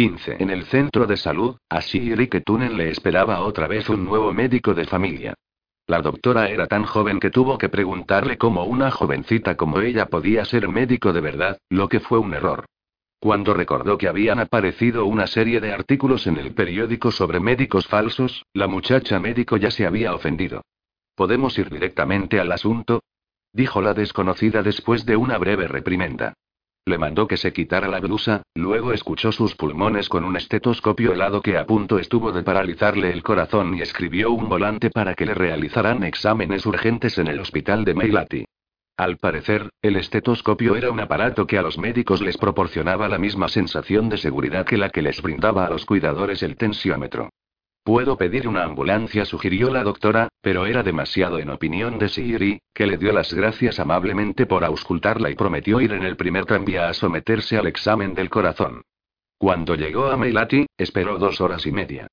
15. En el centro de salud, a Shiri Ketunen le esperaba otra vez un nuevo médico de familia. La doctora era tan joven que tuvo que preguntarle cómo una jovencita como ella podía ser médico de verdad, lo que fue un error. Cuando recordó que habían aparecido una serie de artículos en el periódico sobre médicos falsos, la muchacha médico ya se había ofendido. ¿Podemos ir directamente al asunto? dijo la desconocida después de una breve reprimenda. Le mandó que se quitara la blusa, luego escuchó sus pulmones con un estetoscopio helado que a punto estuvo de paralizarle el corazón y escribió un volante para que le realizaran exámenes urgentes en el hospital de Meilati. Al parecer, el estetoscopio era un aparato que a los médicos les proporcionaba la misma sensación de seguridad que la que les brindaba a los cuidadores el tensiómetro. Puedo pedir una ambulancia, sugirió la doctora, pero era demasiado en opinión de Siri, que le dio las gracias amablemente por auscultarla y prometió ir en el primer tranvía a someterse al examen del corazón. Cuando llegó a Meilati, esperó dos horas y media.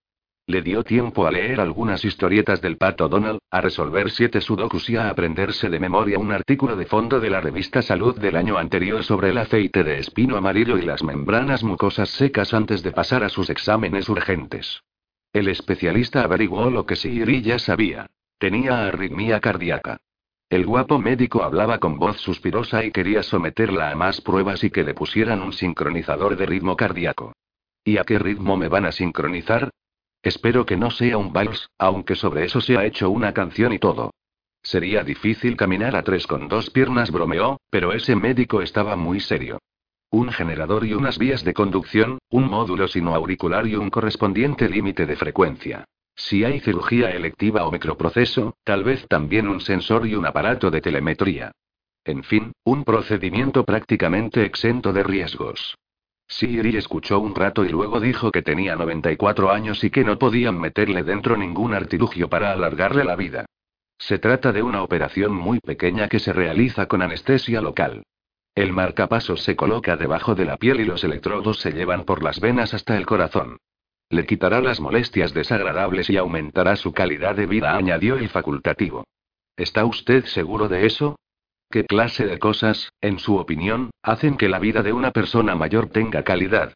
Le dio tiempo a leer algunas historietas del pato Donald, a resolver siete sudokus y a aprenderse de memoria un artículo de fondo de la revista Salud del año anterior sobre el aceite de espino amarillo y las membranas mucosas secas antes de pasar a sus exámenes urgentes. El especialista averiguó lo que Siri ya sabía. Tenía arritmia cardíaca. El guapo médico hablaba con voz suspirosa y quería someterla a más pruebas y que le pusieran un sincronizador de ritmo cardíaco. ¿Y a qué ritmo me van a sincronizar? Espero que no sea un vals, aunque sobre eso se ha hecho una canción y todo. Sería difícil caminar a tres con dos piernas, bromeó, pero ese médico estaba muy serio. Un generador y unas vías de conducción, un módulo sino auricular y un correspondiente límite de frecuencia. Si hay cirugía electiva o microproceso, tal vez también un sensor y un aparato de telemetría. En fin, un procedimiento prácticamente exento de riesgos. Siri escuchó un rato y luego dijo que tenía 94 años y que no podían meterle dentro ningún artilugio para alargarle la vida. Se trata de una operación muy pequeña que se realiza con anestesia local. El marcapasos se coloca debajo de la piel y los electrodos se llevan por las venas hasta el corazón. Le quitará las molestias desagradables y aumentará su calidad de vida, añadió el facultativo. ¿Está usted seguro de eso? ¿Qué clase de cosas, en su opinión, hacen que la vida de una persona mayor tenga calidad?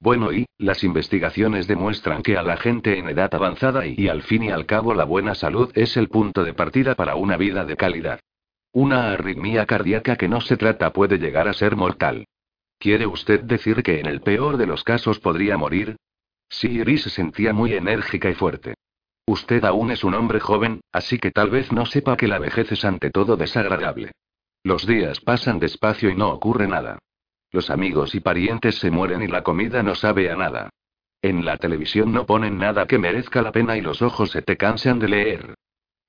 Bueno, y, las investigaciones demuestran que a la gente en edad avanzada y, y al fin y al cabo la buena salud es el punto de partida para una vida de calidad. Una arritmia cardíaca que no se trata puede llegar a ser mortal. ¿Quiere usted decir que en el peor de los casos podría morir? Siri se sentía muy enérgica y fuerte. Usted aún es un hombre joven, así que tal vez no sepa que la vejez es ante todo desagradable. Los días pasan despacio y no ocurre nada. Los amigos y parientes se mueren y la comida no sabe a nada. En la televisión no ponen nada que merezca la pena y los ojos se te cansan de leer.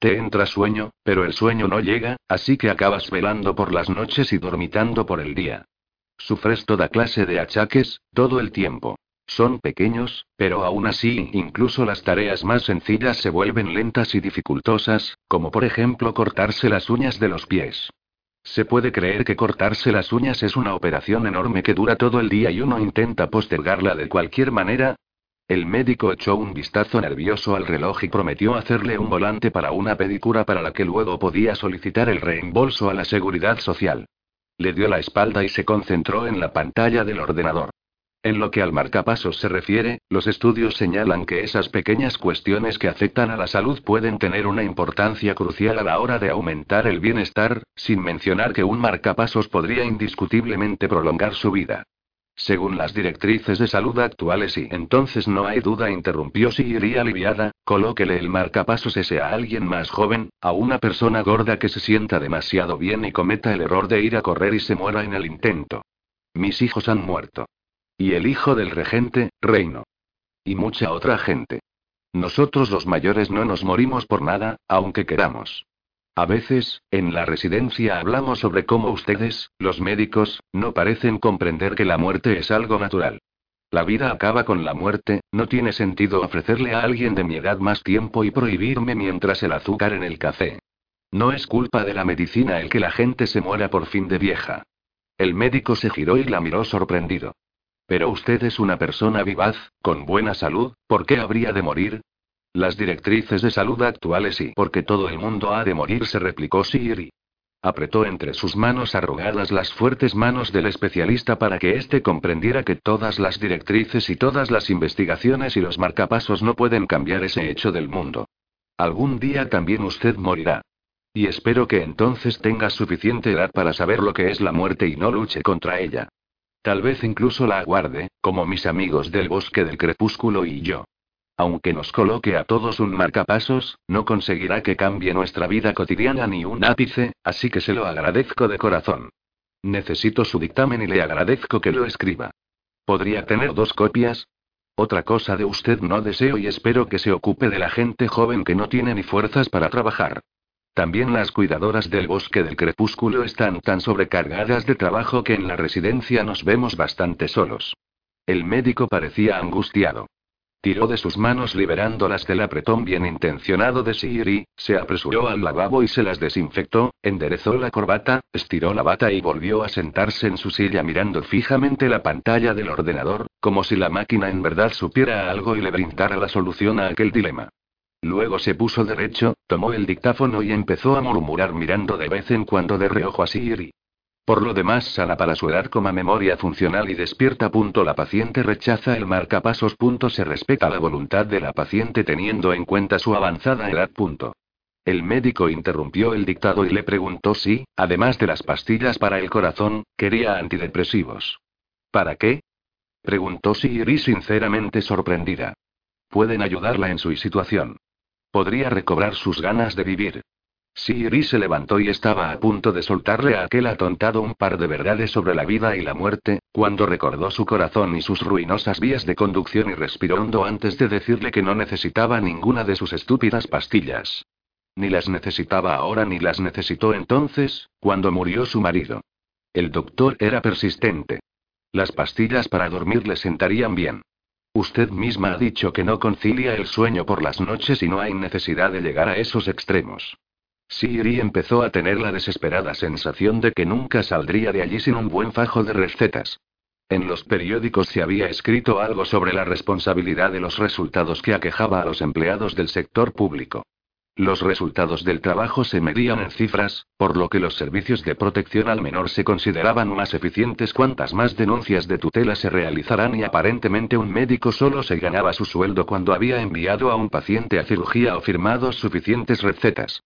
Te entra sueño, pero el sueño no llega, así que acabas velando por las noches y dormitando por el día. Sufres toda clase de achaques, todo el tiempo. Son pequeños, pero aún así, incluso las tareas más sencillas se vuelven lentas y dificultosas, como por ejemplo cortarse las uñas de los pies. Se puede creer que cortarse las uñas es una operación enorme que dura todo el día y uno intenta postergarla de cualquier manera, el médico echó un vistazo nervioso al reloj y prometió hacerle un volante para una pedicura para la que luego podía solicitar el reembolso a la seguridad social. Le dio la espalda y se concentró en la pantalla del ordenador. En lo que al marcapasos se refiere, los estudios señalan que esas pequeñas cuestiones que afectan a la salud pueden tener una importancia crucial a la hora de aumentar el bienestar, sin mencionar que un marcapasos podría indiscutiblemente prolongar su vida. Según las directrices de salud actuales y entonces no hay duda, interrumpió si iría aliviada, colóquele el marcapasos ese a alguien más joven, a una persona gorda que se sienta demasiado bien y cometa el error de ir a correr y se muera en el intento. Mis hijos han muerto. Y el hijo del regente, Reino. Y mucha otra gente. Nosotros los mayores no nos morimos por nada, aunque queramos. A veces, en la residencia hablamos sobre cómo ustedes, los médicos, no parecen comprender que la muerte es algo natural. La vida acaba con la muerte, no tiene sentido ofrecerle a alguien de mi edad más tiempo y prohibirme mientras el azúcar en el café. No es culpa de la medicina el que la gente se muera por fin de vieja. El médico se giró y la miró sorprendido. Pero usted es una persona vivaz, con buena salud, ¿por qué habría de morir? Las directrices de salud actuales y porque todo el mundo ha de morir, se replicó Siri. Apretó entre sus manos arrugadas las fuertes manos del especialista para que éste comprendiera que todas las directrices y todas las investigaciones y los marcapasos no pueden cambiar ese hecho del mundo. Algún día también usted morirá. Y espero que entonces tenga suficiente edad para saber lo que es la muerte y no luche contra ella. Tal vez incluso la aguarde, como mis amigos del bosque del crepúsculo y yo. Aunque nos coloque a todos un marcapasos, no conseguirá que cambie nuestra vida cotidiana ni un ápice, así que se lo agradezco de corazón. Necesito su dictamen y le agradezco que lo escriba. ¿Podría tener dos copias? Otra cosa de usted no deseo y espero que se ocupe de la gente joven que no tiene ni fuerzas para trabajar. También las cuidadoras del bosque del crepúsculo están tan sobrecargadas de trabajo que en la residencia nos vemos bastante solos. El médico parecía angustiado. Tiró de sus manos liberándolas del apretón bien intencionado de Siri, se apresuró al lavabo y se las desinfectó, enderezó la corbata, estiró la bata y volvió a sentarse en su silla mirando fijamente la pantalla del ordenador, como si la máquina en verdad supiera algo y le brindara la solución a aquel dilema. Luego se puso derecho, tomó el dictáfono y empezó a murmurar mirando de vez en cuando de reojo a Siri. Por lo demás, sana para su edad como memoria funcional y despierta. Punto. La paciente rechaza el marcapasos. Punto. Se respeta la voluntad de la paciente teniendo en cuenta su avanzada edad. El médico interrumpió el dictado y le preguntó si, además de las pastillas para el corazón, quería antidepresivos. ¿Para qué? preguntó Siri sinceramente sorprendida. Pueden ayudarla en su situación. Podría recobrar sus ganas de vivir. Siri se levantó y estaba a punto de soltarle a aquel atontado un par de verdades sobre la vida y la muerte, cuando recordó su corazón y sus ruinosas vías de conducción y respiró hondo antes de decirle que no necesitaba ninguna de sus estúpidas pastillas. Ni las necesitaba ahora ni las necesitó entonces, cuando murió su marido. El doctor era persistente. Las pastillas para dormir le sentarían bien. Usted misma ha dicho que no concilia el sueño por las noches y no hay necesidad de llegar a esos extremos. Siri empezó a tener la desesperada sensación de que nunca saldría de allí sin un buen fajo de recetas. En los periódicos se había escrito algo sobre la responsabilidad de los resultados que aquejaba a los empleados del sector público. Los resultados del trabajo se medían en cifras, por lo que los servicios de protección al menor se consideraban más eficientes cuantas más denuncias de tutela se realizarán y aparentemente un médico solo se ganaba su sueldo cuando había enviado a un paciente a cirugía o firmado suficientes recetas.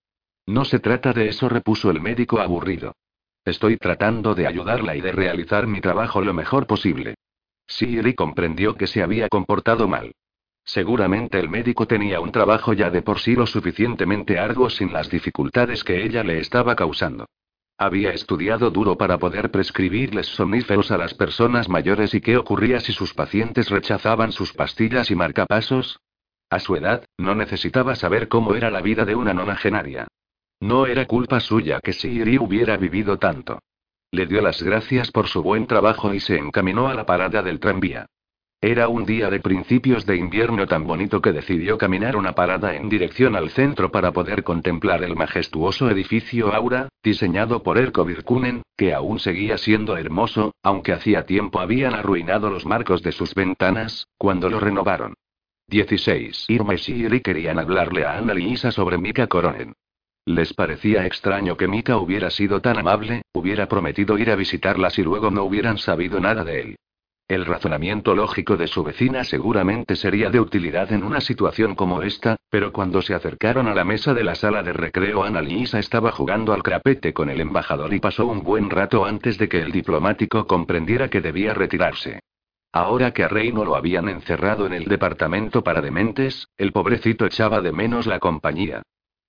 No se trata de eso, repuso el médico aburrido. Estoy tratando de ayudarla y de realizar mi trabajo lo mejor posible. Siri comprendió que se había comportado mal. Seguramente el médico tenía un trabajo ya de por sí lo suficientemente arduo sin las dificultades que ella le estaba causando. Había estudiado duro para poder prescribirles somníferos a las personas mayores y qué ocurría si sus pacientes rechazaban sus pastillas y marcapasos. A su edad, no necesitaba saber cómo era la vida de una nonagenaria. No era culpa suya que Siri hubiera vivido tanto. Le dio las gracias por su buen trabajo y se encaminó a la parada del tranvía. Era un día de principios de invierno tan bonito que decidió caminar una parada en dirección al centro para poder contemplar el majestuoso edificio Aura, diseñado por Erko Virkunen, que aún seguía siendo hermoso, aunque hacía tiempo habían arruinado los marcos de sus ventanas, cuando lo renovaron. 16. Irma y Siri querían hablarle a Ana Lisa sobre Mika Koronen. Les parecía extraño que Mika hubiera sido tan amable, hubiera prometido ir a visitarlas y luego no hubieran sabido nada de él. El razonamiento lógico de su vecina seguramente sería de utilidad en una situación como esta, pero cuando se acercaron a la mesa de la sala de recreo Annalisa estaba jugando al crapete con el embajador y pasó un buen rato antes de que el diplomático comprendiera que debía retirarse. Ahora que a Rey no lo habían encerrado en el departamento para dementes, el pobrecito echaba de menos la compañía.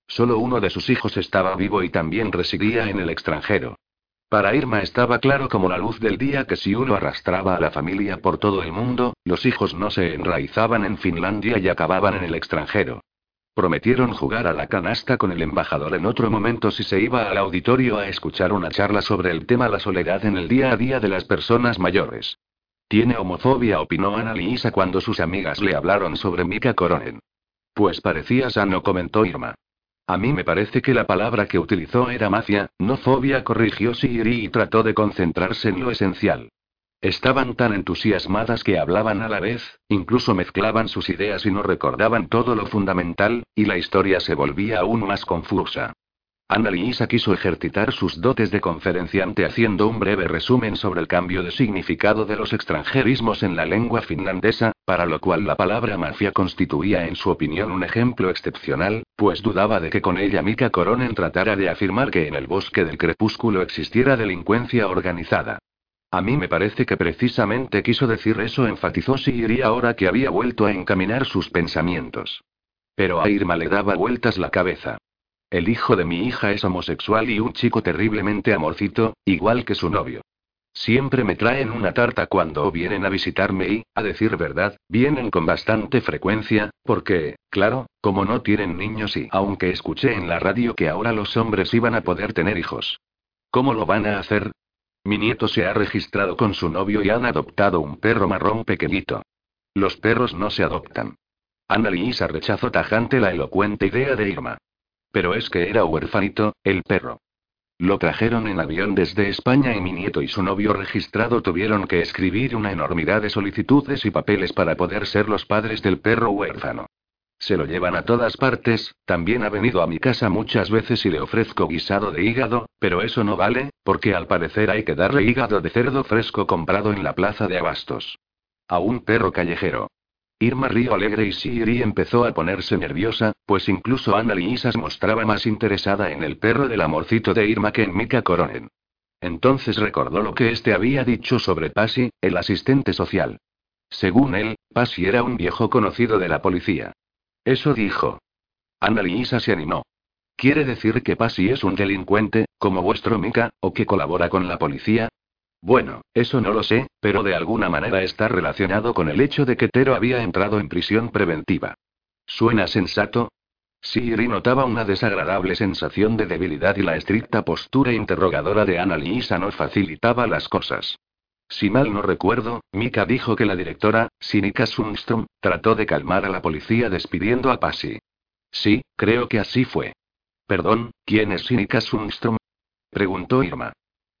Solo uno de sus hijos estaba vivo y también residía en el extranjero. Para Irma estaba claro como la luz del día que si uno arrastraba a la familia por todo el mundo, los hijos no se enraizaban en Finlandia y acababan en el extranjero. Prometieron jugar a la canasta con el embajador en otro momento si se iba al auditorio a escuchar una charla sobre el tema la soledad en el día a día de las personas mayores. Tiene homofobia, opinó Ana Lisa cuando sus amigas le hablaron sobre Mika Koronen. Pues parecía sano, comentó Irma. A mí me parece que la palabra que utilizó era mafia, no fobia, corrigió Siri y trató de concentrarse en lo esencial. Estaban tan entusiasmadas que hablaban a la vez, incluso mezclaban sus ideas y no recordaban todo lo fundamental, y la historia se volvía aún más confusa. Ana quiso ejercitar sus dotes de conferenciante haciendo un breve resumen sobre el cambio de significado de los extranjerismos en la lengua finlandesa, para lo cual la palabra mafia constituía en su opinión un ejemplo excepcional, pues dudaba de que con ella Mika Koronen tratara de afirmar que en el bosque del crepúsculo existiera delincuencia organizada. A mí me parece que precisamente quiso decir eso, enfatizó Siri ahora que había vuelto a encaminar sus pensamientos. Pero a Irma le daba vueltas la cabeza. El hijo de mi hija es homosexual y un chico terriblemente amorcito, igual que su novio. Siempre me traen una tarta cuando vienen a visitarme y, a decir verdad, vienen con bastante frecuencia, porque, claro, como no tienen niños y aunque escuché en la radio que ahora los hombres iban a poder tener hijos. ¿Cómo lo van a hacer? Mi nieto se ha registrado con su novio y han adoptado un perro marrón pequeñito. Los perros no se adoptan. Ana Lisa rechazó tajante la elocuente idea de Irma. Pero es que era huerfanito, el perro. Lo trajeron en avión desde España y mi nieto y su novio registrado tuvieron que escribir una enormidad de solicitudes y papeles para poder ser los padres del perro huérfano. Se lo llevan a todas partes, también ha venido a mi casa muchas veces y le ofrezco guisado de hígado, pero eso no vale, porque al parecer hay que darle hígado de cerdo fresco comprado en la plaza de abastos. A un perro callejero. Irma río alegre y Siri empezó a ponerse nerviosa, pues incluso Ana Lisa mostraba más interesada en el perro del amorcito de Irma que en Mika Coronen. Entonces recordó lo que este había dicho sobre Pasi, el asistente social. Según él, Pasi era un viejo conocido de la policía. Eso dijo. Ana Lisa se animó. ¿Quiere decir que Pasi es un delincuente, como vuestro Mika, o que colabora con la policía? Bueno, eso no lo sé, pero de alguna manera está relacionado con el hecho de que Tero había entrado en prisión preventiva. ¿Suena sensato? Siri notaba una desagradable sensación de debilidad y la estricta postura interrogadora de Ana Lisa no facilitaba las cosas. Si mal no recuerdo, Mika dijo que la directora, Sinika Sundström, trató de calmar a la policía despidiendo a Pasi. Sí, creo que así fue. Perdón, ¿quién es Sinika Sundström? preguntó Irma.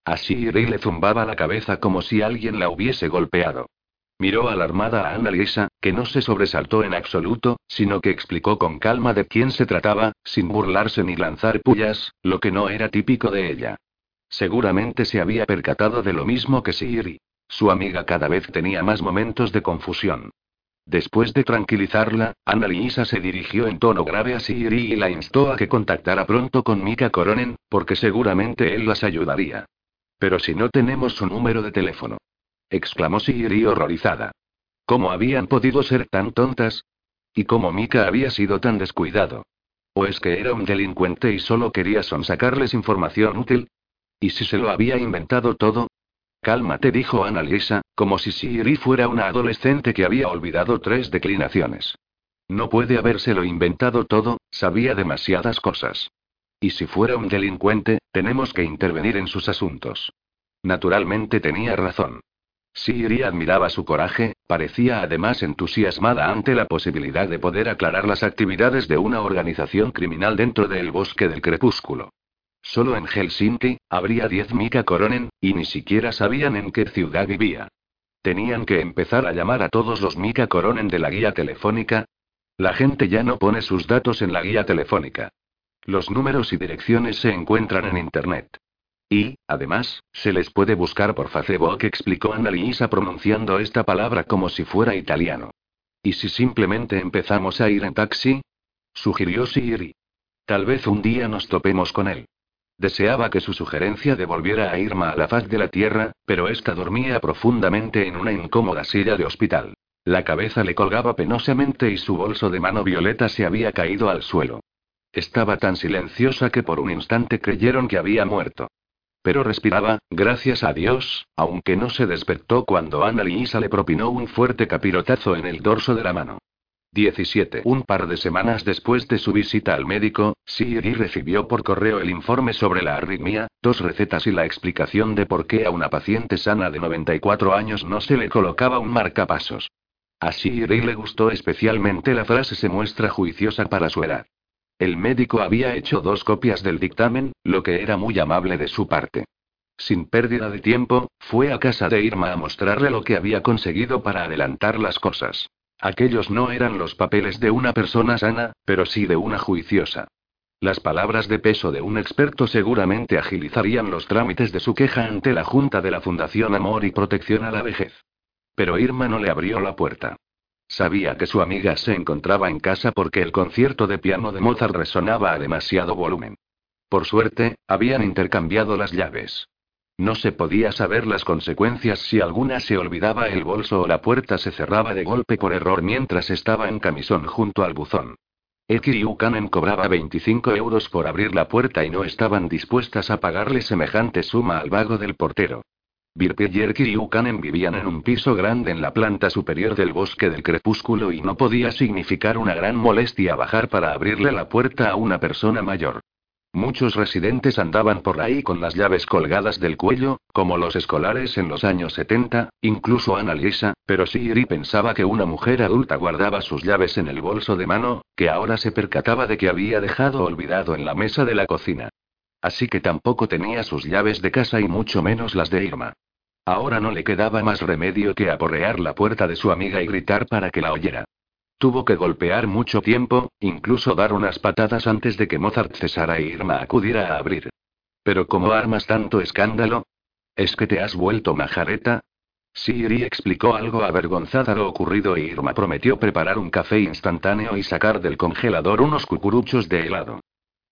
A Siri le zumbaba la cabeza como si alguien la hubiese golpeado. Miró alarmada a Ana Lisa, que no se sobresaltó en absoluto, sino que explicó con calma de quién se trataba, sin burlarse ni lanzar pullas, lo que no era típico de ella. Seguramente se había percatado de lo mismo que Siri. Su amiga cada vez tenía más momentos de confusión. Después de tranquilizarla, Ana Lisa se dirigió en tono grave a Siri y la instó a que contactara pronto con Mika Koronen, porque seguramente él las ayudaría. Pero si no tenemos su número de teléfono. exclamó Siri horrorizada. ¿Cómo habían podido ser tan tontas? ¿Y cómo Mika había sido tan descuidado? ¿O es que era un delincuente y solo quería sonsacarles información útil? ¿Y si se lo había inventado todo? Cálmate, dijo Ana Lisa, como si Siri fuera una adolescente que había olvidado tres declinaciones. No puede habérselo inventado todo, sabía demasiadas cosas. Y si fuera un delincuente, tenemos que intervenir en sus asuntos. Naturalmente tenía razón. Siri admiraba su coraje, parecía además entusiasmada ante la posibilidad de poder aclarar las actividades de una organización criminal dentro del bosque del crepúsculo. Solo en Helsinki, habría 10 Mika Koronen, y ni siquiera sabían en qué ciudad vivía. Tenían que empezar a llamar a todos los Mika Koronen de la guía telefónica. La gente ya no pone sus datos en la guía telefónica. Los números y direcciones se encuentran en Internet. Y, además, se les puede buscar por Facebook, explicó Annalisa pronunciando esta palabra como si fuera italiano. ¿Y si simplemente empezamos a ir en taxi? Sugirió Siri. Tal vez un día nos topemos con él. Deseaba que su sugerencia devolviera a Irma a la faz de la tierra, pero ésta dormía profundamente en una incómoda silla de hospital. La cabeza le colgaba penosamente y su bolso de mano violeta se había caído al suelo. Estaba tan silenciosa que por un instante creyeron que había muerto. Pero respiraba, gracias a Dios, aunque no se despertó cuando Ana Lisa le propinó un fuerte capirotazo en el dorso de la mano. 17. Un par de semanas después de su visita al médico, Siri recibió por correo el informe sobre la arritmia, dos recetas y la explicación de por qué a una paciente sana de 94 años no se le colocaba un marcapasos. A Siri le gustó especialmente la frase se muestra juiciosa para su edad. El médico había hecho dos copias del dictamen, lo que era muy amable de su parte. Sin pérdida de tiempo, fue a casa de Irma a mostrarle lo que había conseguido para adelantar las cosas. Aquellos no eran los papeles de una persona sana, pero sí de una juiciosa. Las palabras de peso de un experto seguramente agilizarían los trámites de su queja ante la Junta de la Fundación Amor y Protección a la Vejez. Pero Irma no le abrió la puerta. Sabía que su amiga se encontraba en casa porque el concierto de piano de Mozart resonaba a demasiado volumen. Por suerte, habían intercambiado las llaves. No se podía saber las consecuencias si alguna se olvidaba el bolso o la puerta se cerraba de golpe por error mientras estaba en camisón junto al buzón. Eki y Ukanen cobraba 25 euros por abrir la puerta y no estaban dispuestas a pagarle semejante suma al vago del portero. Birpir y Ukanen vivían en un piso grande en la planta superior del bosque del crepúsculo y no podía significar una gran molestia bajar para abrirle la puerta a una persona mayor. Muchos residentes andaban por ahí con las llaves colgadas del cuello, como los escolares en los años 70, incluso Annalisa, pero Siri pensaba que una mujer adulta guardaba sus llaves en el bolso de mano, que ahora se percataba de que había dejado olvidado en la mesa de la cocina. Así que tampoco tenía sus llaves de casa y mucho menos las de Irma. Ahora no le quedaba más remedio que aporrear la puerta de su amiga y gritar para que la oyera. Tuvo que golpear mucho tiempo, incluso dar unas patadas antes de que Mozart cesara e Irma acudiera a abrir. Pero ¿cómo armas tanto escándalo? ¿Es que te has vuelto majareta? Siri explicó algo avergonzada lo ocurrido e Irma prometió preparar un café instantáneo y sacar del congelador unos cucuruchos de helado.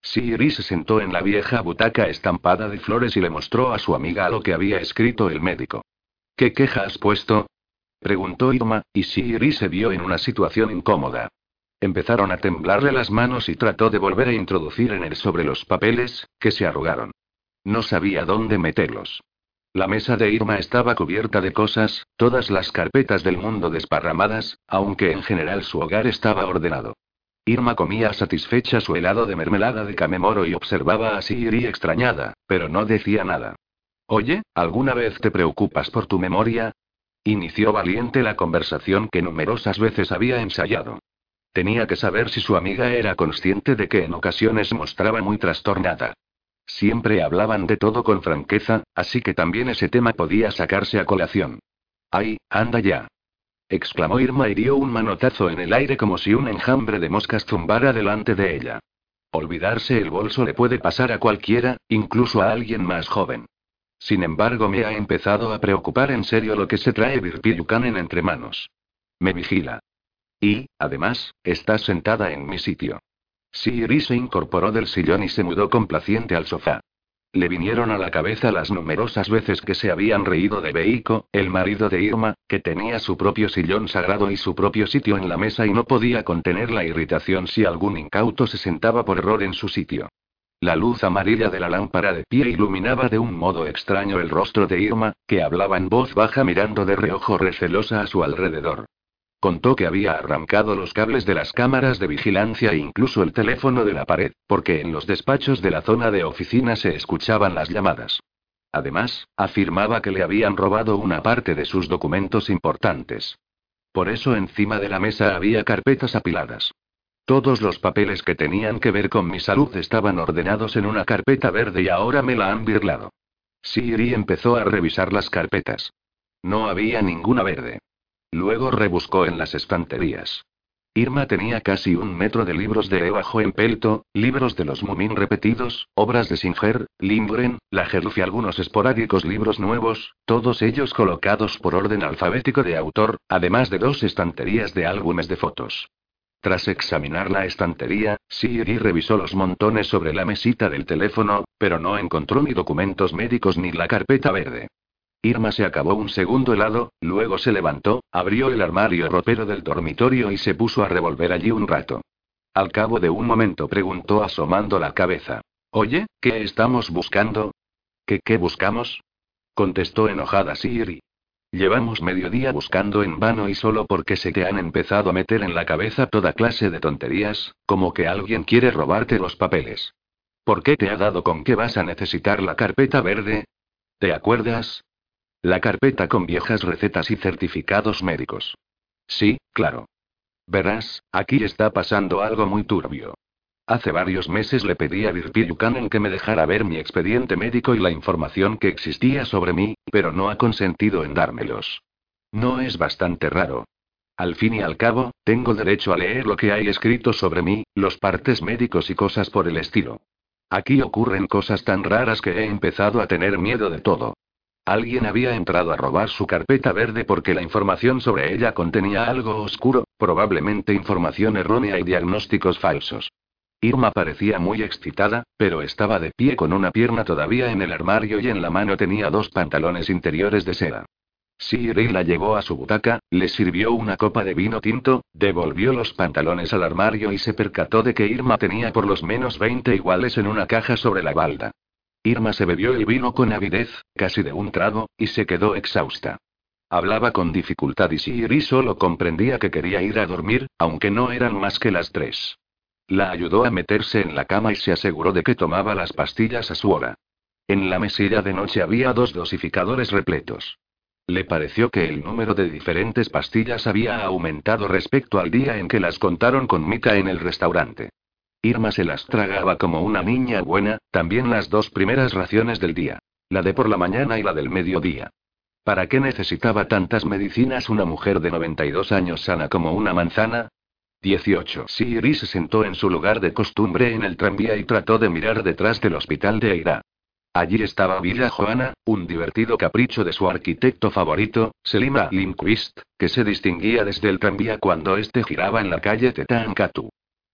Siri se sentó en la vieja butaca estampada de flores y le mostró a su amiga lo que había escrito el médico. ¿Qué queja has puesto? Preguntó Irma, y Siri se vio en una situación incómoda. Empezaron a temblarle las manos y trató de volver a introducir en él sobre los papeles, que se arrugaron. No sabía dónde meterlos. La mesa de Irma estaba cubierta de cosas, todas las carpetas del mundo desparramadas, aunque en general su hogar estaba ordenado. Irma comía satisfecha su helado de mermelada de camemoro y observaba a Siri extrañada, pero no decía nada. Oye, ¿alguna vez te preocupas por tu memoria? Inició valiente la conversación que numerosas veces había ensayado. Tenía que saber si su amiga era consciente de que en ocasiones mostraba muy trastornada. Siempre hablaban de todo con franqueza, así que también ese tema podía sacarse a colación. ¡Ay, anda ya! Exclamó Irma y dio un manotazo en el aire como si un enjambre de moscas zumbara delante de ella. Olvidarse el bolso le puede pasar a cualquiera, incluso a alguien más joven. Sin embargo, me ha empezado a preocupar en serio lo que se trae Virpi entre manos. Me vigila. Y, además, está sentada en mi sitio. Siri se incorporó del sillón y se mudó complaciente al sofá. Le vinieron a la cabeza las numerosas veces que se habían reído de Beiko, el marido de Irma, que tenía su propio sillón sagrado y su propio sitio en la mesa y no podía contener la irritación si algún incauto se sentaba por error en su sitio. La luz amarilla de la lámpara de pie iluminaba de un modo extraño el rostro de Irma, que hablaba en voz baja mirando de reojo recelosa a su alrededor. Contó que había arrancado los cables de las cámaras de vigilancia e incluso el teléfono de la pared, porque en los despachos de la zona de oficina se escuchaban las llamadas. Además, afirmaba que le habían robado una parte de sus documentos importantes. Por eso encima de la mesa había carpetas apiladas. Todos los papeles que tenían que ver con mi salud estaban ordenados en una carpeta verde y ahora me la han birlado. Siri empezó a revisar las carpetas. No había ninguna verde. Luego rebuscó en las estanterías. Irma tenía casi un metro de libros de Eva Pelto, libros de los Mumin repetidos, obras de Singer, Lindgren, Lagerlöf y algunos esporádicos libros nuevos, todos ellos colocados por orden alfabético de autor, además de dos estanterías de álbumes de fotos. Tras examinar la estantería, Siri revisó los montones sobre la mesita del teléfono, pero no encontró ni documentos médicos ni la carpeta verde. Irma se acabó un segundo helado, luego se levantó, abrió el armario ropero del dormitorio y se puso a revolver allí un rato. Al cabo de un momento preguntó asomando la cabeza. Oye, ¿qué estamos buscando? ¿Qué qué buscamos? contestó enojada Siri. Llevamos medio día buscando en vano y solo porque se te han empezado a meter en la cabeza toda clase de tonterías, como que alguien quiere robarte los papeles. ¿Por qué te ha dado con que vas a necesitar la carpeta verde? ¿Te acuerdas? La carpeta con viejas recetas y certificados médicos. Sí, claro. Verás, aquí está pasando algo muy turbio. Hace varios meses le pedí a Virpi Yukanen que me dejara ver mi expediente médico y la información que existía sobre mí, pero no ha consentido en dármelos. No es bastante raro. Al fin y al cabo, Tengo derecho a leer lo que hay escrito sobre mí, los partes médicos y cosas por el estilo. Aquí ocurren cosas tan raras que he empezado a tener miedo de todo. Alguien había entrado a robar su carpeta verde porque la información sobre ella contenía algo oscuro, probablemente información errónea y diagnósticos falsos. Irma parecía muy excitada, pero estaba de pie con una pierna todavía en el armario y en la mano tenía dos pantalones interiores de seda. Siri la llevó a su butaca, le sirvió una copa de vino tinto, devolvió los pantalones al armario y se percató de que Irma tenía por lo menos 20 iguales en una caja sobre la balda. Irma se bebió el vino con avidez, casi de un trago, y se quedó exhausta. Hablaba con dificultad y Siri solo comprendía que quería ir a dormir, aunque no eran más que las tres. La ayudó a meterse en la cama y se aseguró de que tomaba las pastillas a su hora. En la mesilla de noche había dos dosificadores repletos. Le pareció que el número de diferentes pastillas había aumentado respecto al día en que las contaron con Mika en el restaurante. Irma se las tragaba como una niña buena, también las dos primeras raciones del día. La de por la mañana y la del mediodía. ¿Para qué necesitaba tantas medicinas una mujer de 92 años sana como una manzana? 18. Siri se sentó en su lugar de costumbre en el tranvía y trató de mirar detrás del hospital de Eira. Allí estaba Villa Joana, un divertido capricho de su arquitecto favorito, Selima Lindquist, que se distinguía desde el tranvía cuando éste giraba en la calle Tetankatu.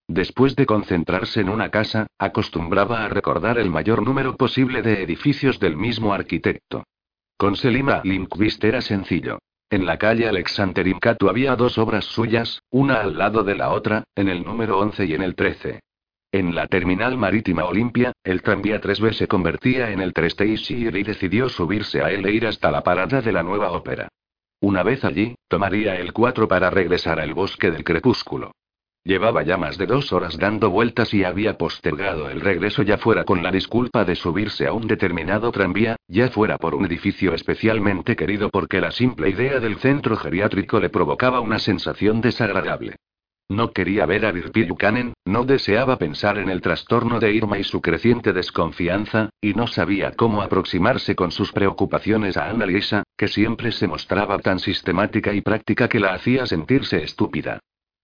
Después de concentrarse en una casa, acostumbraba a recordar el mayor número posible de edificios del mismo arquitecto. Con Selima Lindquist era sencillo. En la calle Alexander Incatu había dos obras suyas, una al lado de la otra, en el número 11 y en el 13. En la terminal marítima Olimpia, el tranvía 3B se convertía en el 3T y decidió subirse a él e ir hasta la parada de la nueva ópera. Una vez allí, tomaría el 4 para regresar al bosque del crepúsculo. Llevaba ya más de dos horas dando vueltas y había postergado el regreso ya fuera con la disculpa de subirse a un determinado tranvía, ya fuera por un edificio especialmente querido porque la simple idea del centro geriátrico le provocaba una sensación desagradable. No quería ver a Virpi Buchanan, no deseaba pensar en el trastorno de Irma y su creciente desconfianza, y no sabía cómo aproximarse con sus preocupaciones a Annalisa, que siempre se mostraba tan sistemática y práctica que la hacía sentirse estúpida.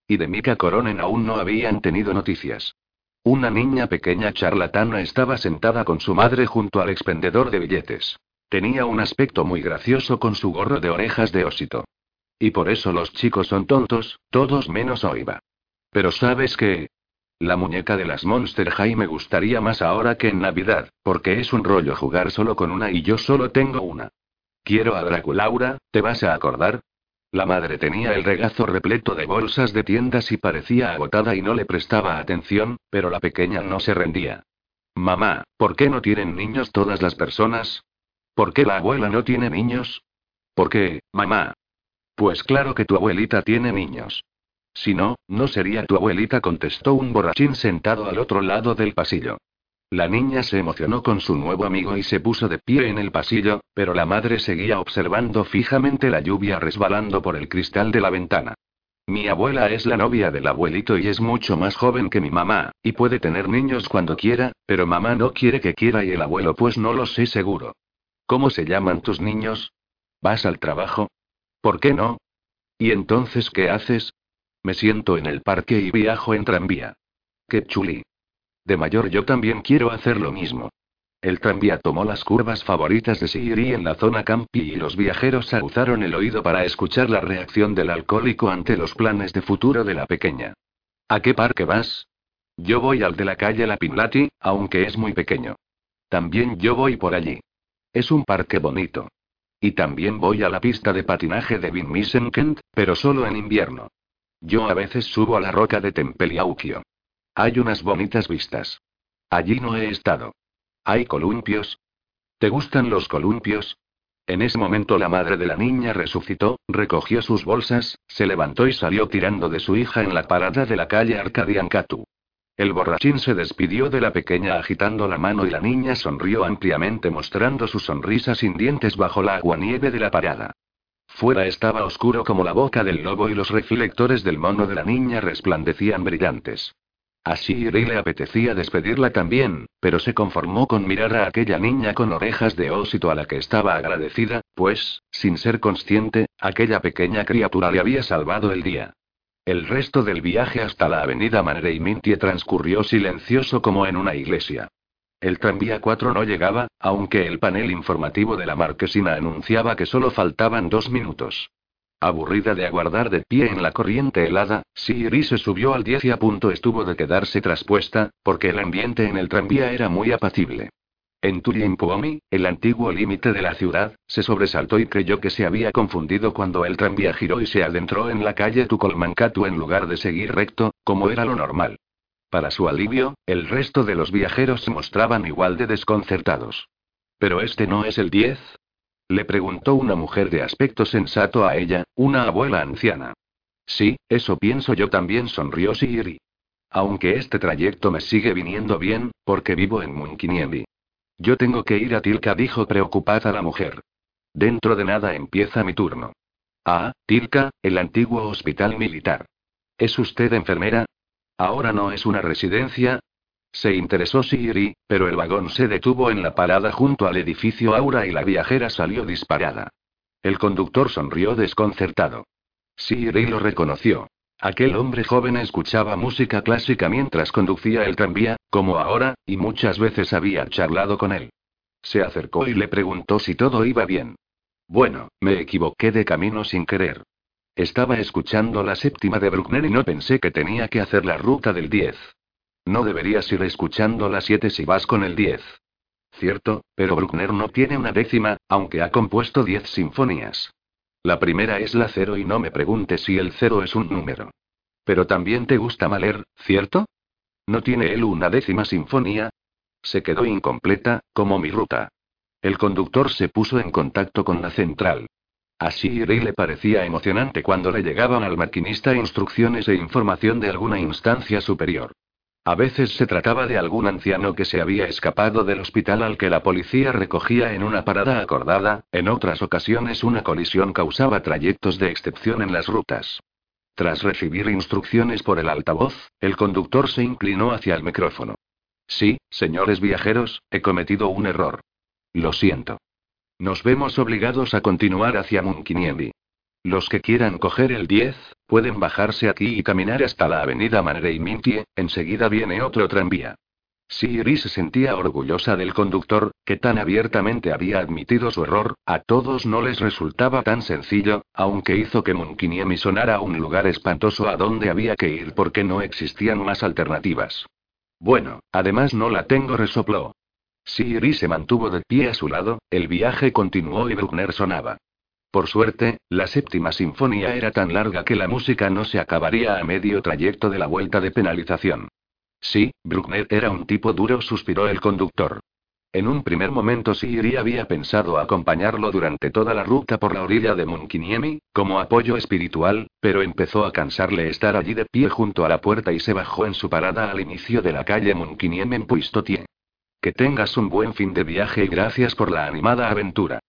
Y de Mika Coronen aún no habían tenido noticias. Una niña pequeña charlatana estaba sentada con su madre junto al expendedor de billetes. Tenía un aspecto muy gracioso con su gorro de orejas de osito. Y por eso los chicos son tontos, todos menos Oiva. Pero ¿sabes qué? La muñeca de las Monster High me gustaría más ahora que en Navidad, porque es un rollo jugar solo con una y yo solo tengo una. Quiero a Draculaura, ¿te vas a acordar? La madre tenía el regazo repleto de bolsas de tiendas y parecía agotada y no le prestaba atención, pero la pequeña no se rendía. Mamá, ¿por qué no tienen niños todas las personas? ¿Por qué la abuela no tiene niños? ¿Por qué, mamá? Pues claro que tu abuelita tiene niños. Si no, no sería tu abuelita, contestó un borrachín sentado al otro lado del pasillo. La niña se emocionó con su nuevo amigo y se puso de pie en el pasillo, pero la madre seguía observando fijamente la lluvia resbalando por el cristal de la ventana. Mi abuela es la novia del abuelito y es mucho más joven que mi mamá, y puede tener niños cuando quiera, pero mamá no quiere que quiera y el abuelo pues no lo sé seguro. ¿Cómo se llaman tus niños? ¿Vas al trabajo? ¿Por qué no? ¿Y entonces qué haces? Me siento en el parque y viajo en tranvía. ¡Qué chuli! De mayor yo también quiero hacer lo mismo. El tranvía tomó las curvas favoritas de Siri en la zona campi y los viajeros aguzaron el oído para escuchar la reacción del alcohólico ante los planes de futuro de la pequeña. ¿A qué parque vas? Yo voy al de la calle La Pinlati, aunque es muy pequeño. También yo voy por allí. Es un parque bonito. Y también voy a la pista de patinaje de Vinmisen Kent, pero solo en invierno. Yo a veces subo a la roca de Tempeliaukio. Hay unas bonitas vistas. Allí no he estado. ¿Hay columpios? ¿Te gustan los columpios? En ese momento la madre de la niña resucitó, recogió sus bolsas, se levantó y salió tirando de su hija en la parada de la calle Arcadian Catu. El borrachín se despidió de la pequeña agitando la mano y la niña sonrió ampliamente mostrando su sonrisa sin dientes bajo la aguanieve de la parada. Fuera estaba oscuro como la boca del lobo y los reflectores del mono de la niña resplandecían brillantes. A Shiri le apetecía despedirla también, pero se conformó con mirar a aquella niña con orejas de ósito a la que estaba agradecida, pues, sin ser consciente, aquella pequeña criatura le había salvado el día. El resto del viaje hasta la avenida Mintie transcurrió silencioso como en una iglesia. El tranvía 4 no llegaba, aunque el panel informativo de la marquesina anunciaba que solo faltaban dos minutos. Aburrida de aguardar de pie en la corriente helada, Siri se subió al 10 y a punto estuvo de quedarse traspuesta, porque el ambiente en el tranvía era muy apacible. En Tuliempuomi, el antiguo límite de la ciudad, se sobresaltó y creyó que se había confundido cuando el tranvía giró y se adentró en la calle Tucolmancatu en lugar de seguir recto, como era lo normal. Para su alivio, el resto de los viajeros se mostraban igual de desconcertados. ¿Pero este no es el 10? Le preguntó una mujer de aspecto sensato a ella, una abuela anciana. Sí, eso pienso yo también, sonrió Siri. Aunque este trayecto me sigue viniendo bien, porque vivo en Munkiniemi. Yo tengo que ir a Tilka, dijo preocupada la mujer. Dentro de nada empieza mi turno. Ah, Tilka, el antiguo hospital militar. ¿Es usted enfermera? Ahora no es una residencia. Se interesó Siri, pero el vagón se detuvo en la parada junto al edificio Aura y la viajera salió disparada. El conductor sonrió desconcertado. Siri lo reconoció. Aquel hombre joven escuchaba música clásica mientras conducía el tranvía, como ahora, y muchas veces había charlado con él. Se acercó y le preguntó si todo iba bien. Bueno, me equivoqué de camino sin querer. Estaba escuchando la séptima de Bruckner y no pensé que tenía que hacer la ruta del 10. No deberías ir escuchando la 7 si vas con el 10. Cierto, pero Bruckner no tiene una décima, aunque ha compuesto 10 sinfonías. La primera es la cero y no me preguntes si el cero es un número. Pero también te gusta Mahler, ¿cierto? ¿No tiene él una décima sinfonía? Se quedó incompleta, como mi ruta. El conductor se puso en contacto con la central. A Siri le parecía emocionante cuando le llegaban al maquinista instrucciones e información de alguna instancia superior. A veces se trataba de algún anciano que se había escapado del hospital al que la policía recogía en una parada acordada, en otras ocasiones una colisión causaba trayectos de excepción en las rutas. Tras recibir instrucciones por el altavoz, el conductor se inclinó hacia el micrófono. Sí, señores viajeros, he cometido un error. Lo siento. Nos vemos obligados a continuar hacia Munkiniemi. Los que quieran coger el 10, pueden bajarse aquí y caminar hasta la avenida Mintie, enseguida viene otro tranvía. Siri se sentía orgullosa del conductor, que tan abiertamente había admitido su error, a todos no les resultaba tan sencillo, aunque hizo que Munkiniemi sonara un lugar espantoso a donde había que ir porque no existían más alternativas. Bueno, además no la tengo, resopló. Siri se mantuvo de pie a su lado, el viaje continuó y Bruckner sonaba. Por suerte, la séptima sinfonía era tan larga que la música no se acabaría a medio trayecto de la vuelta de penalización. Sí, Bruckner era un tipo duro, suspiró el conductor. En un primer momento Siri había pensado acompañarlo durante toda la ruta por la orilla de Munkiniemi, como apoyo espiritual, pero empezó a cansarle estar allí de pie junto a la puerta y se bajó en su parada al inicio de la calle Munkiniemi en Puistotie. Que tengas un buen fin de viaje y gracias por la animada aventura.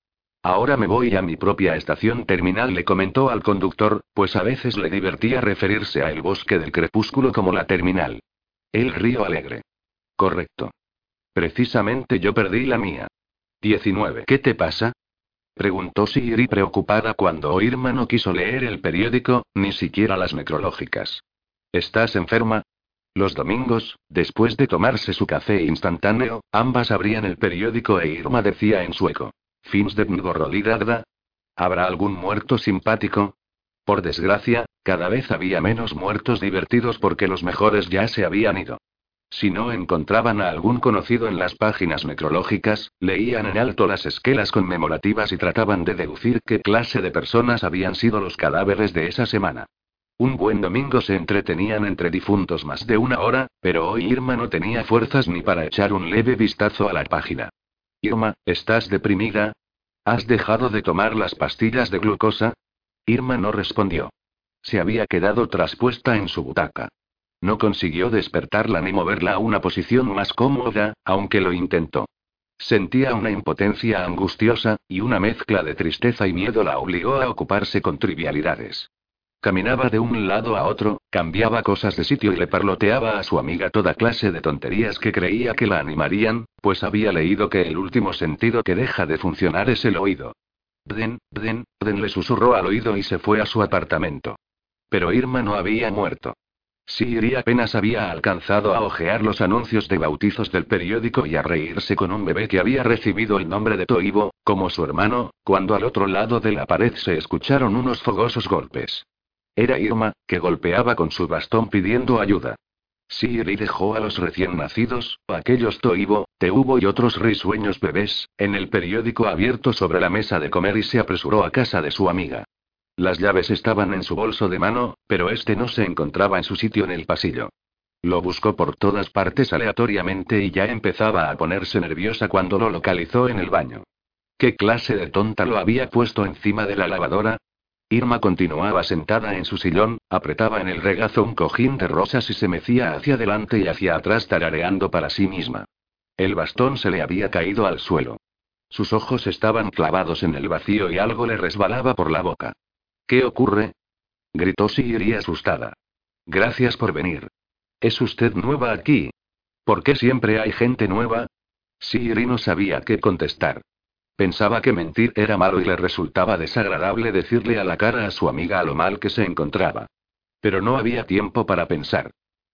Ahora me voy a mi propia estación terminal, le comentó al conductor, pues a veces le divertía referirse a el bosque del crepúsculo como la terminal. El río alegre. Correcto. Precisamente yo perdí la mía. 19. ¿Qué te pasa? Preguntó Siri preocupada cuando Irma no quiso leer el periódico, ni siquiera las necrológicas. ¿Estás enferma? Los domingos, después de tomarse su café instantáneo, ambas abrían el periódico e Irma decía en sueco. Fins de. ¿Habrá algún muerto simpático? Por desgracia, cada vez había menos muertos divertidos porque los mejores ya se habían ido. Si no encontraban a algún conocido en las páginas necrológicas, leían en alto las esquelas conmemorativas y trataban de deducir qué clase de personas habían sido los cadáveres de esa semana. Un buen domingo se entretenían entre difuntos más de una hora, pero hoy Irma no tenía fuerzas ni para echar un leve vistazo a la página. Irma, ¿estás deprimida? ¿Has dejado de tomar las pastillas de glucosa? Irma no respondió. Se había quedado traspuesta en su butaca. No consiguió despertarla ni moverla a una posición más cómoda, aunque lo intentó. Sentía una impotencia angustiosa, y una mezcla de tristeza y miedo la obligó a ocuparse con trivialidades. Caminaba de un lado a otro, cambiaba cosas de sitio y le parloteaba a su amiga toda clase de tonterías que creía que la animarían, pues había leído que el último sentido que deja de funcionar es el oído. Bden, Bden, Bden le susurró al oído y se fue a su apartamento. pero Irma no había muerto. Siri apenas había alcanzado a ojear los anuncios de bautizos del periódico y a reírse con un bebé que había recibido el nombre de Toivo, como su hermano, cuando al otro lado de la pared se escucharon unos fogosos golpes. Era Irma, que golpeaba con su bastón pidiendo ayuda. Siri dejó a los recién nacidos, aquellos Toivo, Teubo y otros risueños bebés, en el periódico abierto sobre la mesa de comer y se apresuró a casa de su amiga. Las llaves estaban en su bolso de mano, pero este no se encontraba en su sitio en el pasillo. Lo buscó por todas partes aleatoriamente y ya empezaba a ponerse nerviosa cuando lo localizó en el baño. ¿Qué clase de tonta lo había puesto encima de la lavadora? Irma continuaba sentada en su sillón, apretaba en el regazo un cojín de rosas y se mecía hacia adelante y hacia atrás tarareando para sí misma. El bastón se le había caído al suelo. Sus ojos estaban clavados en el vacío y algo le resbalaba por la boca. ¿Qué ocurre? gritó Siri asustada. Gracias por venir. ¿Es usted nueva aquí? ¿Por qué siempre hay gente nueva? Siri no sabía qué contestar. Pensaba que mentir era malo y le resultaba desagradable decirle a la cara a su amiga lo mal que se encontraba. Pero no había tiempo para pensar.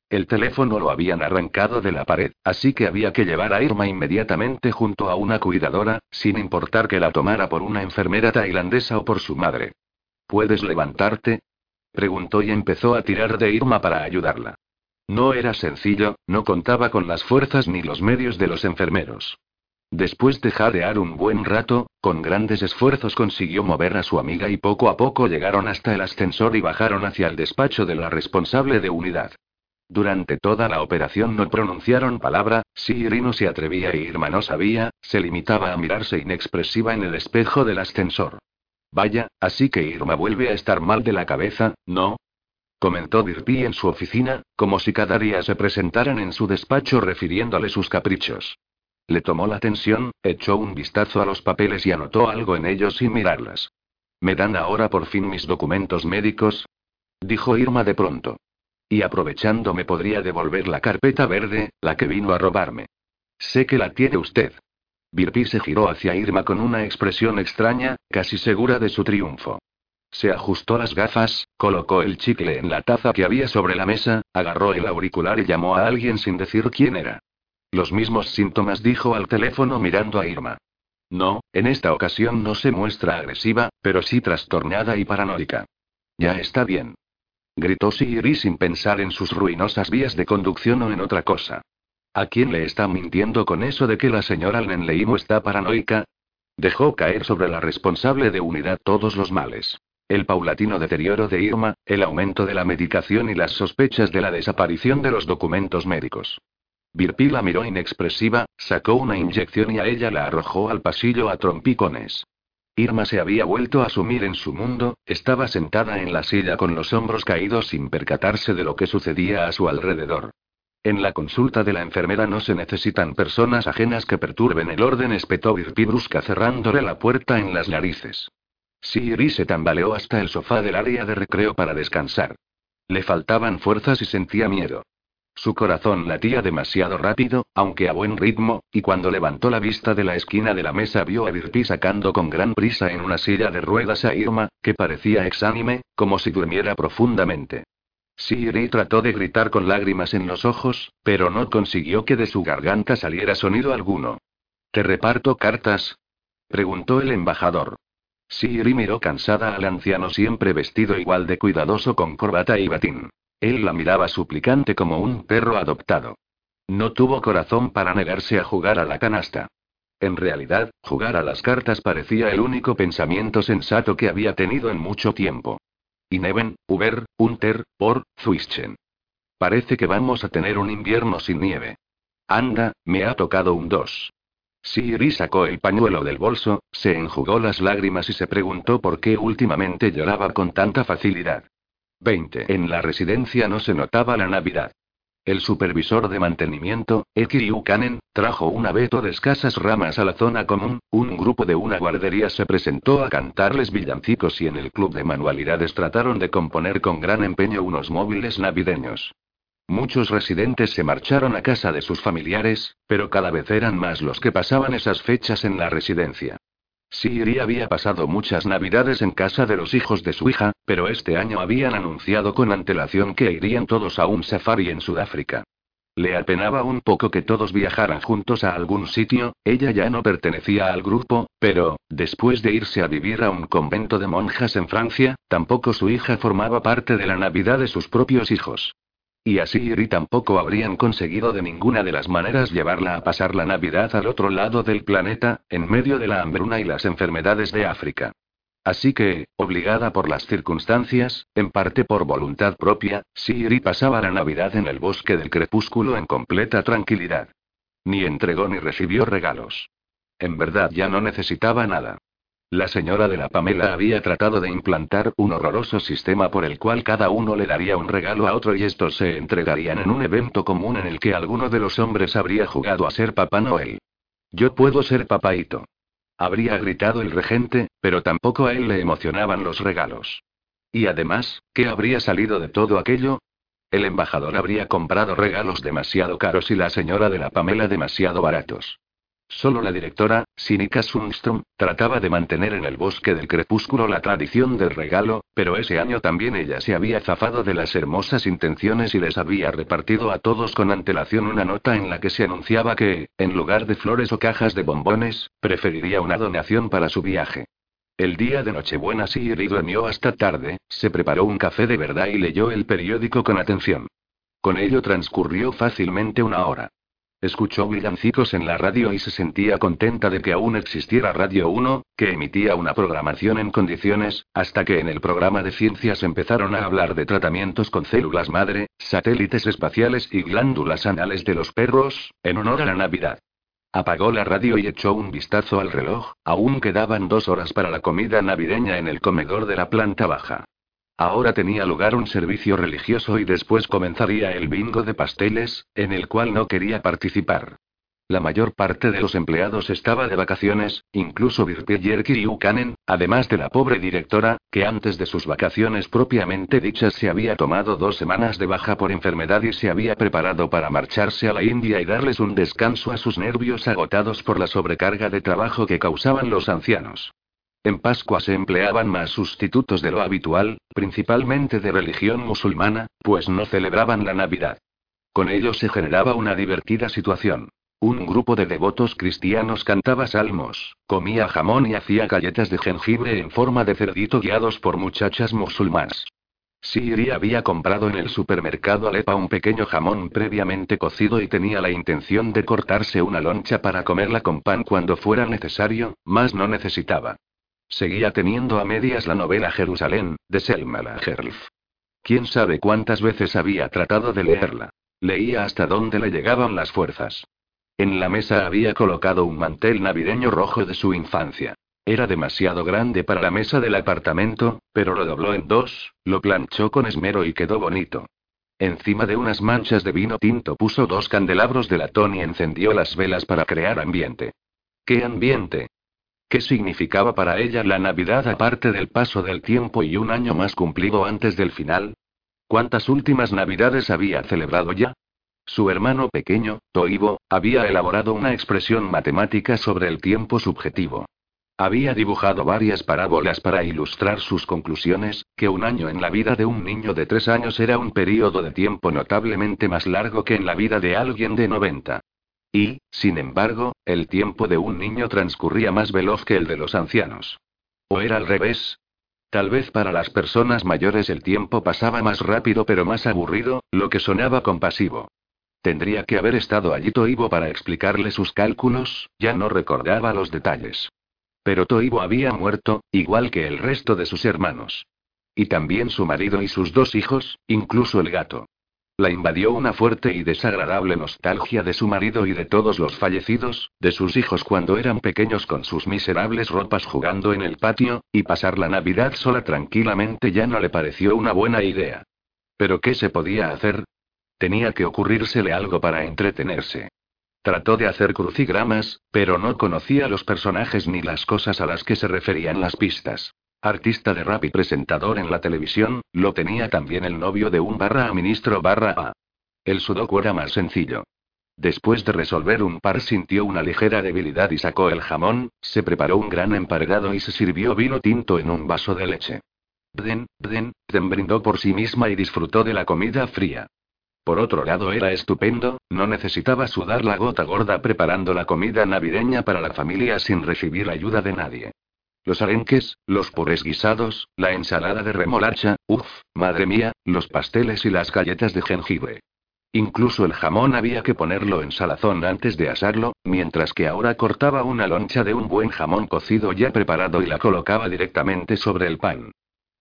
El teléfono lo habían arrancado de la pared, así que había que llevar a Irma inmediatamente junto a una cuidadora, sin importar que la tomara por una enfermera tailandesa o por su madre. ¿Puedes levantarte? preguntó y empezó a tirar de Irma para ayudarla. No era sencillo, no contaba con las fuerzas ni los medios de los enfermeros. Después de jadear un buen rato, con grandes esfuerzos consiguió mover a su amiga y poco a poco llegaron hasta el ascensor y bajaron hacia el despacho de la responsable de unidad. Durante toda la operación no pronunciaron palabra, si Irino se atrevía y Irma no sabía, se limitaba a mirarse inexpresiva en el espejo del ascensor. Vaya, así que Irma vuelve a estar mal de la cabeza, ¿no? Comentó Dirty en su oficina, como si cada día se presentaran en su despacho refiriéndole sus caprichos. Le tomó la atención, echó un vistazo a los papeles y anotó algo en ellos sin mirarlas. ¿Me dan ahora por fin mis documentos médicos? Dijo Irma de pronto. Y aprovechando me podría devolver la carpeta verde, la que vino a robarme. Sé que la tiene usted. Birpi se giró hacia Irma con una expresión extraña, casi segura de su triunfo. Se ajustó las gafas, colocó el chicle en la taza que había sobre la mesa, agarró el auricular y llamó a alguien sin decir quién era. Los mismos síntomas dijo al teléfono mirando a Irma. No, en esta ocasión no se muestra agresiva, pero sí trastornada y paranoica. Ya está bien. Gritó Siri sin pensar en sus ruinosas vías de conducción o en otra cosa. ¿A quién le está mintiendo con eso de que la señora Nenleimo está paranoica? Dejó caer sobre la responsable de unidad todos los males. El paulatino deterioro de Irma, el aumento de la medicación y las sospechas de la desaparición de los documentos médicos. Virpi la miró inexpresiva, sacó una inyección y a ella la arrojó al pasillo a trompicones. Irma se había vuelto a sumir en su mundo, estaba sentada en la silla con los hombros caídos sin percatarse de lo que sucedía a su alrededor. En la consulta de la enfermera no se necesitan personas ajenas que perturben el orden, espetó Virpi brusca cerrándole la puerta en las narices. Siri se tambaleó hasta el sofá del área de recreo para descansar. Le faltaban fuerzas y sentía miedo. Su corazón latía demasiado rápido, aunque a buen ritmo, y cuando levantó la vista de la esquina de la mesa vio a Virpi sacando con gran prisa en una silla de ruedas a Irma, que parecía exánime, como si durmiera profundamente. Siri trató de gritar con lágrimas en los ojos, pero no consiguió que de su garganta saliera sonido alguno. ¿Te reparto cartas? preguntó el embajador. Siri miró cansada al anciano siempre vestido igual de cuidadoso con corbata y batín. Él la miraba suplicante como un perro adoptado. No tuvo corazón para negarse a jugar a la canasta. En realidad, jugar a las cartas parecía el único pensamiento sensato que había tenido en mucho tiempo. Ineven, Uber, Unter, por, Zwischen. Parece que vamos a tener un invierno sin nieve. Anda, me ha tocado un 2. Siri sacó el pañuelo del bolso, se enjugó las lágrimas y se preguntó por qué últimamente lloraba con tanta facilidad. 20. En la residencia no se notaba la Navidad. El supervisor de mantenimiento, Ekiryu Kanen, trajo un abeto de escasas ramas a la zona común, un grupo de una guardería se presentó a cantarles villancicos y en el club de manualidades trataron de componer con gran empeño unos móviles navideños. Muchos residentes se marcharon a casa de sus familiares, pero cada vez eran más los que pasaban esas fechas en la residencia. Siri había pasado muchas navidades en casa de los hijos de su hija, pero este año habían anunciado con antelación que irían todos a un safari en Sudáfrica. Le apenaba un poco que todos viajaran juntos a algún sitio, ella ya no pertenecía al grupo, pero, después de irse a vivir a un convento de monjas en Francia, tampoco su hija formaba parte de la Navidad de sus propios hijos. Y así Iri tampoco habrían conseguido de ninguna de las maneras llevarla a pasar la Navidad al otro lado del planeta, en medio de la hambruna y las enfermedades de África. Así que, obligada por las circunstancias, en parte por voluntad propia, Siri pasaba la Navidad en el bosque del crepúsculo en completa tranquilidad. Ni entregó ni recibió regalos. En verdad ya no necesitaba nada. La señora de la Pamela había tratado de implantar un horroroso sistema por el cual cada uno le daría un regalo a otro y estos se entregarían en un evento común en el que alguno de los hombres habría jugado a ser Papá Noel. Yo puedo ser papaito. Habría gritado el regente, pero tampoco a él le emocionaban los regalos. Y además, ¿qué habría salido de todo aquello? El embajador habría comprado regalos demasiado caros y la señora de la Pamela demasiado baratos. Solo la directora, Sinika Sundström, trataba de mantener en el bosque del crepúsculo la tradición del regalo, pero ese año también ella se había zafado de las hermosas intenciones y les había repartido a todos con antelación una nota en la que se anunciaba que, en lugar de flores o cajas de bombones, preferiría una donación para su viaje. El día de Nochebuena Siri durmió hasta tarde, se preparó un café de verdad y leyó el periódico con atención. Con ello transcurrió fácilmente una hora. Escuchó villancicos en la radio y se sentía contenta de que aún existiera Radio 1, que emitía una programación en condiciones, hasta que en el programa de ciencias empezaron a hablar de tratamientos con células madre, satélites espaciales y glándulas anales de los perros, en honor a la Navidad. Apagó la radio y echó un vistazo al reloj, aún quedaban dos horas para la comida navideña en el comedor de la planta baja. Ahora tenía lugar un servicio religioso y después comenzaría el bingo de pasteles, en el cual no quería participar. La mayor parte de los empleados estaba de vacaciones, incluso Virpier y Ukanen, además de la pobre directora, que antes de sus vacaciones propiamente dichas se había tomado dos semanas de baja por enfermedad y se había preparado para marcharse a la India y darles un descanso a sus nervios agotados por la sobrecarga de trabajo que causaban los ancianos. En Pascua se empleaban más sustitutos de lo habitual, principalmente de religión musulmana, pues no celebraban la Navidad. Con ello se generaba una divertida situación. Un grupo de devotos cristianos cantaba salmos, comía jamón y hacía galletas de jengibre en forma de cerdito guiados por muchachas musulmanas. Siri había comprado en el supermercado Alepa un pequeño jamón previamente cocido y tenía la intención de cortarse una loncha para comerla con pan cuando fuera necesario, más no necesitaba. Seguía teniendo a medias la novela Jerusalén, de Selma Lagerlöf. Quién sabe cuántas veces había tratado de leerla. Leía hasta dónde le llegaban las fuerzas. En la mesa había colocado un mantel navideño rojo de su infancia. Era demasiado grande para la mesa del apartamento, pero lo dobló en dos, lo planchó con esmero y quedó bonito. Encima de unas manchas de vino tinto puso dos candelabros de latón y encendió las velas para crear ambiente. ¿Qué ambiente? ¿Qué significaba para ella la Navidad aparte del paso del tiempo y un año más cumplido antes del final? ¿Cuántas últimas Navidades había celebrado ya? Su hermano pequeño, Toivo, había elaborado una expresión matemática sobre el tiempo subjetivo. Había dibujado varias parábolas para ilustrar sus conclusiones, que un año en la vida de un niño de tres años era un periodo de tiempo notablemente más largo que en la vida de alguien de 90. Y, sin embargo, el tiempo de un niño transcurría más veloz que el de los ancianos. ¿O era al revés? Tal vez para las personas mayores el tiempo pasaba más rápido pero más aburrido, lo que sonaba compasivo. Tendría que haber estado allí Toivo para explicarle sus cálculos, ya no recordaba los detalles. Pero Toivo había muerto, igual que el resto de sus hermanos. Y también su marido y sus dos hijos, incluso el gato. La invadió una fuerte y desagradable nostalgia de su marido y de todos los fallecidos, de sus hijos cuando eran pequeños con sus miserables ropas jugando en el patio, y pasar la Navidad sola tranquilamente ya no le pareció una buena idea. Pero ¿qué se podía hacer? Tenía que ocurrírsele algo para entretenerse. Trató de hacer crucigramas, pero no conocía los personajes ni las cosas a las que se referían las pistas. Artista de rap y presentador en la televisión, lo tenía también el novio de un barra a ministro barra a. El sudoku era más sencillo. Después de resolver un par sintió una ligera debilidad y sacó el jamón, se preparó un gran emparedado y se sirvió vino tinto en un vaso de leche. Den, Den, Den brindó por sí misma y disfrutó de la comida fría. Por otro lado era estupendo, no necesitaba sudar la gota gorda preparando la comida navideña para la familia sin recibir ayuda de nadie. Los arenques, los purés guisados, la ensalada de remolacha, uff, madre mía, los pasteles y las galletas de jengibre. Incluso el jamón había que ponerlo en salazón antes de asarlo, mientras que ahora cortaba una loncha de un buen jamón cocido ya preparado y la colocaba directamente sobre el pan.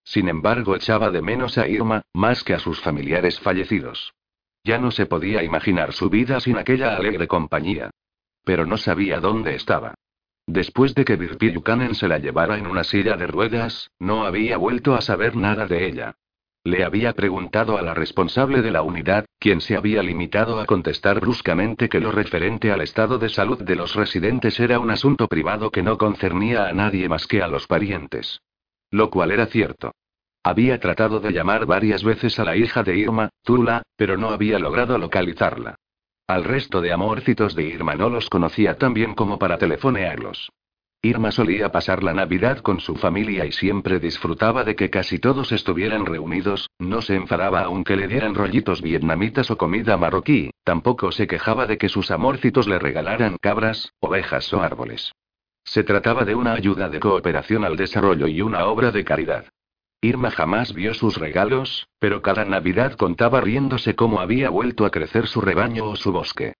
Sin embargo, echaba de menos a Irma, más que a sus familiares fallecidos. Ya no se podía imaginar su vida sin aquella alegre compañía. Pero no sabía dónde estaba. Después de que Virpi Buchanan se la llevara en una silla de ruedas, no había vuelto a saber nada de ella. Le había preguntado a la responsable de la unidad, quien se había limitado a contestar bruscamente que lo referente al estado de salud de los residentes era un asunto privado que no concernía a nadie más que a los parientes. Lo cual era cierto. Había tratado de llamar varias veces a la hija de Irma, Tula, pero no había logrado localizarla. Al resto de amorcitos de Irma no los conocía tan bien como para telefonearlos. Irma solía pasar la Navidad con su familia y siempre disfrutaba de que casi todos estuvieran reunidos, no se enfadaba aunque le dieran rollitos vietnamitas o comida marroquí, tampoco se quejaba de que sus amorcitos le regalaran cabras, ovejas o árboles. Se trataba de una ayuda de cooperación al desarrollo y una obra de caridad. Irma jamás vio sus regalos, pero cada Navidad contaba riéndose cómo había vuelto a crecer su rebaño o su bosque.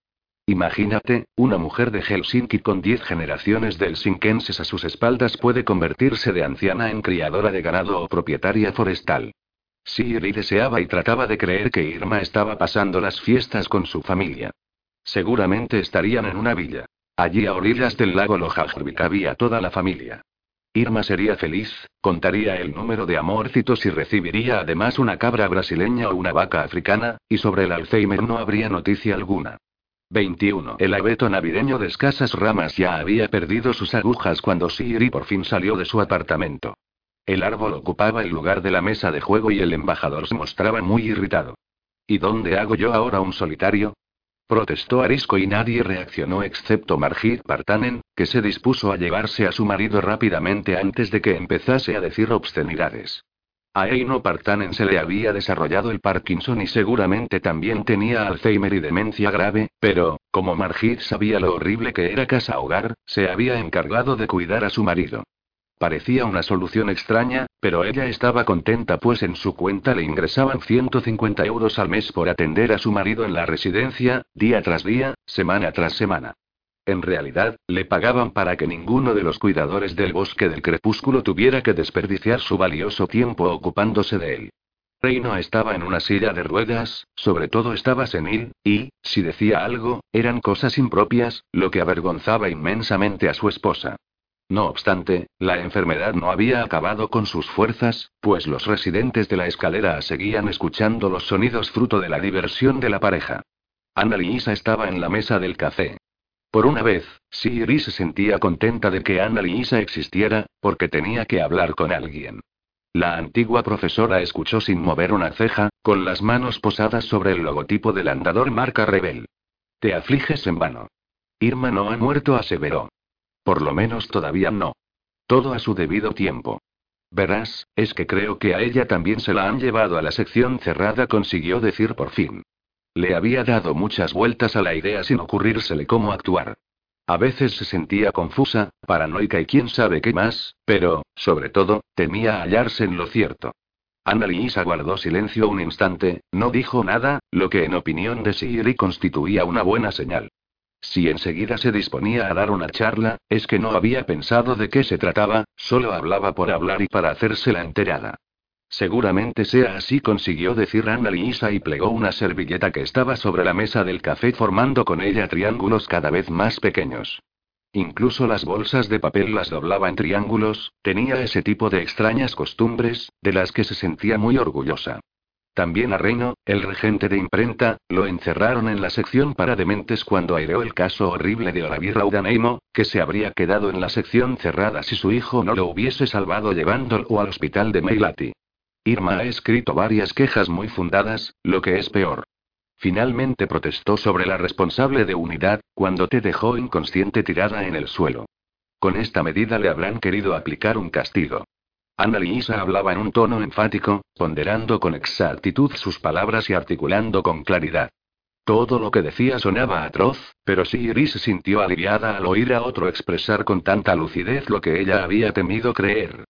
Imagínate, una mujer de Helsinki con diez generaciones de helsinkenses a sus espaldas puede convertirse de anciana en criadora de ganado o propietaria forestal. Siri deseaba y trataba de creer que Irma estaba pasando las fiestas con su familia. Seguramente estarían en una villa. Allí a orillas del lago Lojajvik había toda la familia. Irma sería feliz, contaría el número de amorcitos y recibiría además una cabra brasileña o una vaca africana, y sobre el Alzheimer no habría noticia alguna. 21. El abeto navideño de escasas ramas ya había perdido sus agujas cuando Siri por fin salió de su apartamento. El árbol ocupaba el lugar de la mesa de juego y el embajador se mostraba muy irritado. ¿Y dónde hago yo ahora un solitario? Protestó Arisco y nadie reaccionó excepto Margit Partanen, que se dispuso a llevarse a su marido rápidamente antes de que empezase a decir obscenidades. A Eino Partanen se le había desarrollado el Parkinson y seguramente también tenía Alzheimer y demencia grave, pero, como Margit sabía lo horrible que era casa-hogar, se había encargado de cuidar a su marido. Parecía una solución extraña, pero ella estaba contenta pues en su cuenta le ingresaban 150 euros al mes por atender a su marido en la residencia, día tras día, semana tras semana. En realidad, le pagaban para que ninguno de los cuidadores del bosque del crepúsculo tuviera que desperdiciar su valioso tiempo ocupándose de él. Reino estaba en una silla de ruedas, sobre todo estaba senil, y, si decía algo, eran cosas impropias, lo que avergonzaba inmensamente a su esposa. No obstante, la enfermedad no había acabado con sus fuerzas, pues los residentes de la escalera seguían escuchando los sonidos fruto de la diversión de la pareja. Ana Lisa estaba en la mesa del café. Por una vez, Siri se sentía contenta de que Ana Lisa existiera, porque tenía que hablar con alguien. La antigua profesora escuchó sin mover una ceja, con las manos posadas sobre el logotipo del andador marca Rebel. Te afliges en vano. Irma no ha muerto, aseveró. Por lo menos todavía no. Todo a su debido tiempo. Verás, es que creo que a ella también se la han llevado a la sección cerrada, consiguió decir por fin. Le había dado muchas vueltas a la idea sin ocurrírsele cómo actuar. A veces se sentía confusa, paranoica y quién sabe qué más, pero, sobre todo, temía hallarse en lo cierto. Annalisa guardó silencio un instante, no dijo nada, lo que en opinión de Siri constituía una buena señal. Si enseguida se disponía a dar una charla, es que no había pensado de qué se trataba, solo hablaba por hablar y para hacerse la enterada. Seguramente sea así, consiguió decir Ana Lisa y plegó una servilleta que estaba sobre la mesa del café formando con ella triángulos cada vez más pequeños. Incluso las bolsas de papel las doblaba en triángulos, tenía ese tipo de extrañas costumbres, de las que se sentía muy orgullosa. También a Reino, el regente de imprenta, lo encerraron en la sección para dementes cuando aireó el caso horrible de Olavi Raudaneimo, que se habría quedado en la sección cerrada si su hijo no lo hubiese salvado llevándolo al hospital de Meilati. Irma ha escrito varias quejas muy fundadas, lo que es peor. Finalmente protestó sobre la responsable de unidad, cuando te dejó inconsciente tirada en el suelo. Con esta medida le habrán querido aplicar un castigo. Ana Lisa hablaba en un tono enfático, ponderando con exactitud sus palabras y articulando con claridad. Todo lo que decía sonaba atroz, pero Siri se sintió aliviada al oír a otro expresar con tanta lucidez lo que ella había temido creer.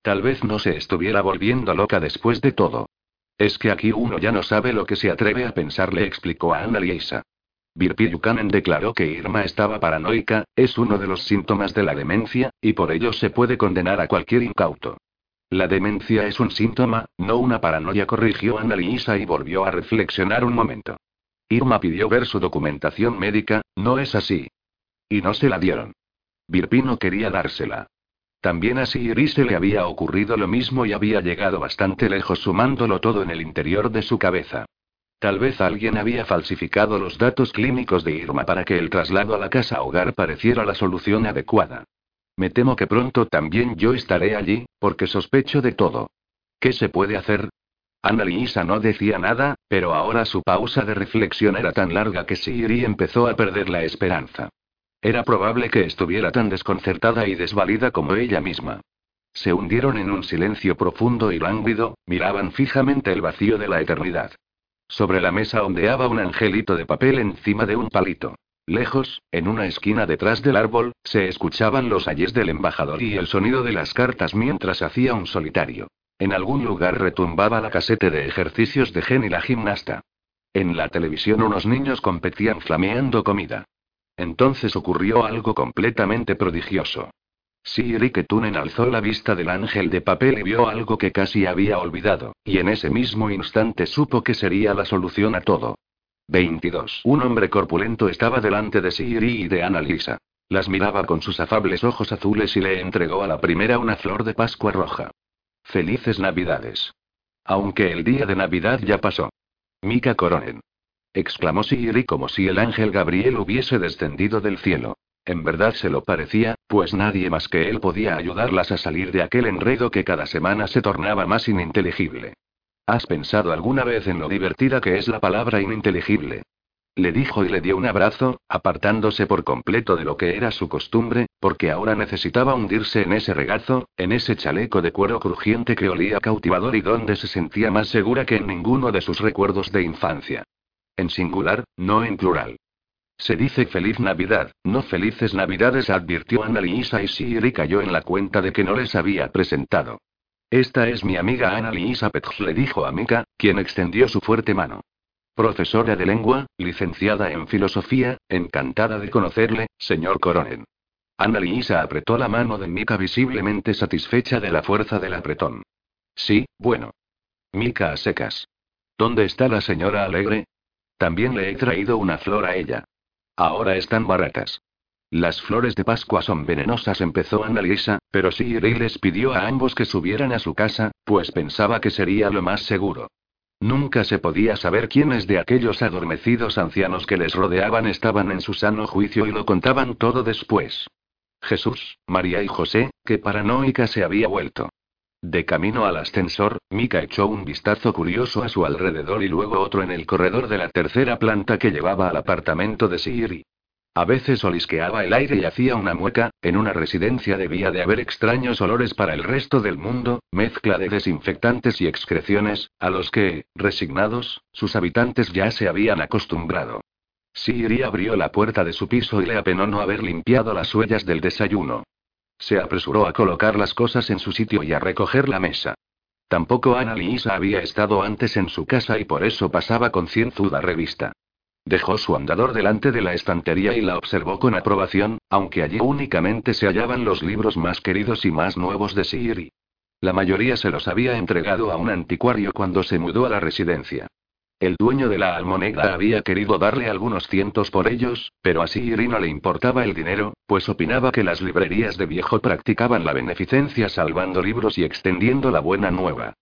Tal vez no se estuviera volviendo loca después de todo. Es que aquí uno ya no sabe lo que se atreve a pensar, le explicó a Ana Lisa. Virpi Buchanan declaró que Irma estaba paranoica, es uno de los síntomas de la demencia, y por ello se puede condenar a cualquier incauto. La demencia es un síntoma, no una paranoia, corrigió Annalisa y volvió a reflexionar un momento. Irma pidió ver su documentación médica, ¿no es así? Y no se la dieron. Virpi no quería dársela. También a Siri se le había ocurrido lo mismo y había llegado bastante lejos sumándolo todo en el interior de su cabeza. Tal vez alguien había falsificado los datos clínicos de Irma para que el traslado a la casa hogar pareciera la solución adecuada. Me temo que pronto también yo estaré allí, porque sospecho de todo. ¿Qué se puede hacer? Ana Lisa no decía nada, pero ahora su pausa de reflexión era tan larga que Siri empezó a perder la esperanza. Era probable que estuviera tan desconcertada y desvalida como ella misma. Se hundieron en un silencio profundo y lánguido, miraban fijamente el vacío de la eternidad. Sobre la mesa ondeaba un angelito de papel encima de un palito. Lejos, en una esquina detrás del árbol, se escuchaban los ayes del embajador y el sonido de las cartas mientras hacía un solitario. En algún lugar retumbaba la casete de ejercicios de Jenny la gimnasta. En la televisión unos niños competían flameando comida. Entonces ocurrió algo completamente prodigioso. Siri Ketunen alzó la vista del ángel de papel y vio algo que casi había olvidado, y en ese mismo instante supo que sería la solución a todo. 22. Un hombre corpulento estaba delante de Siri y de Annalisa. Las miraba con sus afables ojos azules y le entregó a la primera una flor de Pascua roja. Felices Navidades. Aunque el día de Navidad ya pasó. Mika Coronen. Exclamó Siri como si el ángel Gabriel hubiese descendido del cielo. En verdad se lo parecía, pues nadie más que él podía ayudarlas a salir de aquel enredo que cada semana se tornaba más ininteligible. ¿Has pensado alguna vez en lo divertida que es la palabra ininteligible? Le dijo y le dio un abrazo, apartándose por completo de lo que era su costumbre, porque ahora necesitaba hundirse en ese regazo, en ese chaleco de cuero crujiente que olía cautivador y donde se sentía más segura que en ninguno de sus recuerdos de infancia. En singular, no en plural. Se dice feliz Navidad, no felices Navidades, advirtió Annalisa y Siri cayó en la cuenta de que no les había presentado. Esta es mi amiga Ana Lisa le dijo a Mika, quien extendió su fuerte mano. Profesora de lengua, licenciada en filosofía, encantada de conocerle, señor Coronen. Ana Lisa apretó la mano de Mika visiblemente satisfecha de la fuerza del apretón. Sí, bueno. Mika a secas. ¿Dónde está la señora Alegre? También le he traído una flor a ella. Ahora están baratas. Las flores de Pascua son venenosas, empezó Annalisa, pero Siri les pidió a ambos que subieran a su casa, pues pensaba que sería lo más seguro. Nunca se podía saber quiénes de aquellos adormecidos ancianos que les rodeaban estaban en su sano juicio y lo contaban todo después. Jesús, María y José, que paranoica se había vuelto. De camino al ascensor, Mika echó un vistazo curioso a su alrededor y luego otro en el corredor de la tercera planta que llevaba al apartamento de Siri. A veces olisqueaba el aire y hacía una mueca, en una residencia debía de haber extraños olores para el resto del mundo, mezcla de desinfectantes y excreciones, a los que, resignados, sus habitantes ya se habían acostumbrado. Siri abrió la puerta de su piso y le apenó no haber limpiado las huellas del desayuno. Se apresuró a colocar las cosas en su sitio y a recoger la mesa. Tampoco Ana Lisa había estado antes en su casa y por eso pasaba concienzuda revista. Dejó su andador delante de la estantería y la observó con aprobación, aunque allí únicamente se hallaban los libros más queridos y más nuevos de Siri. La mayoría se los había entregado a un anticuario cuando se mudó a la residencia. El dueño de la almoneda había querido darle algunos cientos por ellos, pero a Siri no le importaba el dinero, pues opinaba que las librerías de viejo practicaban la beneficencia salvando libros y extendiendo la buena nueva.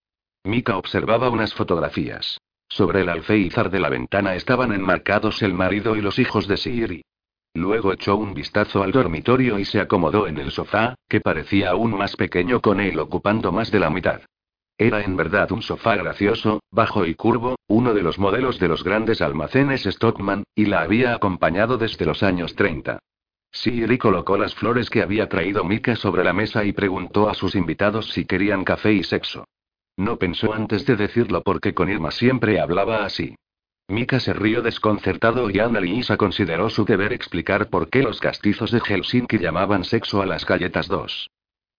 Mika observaba unas fotografías. Sobre el alféizar de la ventana estaban enmarcados el marido y los hijos de Siri. Luego echó un vistazo al dormitorio y se acomodó en el sofá, que parecía aún más pequeño con él ocupando más de la mitad. Era en verdad un sofá gracioso, bajo y curvo, uno de los modelos de los grandes almacenes Stockman, y la había acompañado desde los años 30. Siri colocó las flores que había traído Mika sobre la mesa y preguntó a sus invitados si querían café y sexo. No pensó antes de decirlo porque con Irma siempre hablaba así. Mika se rió desconcertado y Annalisa consideró su deber explicar por qué los castizos de Helsinki llamaban sexo a las galletas 2.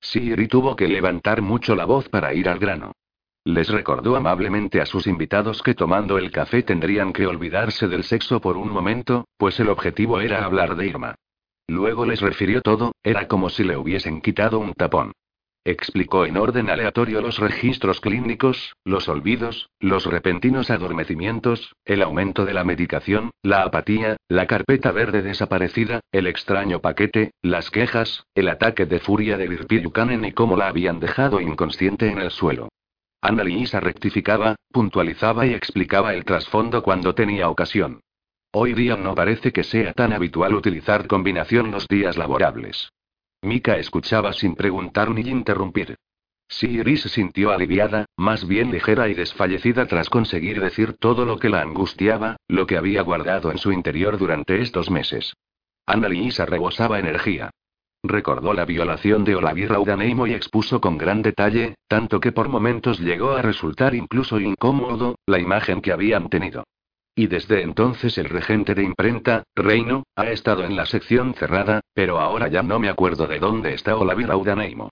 Siri tuvo que levantar mucho la voz para ir al grano. Les recordó amablemente a sus invitados que tomando el café tendrían que olvidarse del sexo por un momento, pues el objetivo era hablar de Irma. Luego les refirió todo, era como si le hubiesen quitado un tapón. Explicó en orden aleatorio los registros clínicos, los olvidos, los repentinos adormecimientos, el aumento de la medicación, la apatía, la carpeta verde desaparecida, el extraño paquete, las quejas, el ataque de furia de Virpiyukanen y cómo la habían dejado inconsciente en el suelo. Ana rectificaba, puntualizaba y explicaba el trasfondo cuando tenía ocasión. Hoy día no parece que sea tan habitual utilizar combinación los días laborables. Mika escuchaba sin preguntar ni interrumpir. Siri se sintió aliviada, más bien ligera y desfallecida tras conseguir decir todo lo que la angustiaba, lo que había guardado en su interior durante estos meses. Annalisa rebosaba energía. Recordó la violación de Olavi Raudaneimo y expuso con gran detalle, tanto que por momentos llegó a resultar incluso incómodo, la imagen que habían tenido. Y desde entonces el regente de imprenta, Reino, ha estado en la sección cerrada, pero ahora ya no me acuerdo de dónde está Olavi Raudaneimo.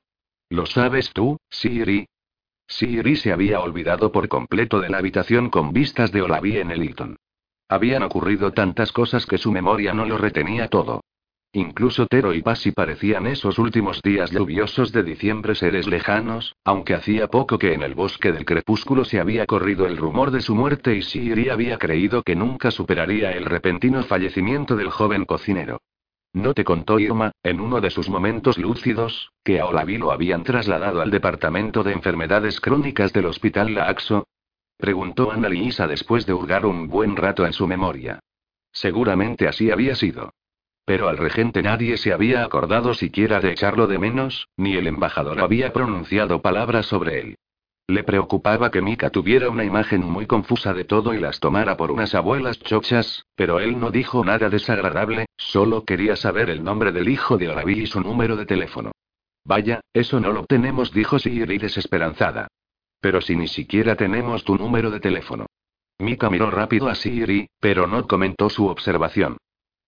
¿Lo sabes tú, Siri? Siri se había olvidado por completo de la habitación con vistas de Olavi en el Hilton. Habían ocurrido tantas cosas que su memoria no lo retenía todo. Incluso Tero y Pasi parecían esos últimos días lluviosos de diciembre seres lejanos, aunque hacía poco que en el bosque del crepúsculo se había corrido el rumor de su muerte y Siri había creído que nunca superaría el repentino fallecimiento del joven cocinero. ¿No te contó Irma, en uno de sus momentos lúcidos, que a Olavi lo habían trasladado al departamento de enfermedades crónicas del hospital Laaxo? Preguntó Annalisa después de hurgar un buen rato en su memoria. Seguramente así había sido. Pero al regente nadie se había acordado siquiera de echarlo de menos, ni el embajador había pronunciado palabras sobre él. Le preocupaba que Mika tuviera una imagen muy confusa de todo y las tomara por unas abuelas chochas, pero él no dijo nada desagradable, solo quería saber el nombre del hijo de Oraví y su número de teléfono. Vaya, eso no lo tenemos, dijo Siri desesperanzada. Pero si ni siquiera tenemos tu número de teléfono. Mika miró rápido a Siri, pero no comentó su observación.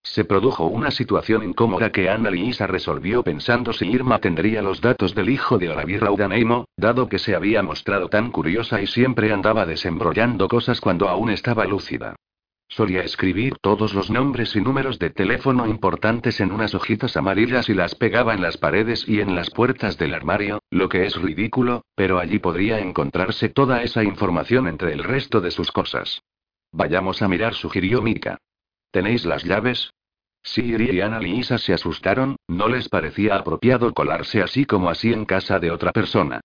Se produjo una situación incómoda que Anna Lisa resolvió pensando si Irma tendría los datos del hijo de Olavi Raudaneimo, dado que se había mostrado tan curiosa y siempre andaba desembrollando cosas cuando aún estaba lúcida. Solía escribir todos los nombres y números de teléfono importantes en unas hojitas amarillas y las pegaba en las paredes y en las puertas del armario, lo que es ridículo, pero allí podría encontrarse toda esa información entre el resto de sus cosas. Vayamos a mirar, sugirió Mika. ¿Tenéis las llaves? Siri y Ana Lisa se asustaron, no les parecía apropiado colarse así como así en casa de otra persona.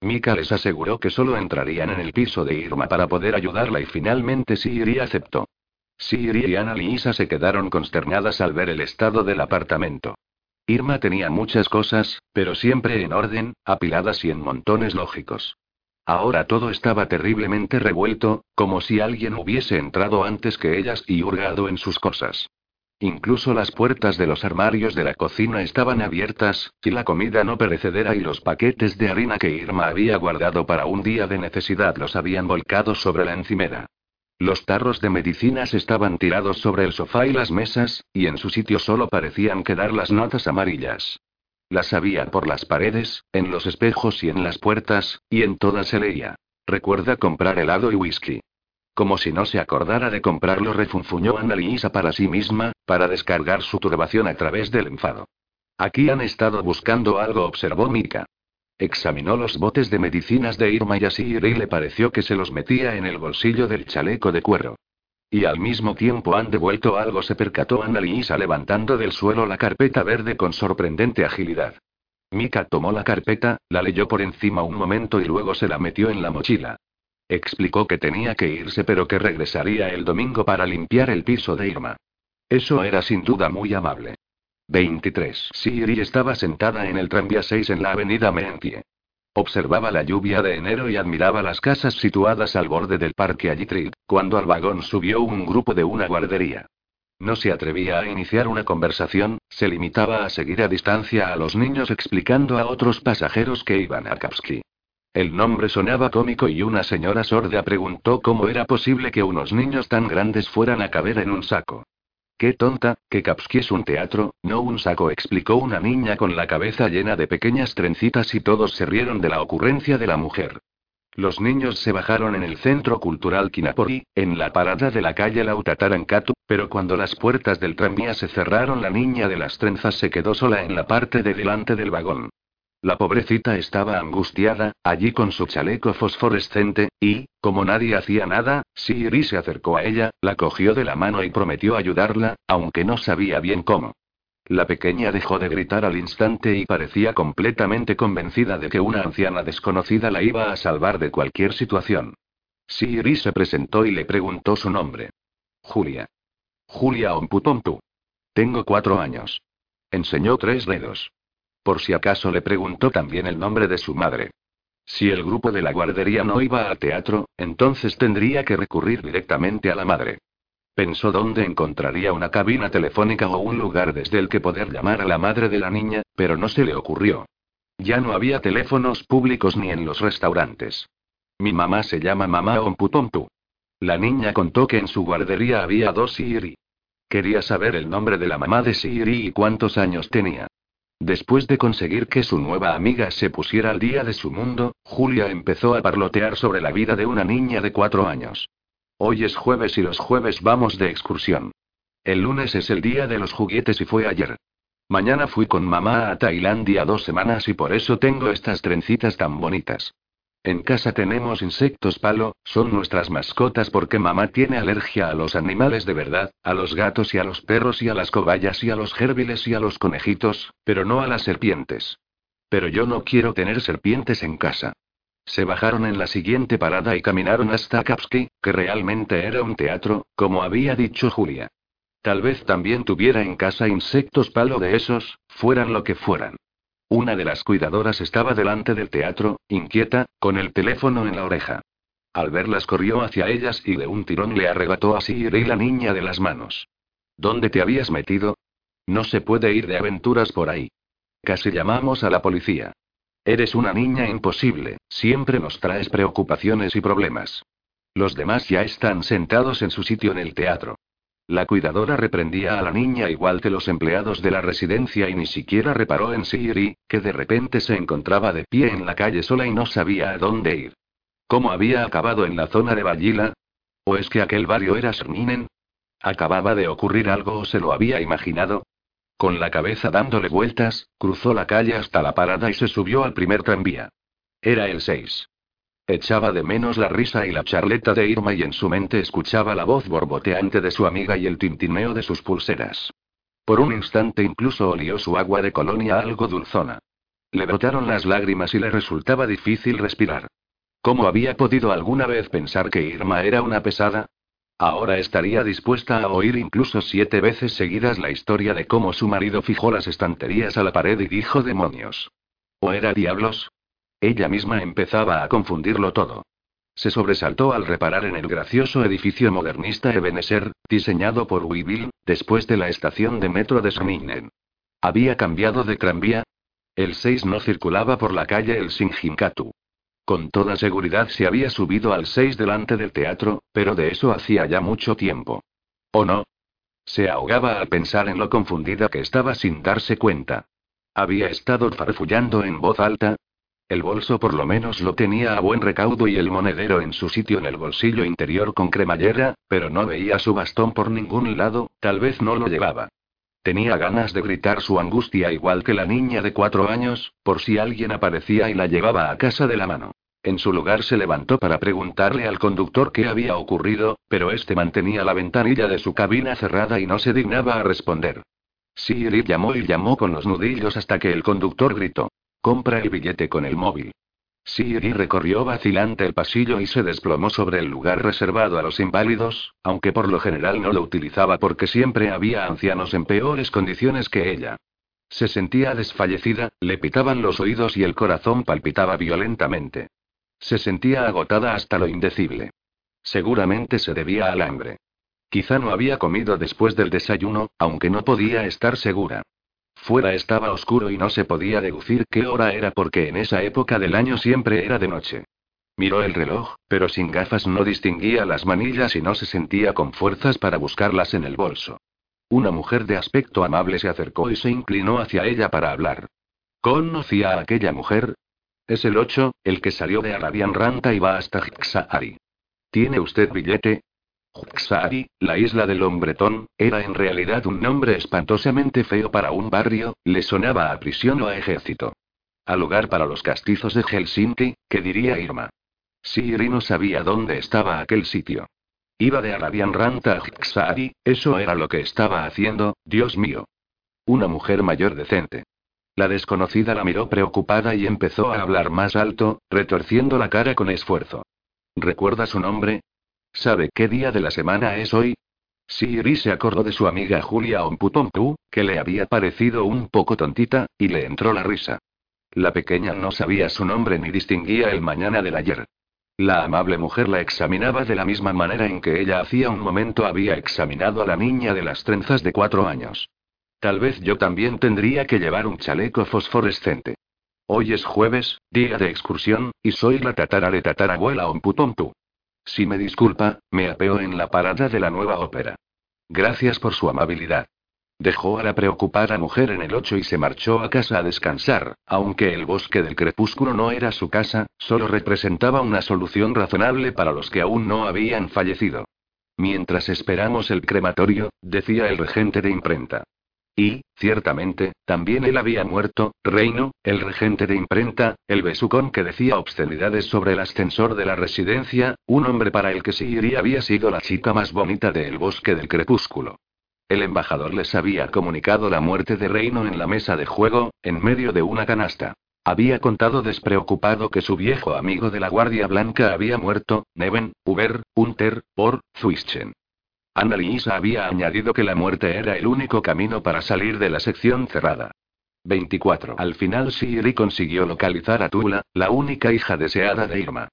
Mika les aseguró que solo entrarían en el piso de Irma para poder ayudarla y finalmente Siri aceptó. Siri y Ana Lisa se quedaron consternadas al ver el estado del apartamento. Irma tenía muchas cosas, pero siempre en orden, apiladas y en montones lógicos. Ahora todo estaba terriblemente revuelto, como si alguien hubiese entrado antes que ellas y hurgado en sus cosas. Incluso las puertas de los armarios de la cocina estaban abiertas, y la comida no perecedera y los paquetes de harina que Irma había guardado para un día de necesidad los habían volcado sobre la encimera. Los tarros de medicinas estaban tirados sobre el sofá y las mesas, y en su sitio solo parecían quedar las notas amarillas. Las había por las paredes, en los espejos y en las puertas, y en todas se leía. Recuerda comprar helado y whisky. Como si no se acordara de comprarlo, refunfuñó Annalisa para sí misma, para descargar su turbación a través del enfado. Aquí han estado buscando algo, observó Mika. Examinó los botes de medicinas de Irma y así y le pareció que se los metía en el bolsillo del chaleco de cuero. Y al mismo tiempo han devuelto algo, se percató Annalisa levantando del suelo la carpeta verde con sorprendente agilidad. Mika tomó la carpeta, la leyó por encima un momento y luego se la metió en la mochila. Explicó que tenía que irse pero que regresaría el domingo para limpiar el piso de Irma. Eso era sin duda muy amable. 23. Siri estaba sentada en el tranvía 6 en la avenida Mentie. Observaba la lluvia de enero y admiraba las casas situadas al borde del parque Allitrid, cuando al vagón subió un grupo de una guardería. No se atrevía a iniciar una conversación, se limitaba a seguir a distancia a los niños explicando a otros pasajeros que iban a Kapsky. El nombre sonaba cómico y una señora sorda preguntó cómo era posible que unos niños tan grandes fueran a caber en un saco. Qué tonta, que Kapsky es un teatro, no un saco, explicó una niña con la cabeza llena de pequeñas trencitas y todos se rieron de la ocurrencia de la mujer. Los niños se bajaron en el Centro Cultural Kinapori, en la parada de la calle Lautataranкatu, pero cuando las puertas del tranvía se cerraron la niña de las trenzas se quedó sola en la parte de delante del vagón. La pobrecita estaba angustiada, allí con su chaleco fosforescente, y, como nadie hacía nada, Siri se acercó a ella, la cogió de la mano y prometió ayudarla, aunque no sabía bien cómo. La pequeña dejó de gritar al instante y parecía completamente convencida de que una anciana desconocida la iba a salvar de cualquier situación. Siri se presentó y le preguntó su nombre. Julia. Julia Omputompu. Tengo cuatro años. Enseñó tres dedos. Por si acaso le preguntó también el nombre de su madre. Si el grupo de la guardería no iba al teatro, entonces tendría que recurrir directamente a la madre. Pensó dónde encontraría una cabina telefónica o un lugar desde el que poder llamar a la madre de la niña, pero no se le ocurrió. Ya no había teléfonos públicos ni en los restaurantes. Mi mamá se llama Mamá Omputompu. La niña contó que en su guardería había dos Siri. Quería saber el nombre de la mamá de Siri y cuántos años tenía. Después de conseguir que su nueva amiga se pusiera al día de su mundo, Julia empezó a parlotear sobre la vida de una niña de cuatro años. Hoy es jueves y los jueves vamos de excursión. El lunes es el día de los juguetes y fue ayer. Mañana fui con mamá a Tailandia dos semanas y por eso tengo estas trencitas tan bonitas. En casa tenemos insectos palo, son nuestras mascotas porque mamá tiene alergia a los animales de verdad, a los gatos y a los perros y a las cobayas y a los gérbiles y a los conejitos, pero no a las serpientes. Pero yo no quiero tener serpientes en casa. Se bajaron en la siguiente parada y caminaron hasta Kapsky, que realmente era un teatro, como había dicho Julia. Tal vez también tuviera en casa insectos palo de esos, fueran lo que fueran. Una de las cuidadoras estaba delante del teatro, inquieta, con el teléfono en la oreja. Al verlas corrió hacia ellas y de un tirón le arrebató a Siri la niña de las manos. ¿Dónde te habías metido? No se puede ir de aventuras por ahí. Casi llamamos a la policía. Eres una niña imposible, siempre nos traes preocupaciones y problemas. Los demás ya están sentados en su sitio en el teatro. La cuidadora reprendía a la niña igual que los empleados de la residencia y ni siquiera reparó en Siri, que de repente se encontraba de pie en la calle sola y no sabía a dónde ir. ¿Cómo había acabado en la zona de Ballila? ¿O es que aquel barrio era Serninen? ¿Acababa de ocurrir algo o se lo había imaginado? Con la cabeza dándole vueltas, cruzó la calle hasta la parada y se subió al primer tranvía. Era el 6. Echaba de menos la risa y la charleta de Irma y en su mente escuchaba la voz borboteante de su amiga y el tintineo de sus pulseras. Por un instante incluso olió su agua de colonia algo dulzona. Le brotaron las lágrimas y le resultaba difícil respirar. ¿Cómo había podido alguna vez pensar que Irma era una pesada? Ahora estaría dispuesta a oír incluso siete veces seguidas la historia de cómo su marido fijó las estanterías a la pared y dijo demonios. ¿O era diablos? Ella misma empezaba a confundirlo todo. Se sobresaltó al reparar en el gracioso edificio modernista Ebenezer, diseñado por Weevil, después de la estación de metro de Sminen. ¿Había cambiado de tranvía? El 6 no circulaba por la calle El Sinjinkatu. Con toda seguridad se había subido al 6 delante del teatro, pero de eso hacía ya mucho tiempo. ¿O no? Se ahogaba al pensar en lo confundida que estaba sin darse cuenta. Había estado farfullando en voz alta, el bolso por lo menos lo tenía a buen recaudo y el monedero en su sitio en el bolsillo interior con cremallera, pero no veía su bastón por ningún lado, tal vez no lo llevaba. Tenía ganas de gritar su angustia igual que la niña de cuatro años, por si alguien aparecía y la llevaba a casa de la mano. En su lugar se levantó para preguntarle al conductor qué había ocurrido, pero este mantenía la ventanilla de su cabina cerrada y no se dignaba a responder. Siri llamó y llamó con los nudillos hasta que el conductor gritó. Compra el billete con el móvil. Siri recorrió vacilante el pasillo y se desplomó sobre el lugar reservado a los inválidos, aunque por lo general no lo utilizaba porque siempre había ancianos en peores condiciones que ella. Se sentía desfallecida, le pitaban los oídos y el corazón palpitaba violentamente. Se sentía agotada hasta lo indecible. Seguramente se debía al hambre. Quizá no había comido después del desayuno, aunque no podía estar segura. Fuera estaba oscuro y no se podía deducir qué hora era porque en esa época del año siempre era de noche. Miró el reloj, pero sin gafas no distinguía las manillas y no se sentía con fuerzas para buscarlas en el bolso. Una mujer de aspecto amable se acercó y se inclinó hacia ella para hablar. ¿Conocía a aquella mujer? Es el 8, el que salió de Arabian Ranta y va hasta Hixaari. ¿Tiene usted billete? Huxari, la isla del hombretón, era en realidad un nombre espantosamente feo para un barrio, le sonaba a prisión o a ejército. A lugar para los castizos de Helsinki, ¿qué diría Irma? Siri no sabía dónde estaba aquel sitio. Iba de Arabian Ranta a Hixari, eso era lo que estaba haciendo, Dios mío. Una mujer mayor decente. La desconocida la miró preocupada y empezó a hablar más alto, retorciendo la cara con esfuerzo. ¿Recuerda su nombre? ¿Sabe qué día de la semana es hoy? Siri se acordó de su amiga Julia Omputompu, que le había parecido un poco tontita, y le entró la risa. La pequeña no sabía su nombre ni distinguía el mañana del ayer. La amable mujer la examinaba de la misma manera en que ella hacía un momento había examinado a la niña de las trenzas de cuatro años. Tal vez yo también tendría que llevar un chaleco fosforescente. Hoy es jueves, día de excursión, y soy la tatara de tatarabuela Omputompu. Si me disculpa, me apeo en la parada de la nueva ópera. Gracias por su amabilidad. Dejó a la preocupada mujer en el 8 y se marchó a casa a descansar, aunque el bosque del crepúsculo no era su casa, solo representaba una solución razonable para los que aún no habían fallecido. Mientras esperamos el crematorio, decía el regente de imprenta. Y, ciertamente, también él había muerto, Reino, el regente de imprenta, el besucón que decía obscenidades sobre el ascensor de la residencia, un hombre para el que Siri había sido la chica más bonita del bosque del crepúsculo. El embajador les había comunicado la muerte de Reino en la mesa de juego, en medio de una canasta. Había contado despreocupado que su viejo amigo de la Guardia Blanca había muerto, Neven, Uber, Unter, por, Annalisa había añadido que la muerte era el único camino para salir de la sección cerrada. 24. Al final Siri consiguió localizar a Tula, la única hija deseada de Irma.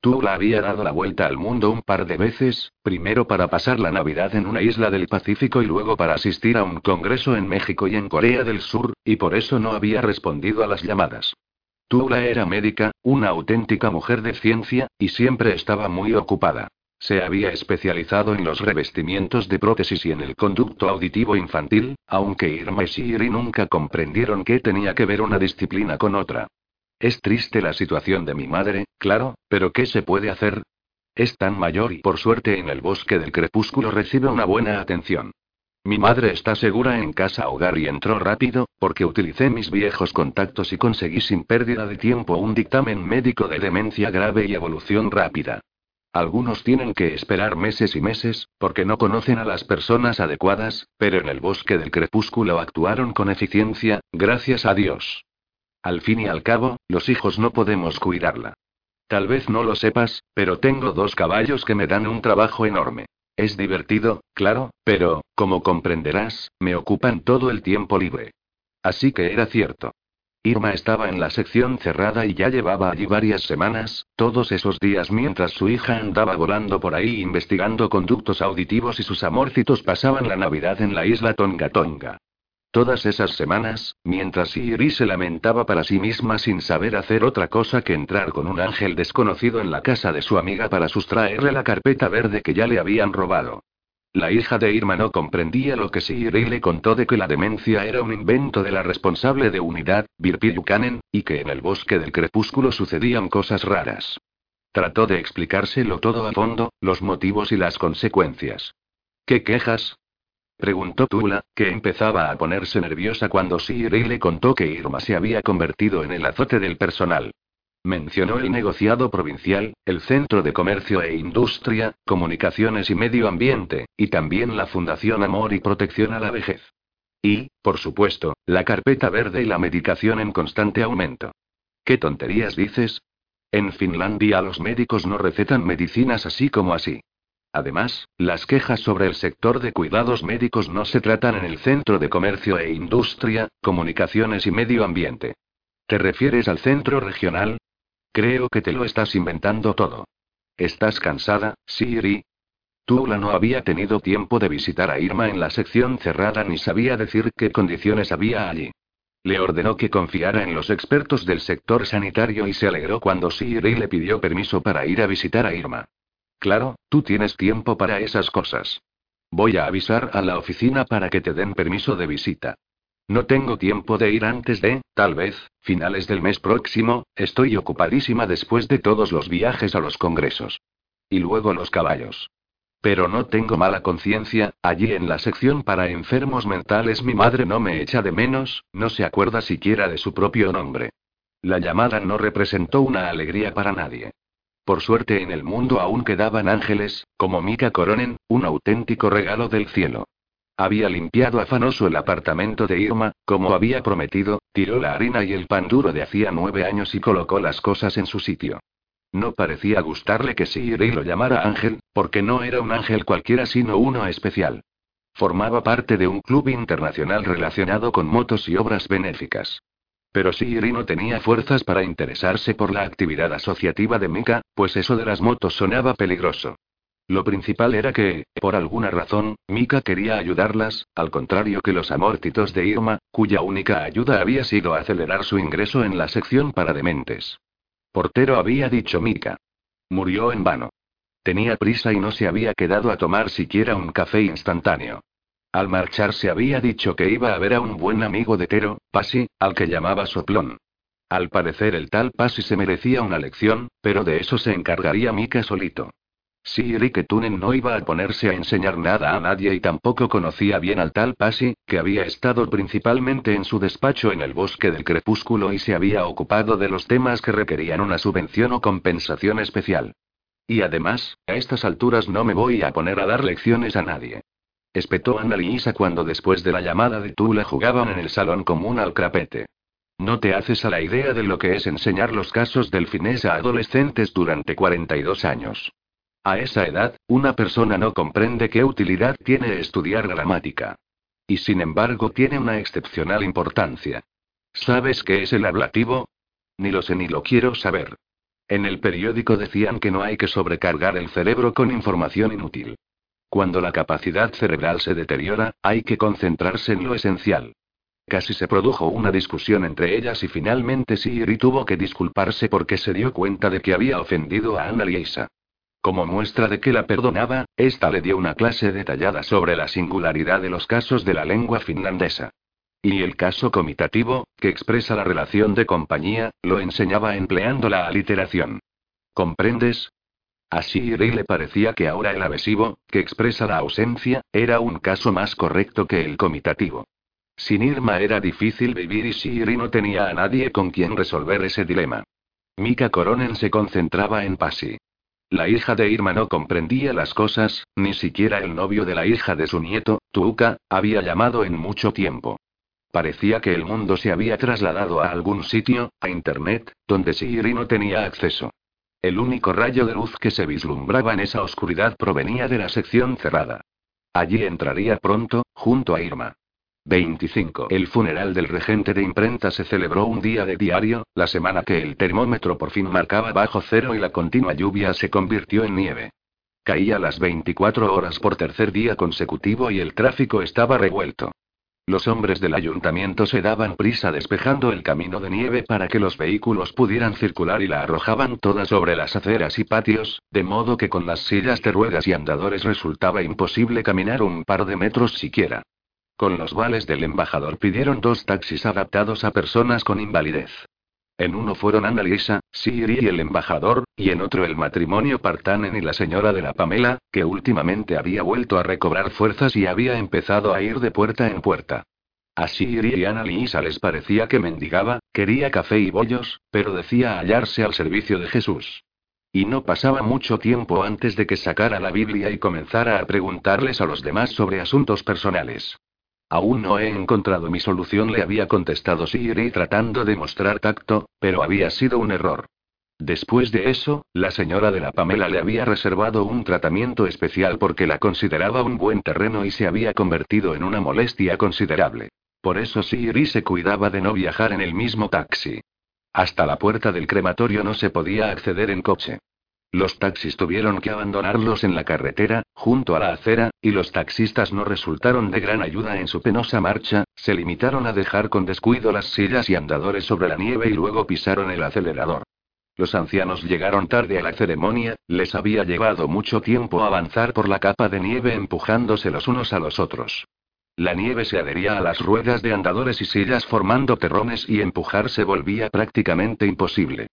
Tula había dado la vuelta al mundo un par de veces, primero para pasar la Navidad en una isla del Pacífico y luego para asistir a un congreso en México y en Corea del Sur, y por eso no había respondido a las llamadas. Tula era médica, una auténtica mujer de ciencia, y siempre estaba muy ocupada. Se había especializado en los revestimientos de prótesis y en el conducto auditivo infantil, aunque Irma y Siri nunca comprendieron qué tenía que ver una disciplina con otra. Es triste la situación de mi madre, claro, pero ¿qué se puede hacer? Es tan mayor y por suerte en el bosque del crepúsculo recibe una buena atención. Mi madre está segura en casa hogar y entró rápido, porque utilicé mis viejos contactos y conseguí sin pérdida de tiempo un dictamen médico de demencia grave y evolución rápida. Algunos tienen que esperar meses y meses, porque no conocen a las personas adecuadas, pero en el bosque del crepúsculo actuaron con eficiencia, gracias a Dios. Al fin y al cabo, los hijos no podemos cuidarla. Tal vez no lo sepas, pero tengo dos caballos que me dan un trabajo enorme. Es divertido, claro, pero, como comprenderás, me ocupan todo el tiempo libre. Así que era cierto. Irma estaba en la sección cerrada y ya llevaba allí varias semanas, todos esos días mientras su hija andaba volando por ahí investigando conductos auditivos y sus amorcitos pasaban la Navidad en la isla Tonga Tonga. Todas esas semanas, mientras Iri se lamentaba para sí misma sin saber hacer otra cosa que entrar con un ángel desconocido en la casa de su amiga para sustraerle la carpeta verde que ya le habían robado. La hija de Irma no comprendía lo que Siri le contó de que la demencia era un invento de la responsable de unidad, Virpi Buchanan, y que en el bosque del crepúsculo sucedían cosas raras. Trató de explicárselo todo a fondo, los motivos y las consecuencias. ¿Qué quejas? Preguntó Tula, que empezaba a ponerse nerviosa cuando Siri le contó que Irma se había convertido en el azote del personal. Mencionó el negociado provincial, el Centro de Comercio e Industria, Comunicaciones y Medio Ambiente, y también la Fundación Amor y Protección a la Vejez. Y, por supuesto, la carpeta verde y la medicación en constante aumento. ¿Qué tonterías dices? En Finlandia los médicos no recetan medicinas así como así. Además, las quejas sobre el sector de cuidados médicos no se tratan en el Centro de Comercio e Industria, Comunicaciones y Medio Ambiente. ¿Te refieres al centro regional? Creo que te lo estás inventando todo. ¿Estás cansada, Siri? Tula no había tenido tiempo de visitar a Irma en la sección cerrada ni sabía decir qué condiciones había allí. Le ordenó que confiara en los expertos del sector sanitario y se alegró cuando Siri le pidió permiso para ir a visitar a Irma. Claro, tú tienes tiempo para esas cosas. Voy a avisar a la oficina para que te den permiso de visita. No tengo tiempo de ir antes de, tal vez, finales del mes próximo, estoy ocupadísima después de todos los viajes a los congresos. Y luego los caballos. Pero no tengo mala conciencia, allí en la sección para enfermos mentales mi madre no me echa de menos, no se acuerda siquiera de su propio nombre. La llamada no representó una alegría para nadie. Por suerte en el mundo aún quedaban ángeles, como Mika Coronen, un auténtico regalo del cielo. Había limpiado afanoso el apartamento de Irma, como había prometido, tiró la harina y el pan duro de hacía nueve años y colocó las cosas en su sitio. No parecía gustarle que Siri lo llamara ángel, porque no era un ángel cualquiera sino uno especial. Formaba parte de un club internacional relacionado con motos y obras benéficas. Pero Siri no tenía fuerzas para interesarse por la actividad asociativa de Mika, pues eso de las motos sonaba peligroso. Lo principal era que, por alguna razón, Mika quería ayudarlas, al contrario que los amórtitos de Irma, cuya única ayuda había sido acelerar su ingreso en la sección para dementes. Portero había dicho Mika. Murió en vano. Tenía prisa y no se había quedado a tomar siquiera un café instantáneo. Al marcharse había dicho que iba a ver a un buen amigo de Tero, Pasi, al que llamaba Soplón. Al parecer el tal Pasi se merecía una lección, pero de eso se encargaría Mika solito. Siri Tunen no iba a ponerse a enseñar nada a nadie y tampoco conocía bien al tal Pasi, que había estado principalmente en su despacho en el bosque del crepúsculo y se había ocupado de los temas que requerían una subvención o compensación especial. Y además, a estas alturas no me voy a poner a dar lecciones a nadie espetó Annalisa cuando después de la llamada de Tula jugaban en el salón común al crapete. No te haces a la idea de lo que es enseñar los casos del finés a adolescentes durante 42 años. A esa edad, una persona no comprende qué utilidad tiene estudiar gramática. Y sin embargo tiene una excepcional importancia. ¿Sabes qué es el ablativo? Ni lo sé ni lo quiero saber. En el periódico decían que no hay que sobrecargar el cerebro con información inútil. Cuando la capacidad cerebral se deteriora, hay que concentrarse en lo esencial. Casi se produjo una discusión entre ellas y finalmente Siri tuvo que disculparse porque se dio cuenta de que había ofendido a Anna Liesa. Como muestra de que la perdonaba, esta le dio una clase detallada sobre la singularidad de los casos de la lengua finlandesa. Y el caso comitativo, que expresa la relación de compañía, lo enseñaba empleando la aliteración. ¿Comprendes? A Siri le parecía que ahora el adhesivo, que expresa la ausencia, era un caso más correcto que el comitativo. Sin Irma era difícil vivir y Siri no tenía a nadie con quien resolver ese dilema. Mika Coronen se concentraba en Pasi. La hija de Irma no comprendía las cosas, ni siquiera el novio de la hija de su nieto, Tuuka, había llamado en mucho tiempo. Parecía que el mundo se había trasladado a algún sitio, a Internet, donde Siri no tenía acceso. El único rayo de luz que se vislumbraba en esa oscuridad provenía de la sección cerrada. Allí entraría pronto, junto a Irma. 25. El funeral del regente de imprenta se celebró un día de diario, la semana que el termómetro por fin marcaba bajo cero y la continua lluvia se convirtió en nieve. Caía las 24 horas por tercer día consecutivo y el tráfico estaba revuelto. Los hombres del ayuntamiento se daban prisa despejando el camino de nieve para que los vehículos pudieran circular y la arrojaban toda sobre las aceras y patios, de modo que con las sillas de ruedas y andadores resultaba imposible caminar un par de metros siquiera. Con los vales del embajador pidieron dos taxis adaptados a personas con invalidez. En uno fueron Annalisa, Siri y el embajador, y en otro el matrimonio Partanen y la señora de la Pamela, que últimamente había vuelto a recobrar fuerzas y había empezado a ir de puerta en puerta. A Siri y Annalisa les parecía que mendigaba, quería café y bollos, pero decía hallarse al servicio de Jesús. Y no pasaba mucho tiempo antes de que sacara la Biblia y comenzara a preguntarles a los demás sobre asuntos personales. Aún no he encontrado mi solución, le había contestado Siri tratando de mostrar tacto, pero había sido un error. Después de eso, la señora de la Pamela le había reservado un tratamiento especial porque la consideraba un buen terreno y se había convertido en una molestia considerable. Por eso Siri se cuidaba de no viajar en el mismo taxi. Hasta la puerta del crematorio no se podía acceder en coche. Los taxis tuvieron que abandonarlos en la carretera, junto a la acera, y los taxistas no resultaron de gran ayuda en su penosa marcha, se limitaron a dejar con descuido las sillas y andadores sobre la nieve y luego pisaron el acelerador. Los ancianos llegaron tarde a la ceremonia, les había llevado mucho tiempo avanzar por la capa de nieve empujándose los unos a los otros. La nieve se adhería a las ruedas de andadores y sillas formando terrones y empujar se volvía prácticamente imposible.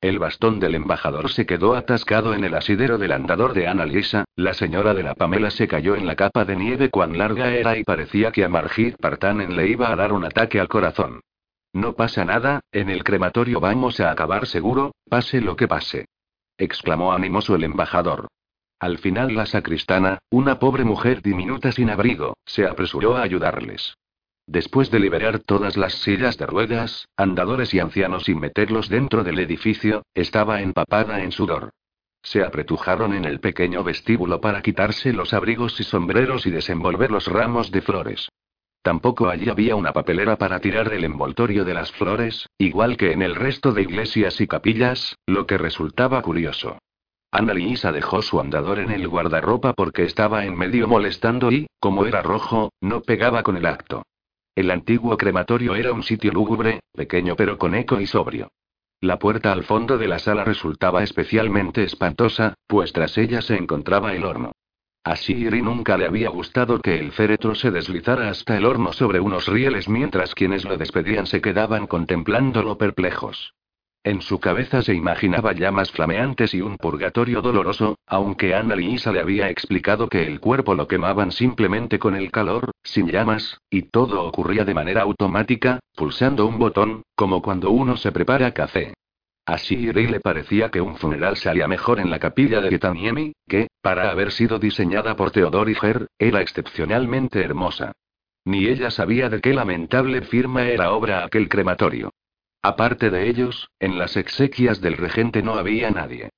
El bastón del embajador se quedó atascado en el asidero del andador de Ana Lisa, la señora de la Pamela se cayó en la capa de nieve cuán larga era y parecía que a Margit Partanen le iba a dar un ataque al corazón. No pasa nada, en el crematorio vamos a acabar seguro, pase lo que pase. exclamó animoso el embajador. Al final la sacristana, una pobre mujer diminuta sin abrigo, se apresuró a ayudarles. Después de liberar todas las sillas de ruedas, andadores y ancianos y meterlos dentro del edificio, estaba empapada en sudor. Se apretujaron en el pequeño vestíbulo para quitarse los abrigos y sombreros y desenvolver los ramos de flores. Tampoco allí había una papelera para tirar el envoltorio de las flores, igual que en el resto de iglesias y capillas, lo que resultaba curioso. Ana Lisa dejó su andador en el guardarropa porque estaba en medio molestando y, como era rojo, no pegaba con el acto. El antiguo crematorio era un sitio lúgubre, pequeño pero con eco y sobrio. La puerta al fondo de la sala resultaba especialmente espantosa, pues tras ella se encontraba el horno. A Shiri nunca le había gustado que el féretro se deslizara hasta el horno sobre unos rieles mientras quienes lo despedían se quedaban contemplándolo perplejos. En su cabeza se imaginaba llamas flameantes y un purgatorio doloroso, aunque Ana Lisa le había explicado que el cuerpo lo quemaban simplemente con el calor, sin llamas, y todo ocurría de manera automática, pulsando un botón, como cuando uno se prepara café. A Shiri le parecía que un funeral salía mejor en la capilla de Getaniemi, que, para haber sido diseñada por Theodore Her, era excepcionalmente hermosa. Ni ella sabía de qué lamentable firma era obra aquel crematorio. Aparte de ellos, en las exequias del regente no había nadie.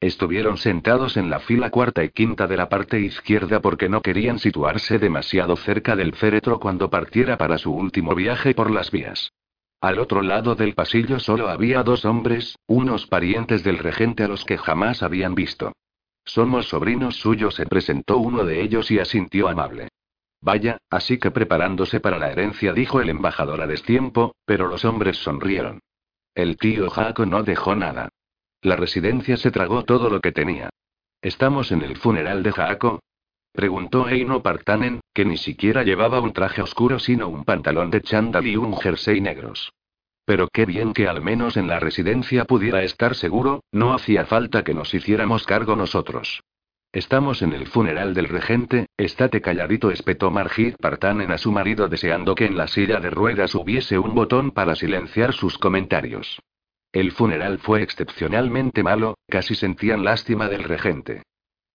Estuvieron sentados en la fila cuarta y quinta de la parte izquierda porque no querían situarse demasiado cerca del féretro cuando partiera para su último viaje por las vías. Al otro lado del pasillo solo había dos hombres, unos parientes del regente a los que jamás habían visto. Somos sobrinos suyos, se presentó uno de ellos y asintió amable. Vaya, así que preparándose para la herencia, dijo el embajador a destiempo, pero los hombres sonrieron. El tío Jaco no dejó nada. La residencia se tragó todo lo que tenía. ¿Estamos en el funeral de Jaco? Preguntó Eino Partanen, que ni siquiera llevaba un traje oscuro sino un pantalón de chándal y un jersey negros. Pero qué bien que al menos en la residencia pudiera estar seguro, no hacía falta que nos hiciéramos cargo nosotros. Estamos en el funeral del regente, estate calladito, espetó Margit Partanen a su marido deseando que en la silla de ruedas hubiese un botón para silenciar sus comentarios. El funeral fue excepcionalmente malo, casi sentían lástima del regente.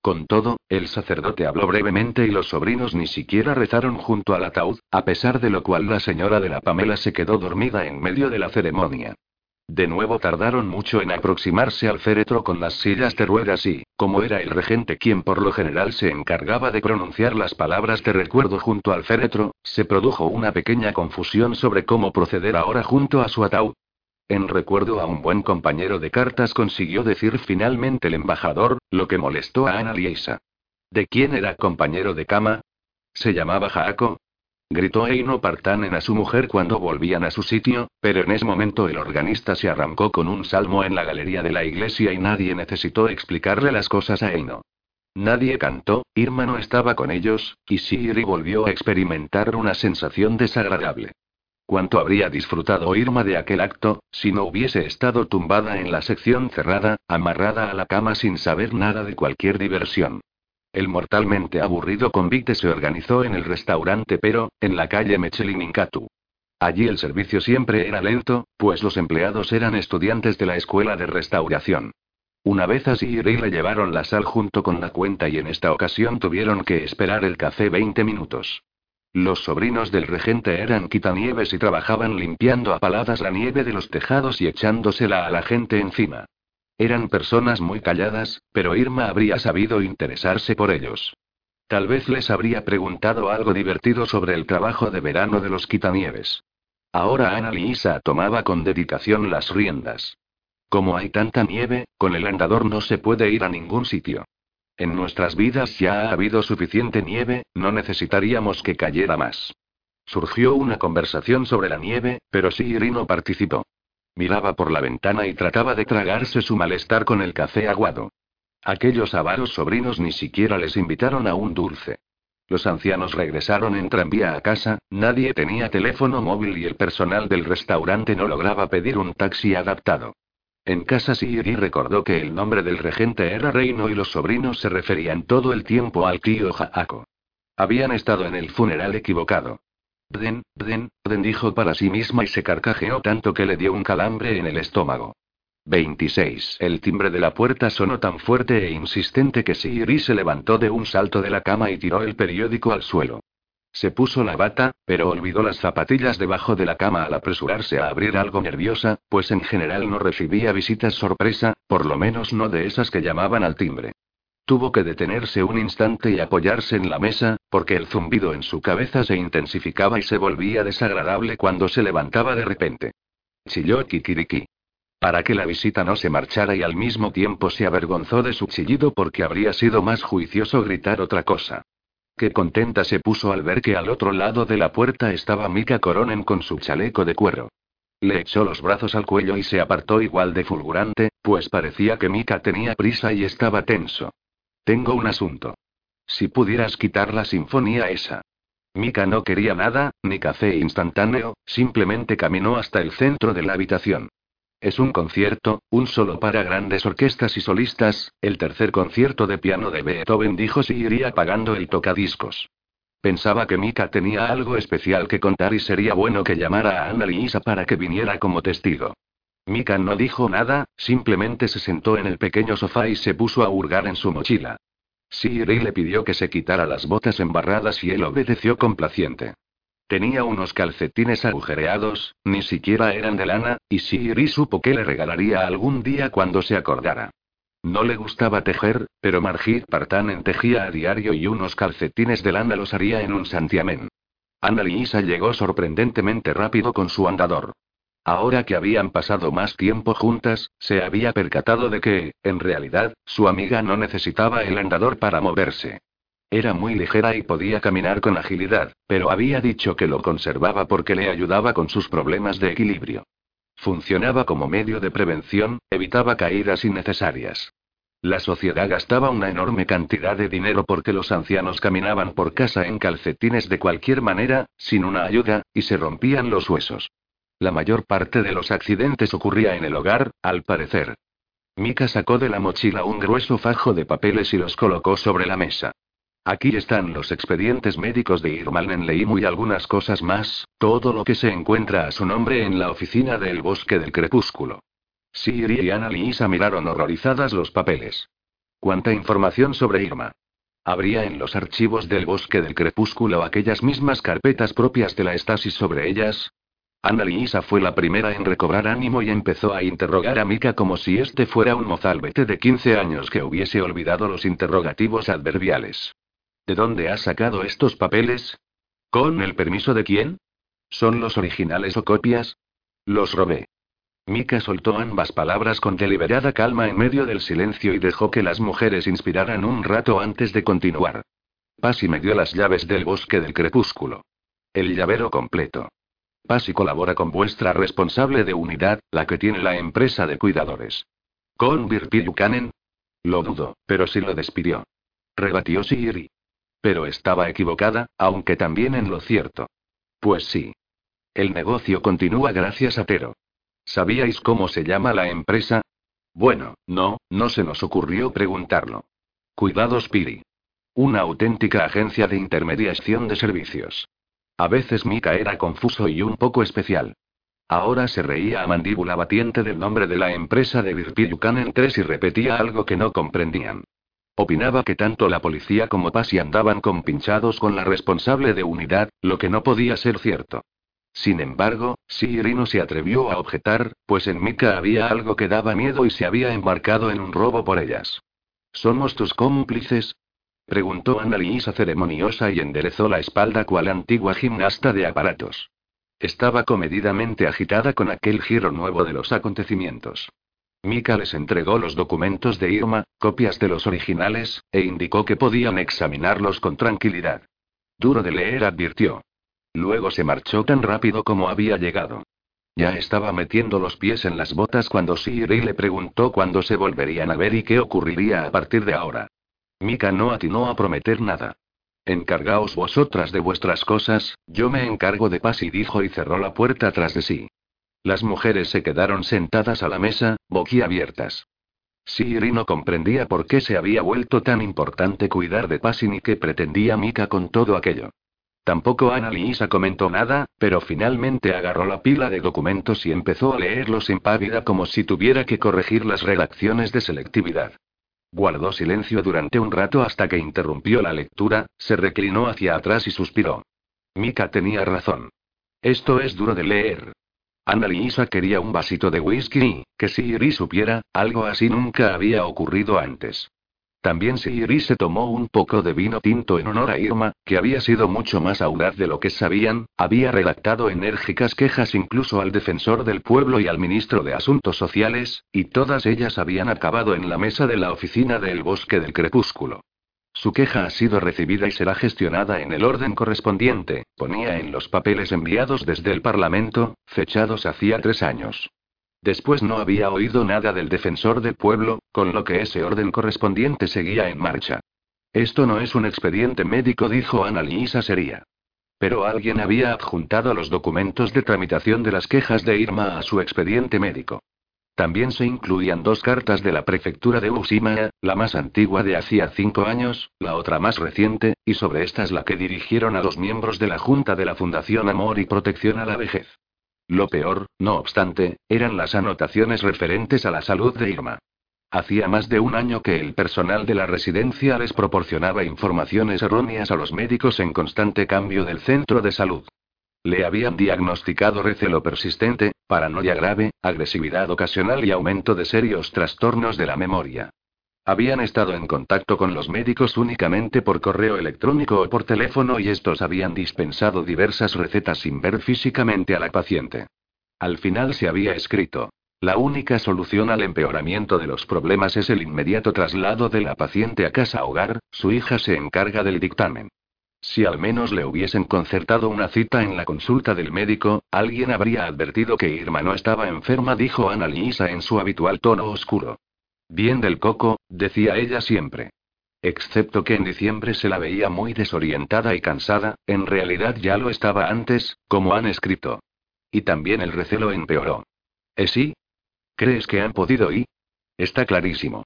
Con todo, el sacerdote habló brevemente y los sobrinos ni siquiera rezaron junto al ataúd, a pesar de lo cual la señora de la Pamela se quedó dormida en medio de la ceremonia. De nuevo tardaron mucho en aproximarse al féretro con las sillas de ruedas y, como era el regente quien por lo general se encargaba de pronunciar las palabras de recuerdo junto al féretro, se produjo una pequeña confusión sobre cómo proceder ahora junto a su ataúd. En recuerdo a un buen compañero de cartas consiguió decir finalmente el embajador, lo que molestó a Ana Liesa. ¿De quién era compañero de cama? ¿Se llamaba Jaco? Gritó Eino Partanen a su mujer cuando volvían a su sitio, pero en ese momento el organista se arrancó con un salmo en la galería de la iglesia y nadie necesitó explicarle las cosas a Eino. Nadie cantó, Irma no estaba con ellos, y Siri volvió a experimentar una sensación desagradable. Cuánto habría disfrutado Irma de aquel acto, si no hubiese estado tumbada en la sección cerrada, amarrada a la cama sin saber nada de cualquier diversión. El mortalmente aburrido convite se organizó en el restaurante pero, en la calle Mechelinkatu. Allí el servicio siempre era lento, pues los empleados eran estudiantes de la escuela de restauración. Una vez así y le llevaron la sal junto con la cuenta y en esta ocasión tuvieron que esperar el café 20 minutos. Los sobrinos del regente eran quitanieves y trabajaban limpiando a paladas la nieve de los tejados y echándosela a la gente encima. Eran personas muy calladas, pero Irma habría sabido interesarse por ellos. Tal vez les habría preguntado algo divertido sobre el trabajo de verano de los quitanieves. Ahora Ana Lisa tomaba con dedicación las riendas. Como hay tanta nieve, con el andador no se puede ir a ningún sitio. En nuestras vidas ya ha habido suficiente nieve, no necesitaríamos que cayera más. Surgió una conversación sobre la nieve, pero Siri no participó. Miraba por la ventana y trataba de tragarse su malestar con el café aguado. Aquellos avaros sobrinos ni siquiera les invitaron a un dulce. Los ancianos regresaron en tranvía a casa, nadie tenía teléfono móvil y el personal del restaurante no lograba pedir un taxi adaptado. En casa Siri recordó que el nombre del regente era Reino y los sobrinos se referían todo el tiempo al tío Jaako. Habían estado en el funeral equivocado. Den, den, den dijo para sí misma y se carcajeó tanto que le dio un calambre en el estómago. 26. El timbre de la puerta sonó tan fuerte e insistente que Siri se levantó de un salto de la cama y tiró el periódico al suelo. Se puso la bata, pero olvidó las zapatillas debajo de la cama al apresurarse a abrir algo nerviosa, pues en general no recibía visitas sorpresa, por lo menos no de esas que llamaban al timbre. Tuvo que detenerse un instante y apoyarse en la mesa, porque el zumbido en su cabeza se intensificaba y se volvía desagradable cuando se levantaba de repente. Chilló Kikiriki. Para que la visita no se marchara y al mismo tiempo se avergonzó de su chillido porque habría sido más juicioso gritar otra cosa. Qué contenta se puso al ver que al otro lado de la puerta estaba Mika Coronen con su chaleco de cuero. Le echó los brazos al cuello y se apartó igual de fulgurante, pues parecía que Mika tenía prisa y estaba tenso. Tengo un asunto. Si pudieras quitar la sinfonía esa. Mika no quería nada, ni café instantáneo, simplemente caminó hasta el centro de la habitación. Es un concierto, un solo para grandes orquestas y solistas, el tercer concierto de piano de Beethoven dijo si iría apagando el tocadiscos. Pensaba que Mika tenía algo especial que contar y sería bueno que llamara a Anna Lisa para que viniera como testigo. Mika no dijo nada, simplemente se sentó en el pequeño sofá y se puso a hurgar en su mochila. Siri le pidió que se quitara las botas embarradas y él obedeció complaciente. Tenía unos calcetines agujereados, ni siquiera eran de lana, y Siri supo que le regalaría algún día cuando se acordara. No le gustaba tejer, pero Margit Partanen tejía a diario y unos calcetines de lana los haría en un santiamén. Annalisa llegó sorprendentemente rápido con su andador. Ahora que habían pasado más tiempo juntas, se había percatado de que, en realidad, su amiga no necesitaba el andador para moverse. Era muy ligera y podía caminar con agilidad, pero había dicho que lo conservaba porque le ayudaba con sus problemas de equilibrio. Funcionaba como medio de prevención, evitaba caídas innecesarias. La sociedad gastaba una enorme cantidad de dinero porque los ancianos caminaban por casa en calcetines de cualquier manera, sin una ayuda, y se rompían los huesos. La mayor parte de los accidentes ocurría en el hogar, al parecer. Mika sacó de la mochila un grueso fajo de papeles y los colocó sobre la mesa. Aquí están los expedientes médicos de Irmalnen Leim y algunas cosas más, todo lo que se encuentra a su nombre en la oficina del Bosque del Crepúsculo. Siri y Ana Lisa miraron horrorizadas los papeles. ¿Cuánta información sobre Irma? ¿Habría en los archivos del Bosque del Crepúsculo aquellas mismas carpetas propias de la estasis sobre ellas? Ana Lisa fue la primera en recobrar ánimo y empezó a interrogar a Mika como si este fuera un mozalbete de 15 años que hubiese olvidado los interrogativos adverbiales. ¿De dónde has sacado estos papeles? ¿Con el permiso de quién? ¿Son los originales o copias? Los robé. Mika soltó ambas palabras con deliberada calma en medio del silencio y dejó que las mujeres inspiraran un rato antes de continuar. Pasi me dio las llaves del bosque del crepúsculo. El llavero completo. Pasi colabora con vuestra responsable de unidad, la que tiene la empresa de cuidadores. ¿Con Virpi Lo dudo, pero sí lo despidió. Rebatió Siri. Pero estaba equivocada, aunque también en lo cierto. Pues sí. El negocio continúa gracias a Tero. ¿Sabíais cómo se llama la empresa? Bueno, no, no se nos ocurrió preguntarlo. Cuidados Piri. Una auténtica agencia de intermediación de servicios. A veces Mika era confuso y un poco especial. Ahora se reía a mandíbula batiente del nombre de la empresa de en 3 y repetía algo que no comprendían. Opinaba que tanto la policía como Pasi andaban compinchados con la responsable de unidad, lo que no podía ser cierto. Sin embargo, Siri no se atrevió a objetar, pues en Mika había algo que daba miedo y se había embarcado en un robo por ellas. ¿Somos tus cómplices? Preguntó Annalisa ceremoniosa y enderezó la espalda cual antigua gimnasta de aparatos. Estaba comedidamente agitada con aquel giro nuevo de los acontecimientos. Mika les entregó los documentos de Irma, copias de los originales, e indicó que podían examinarlos con tranquilidad. Duro de leer advirtió. Luego se marchó tan rápido como había llegado. Ya estaba metiendo los pies en las botas cuando Siri le preguntó cuándo se volverían a ver y qué ocurriría a partir de ahora. Mika no atinó a prometer nada. Encargaos vosotras de vuestras cosas, yo me encargo de paz y dijo y cerró la puerta tras de sí. Las mujeres se quedaron sentadas a la mesa, boquiabiertas. Siri no comprendía por qué se había vuelto tan importante cuidar de Pasi ni qué pretendía Mika con todo aquello. Tampoco Ana Lisa comentó nada, pero finalmente agarró la pila de documentos y empezó a leerlos impávida como si tuviera que corregir las redacciones de selectividad. Guardó silencio durante un rato hasta que interrumpió la lectura, se reclinó hacia atrás y suspiró. Mika tenía razón. Esto es duro de leer. Annalisa quería un vasito de whisky y, que si Iris supiera, algo así nunca había ocurrido antes. También Iris se tomó un poco de vino tinto en honor a Irma, que había sido mucho más audaz de lo que sabían, había redactado enérgicas quejas incluso al defensor del pueblo y al ministro de Asuntos Sociales, y todas ellas habían acabado en la mesa de la oficina del Bosque del Crepúsculo. Su queja ha sido recibida y será gestionada en el orden correspondiente, ponía en los papeles enviados desde el Parlamento, fechados hacía tres años. Después no había oído nada del defensor del pueblo, con lo que ese orden correspondiente seguía en marcha. Esto no es un expediente médico, dijo Annalisa sería. Pero alguien había adjuntado los documentos de tramitación de las quejas de Irma a su expediente médico. También se incluían dos cartas de la prefectura de Ushima, la más antigua de hacía cinco años, la otra más reciente, y sobre estas la que dirigieron a los miembros de la Junta de la Fundación Amor y Protección a la Vejez. Lo peor, no obstante, eran las anotaciones referentes a la salud de Irma. Hacía más de un año que el personal de la residencia les proporcionaba informaciones erróneas a los médicos en constante cambio del centro de salud. Le habían diagnosticado recelo persistente, paranoia grave, agresividad ocasional y aumento de serios trastornos de la memoria. Habían estado en contacto con los médicos únicamente por correo electrónico o por teléfono y estos habían dispensado diversas recetas sin ver físicamente a la paciente. Al final se había escrito. La única solución al empeoramiento de los problemas es el inmediato traslado de la paciente a casa hogar, su hija se encarga del dictamen. Si al menos le hubiesen concertado una cita en la consulta del médico, alguien habría advertido que Irma no estaba enferma, dijo Ana Lisa en su habitual tono oscuro. Bien del coco, decía ella siempre. Excepto que en diciembre se la veía muy desorientada y cansada, en realidad ya lo estaba antes, como han escrito. Y también el recelo empeoró. ¿Es sí? ¿Crees que han podido ir? Está clarísimo.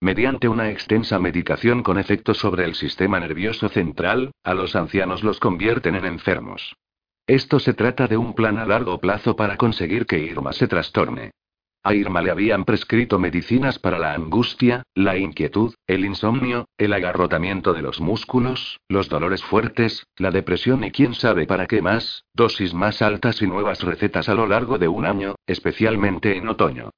Mediante una extensa medicación con efectos sobre el sistema nervioso central, a los ancianos los convierten en enfermos. Esto se trata de un plan a largo plazo para conseguir que Irma se trastorne. A Irma le habían prescrito medicinas para la angustia, la inquietud, el insomnio, el agarrotamiento de los músculos, los dolores fuertes, la depresión y quién sabe para qué más, dosis más altas y nuevas recetas a lo largo de un año, especialmente en otoño.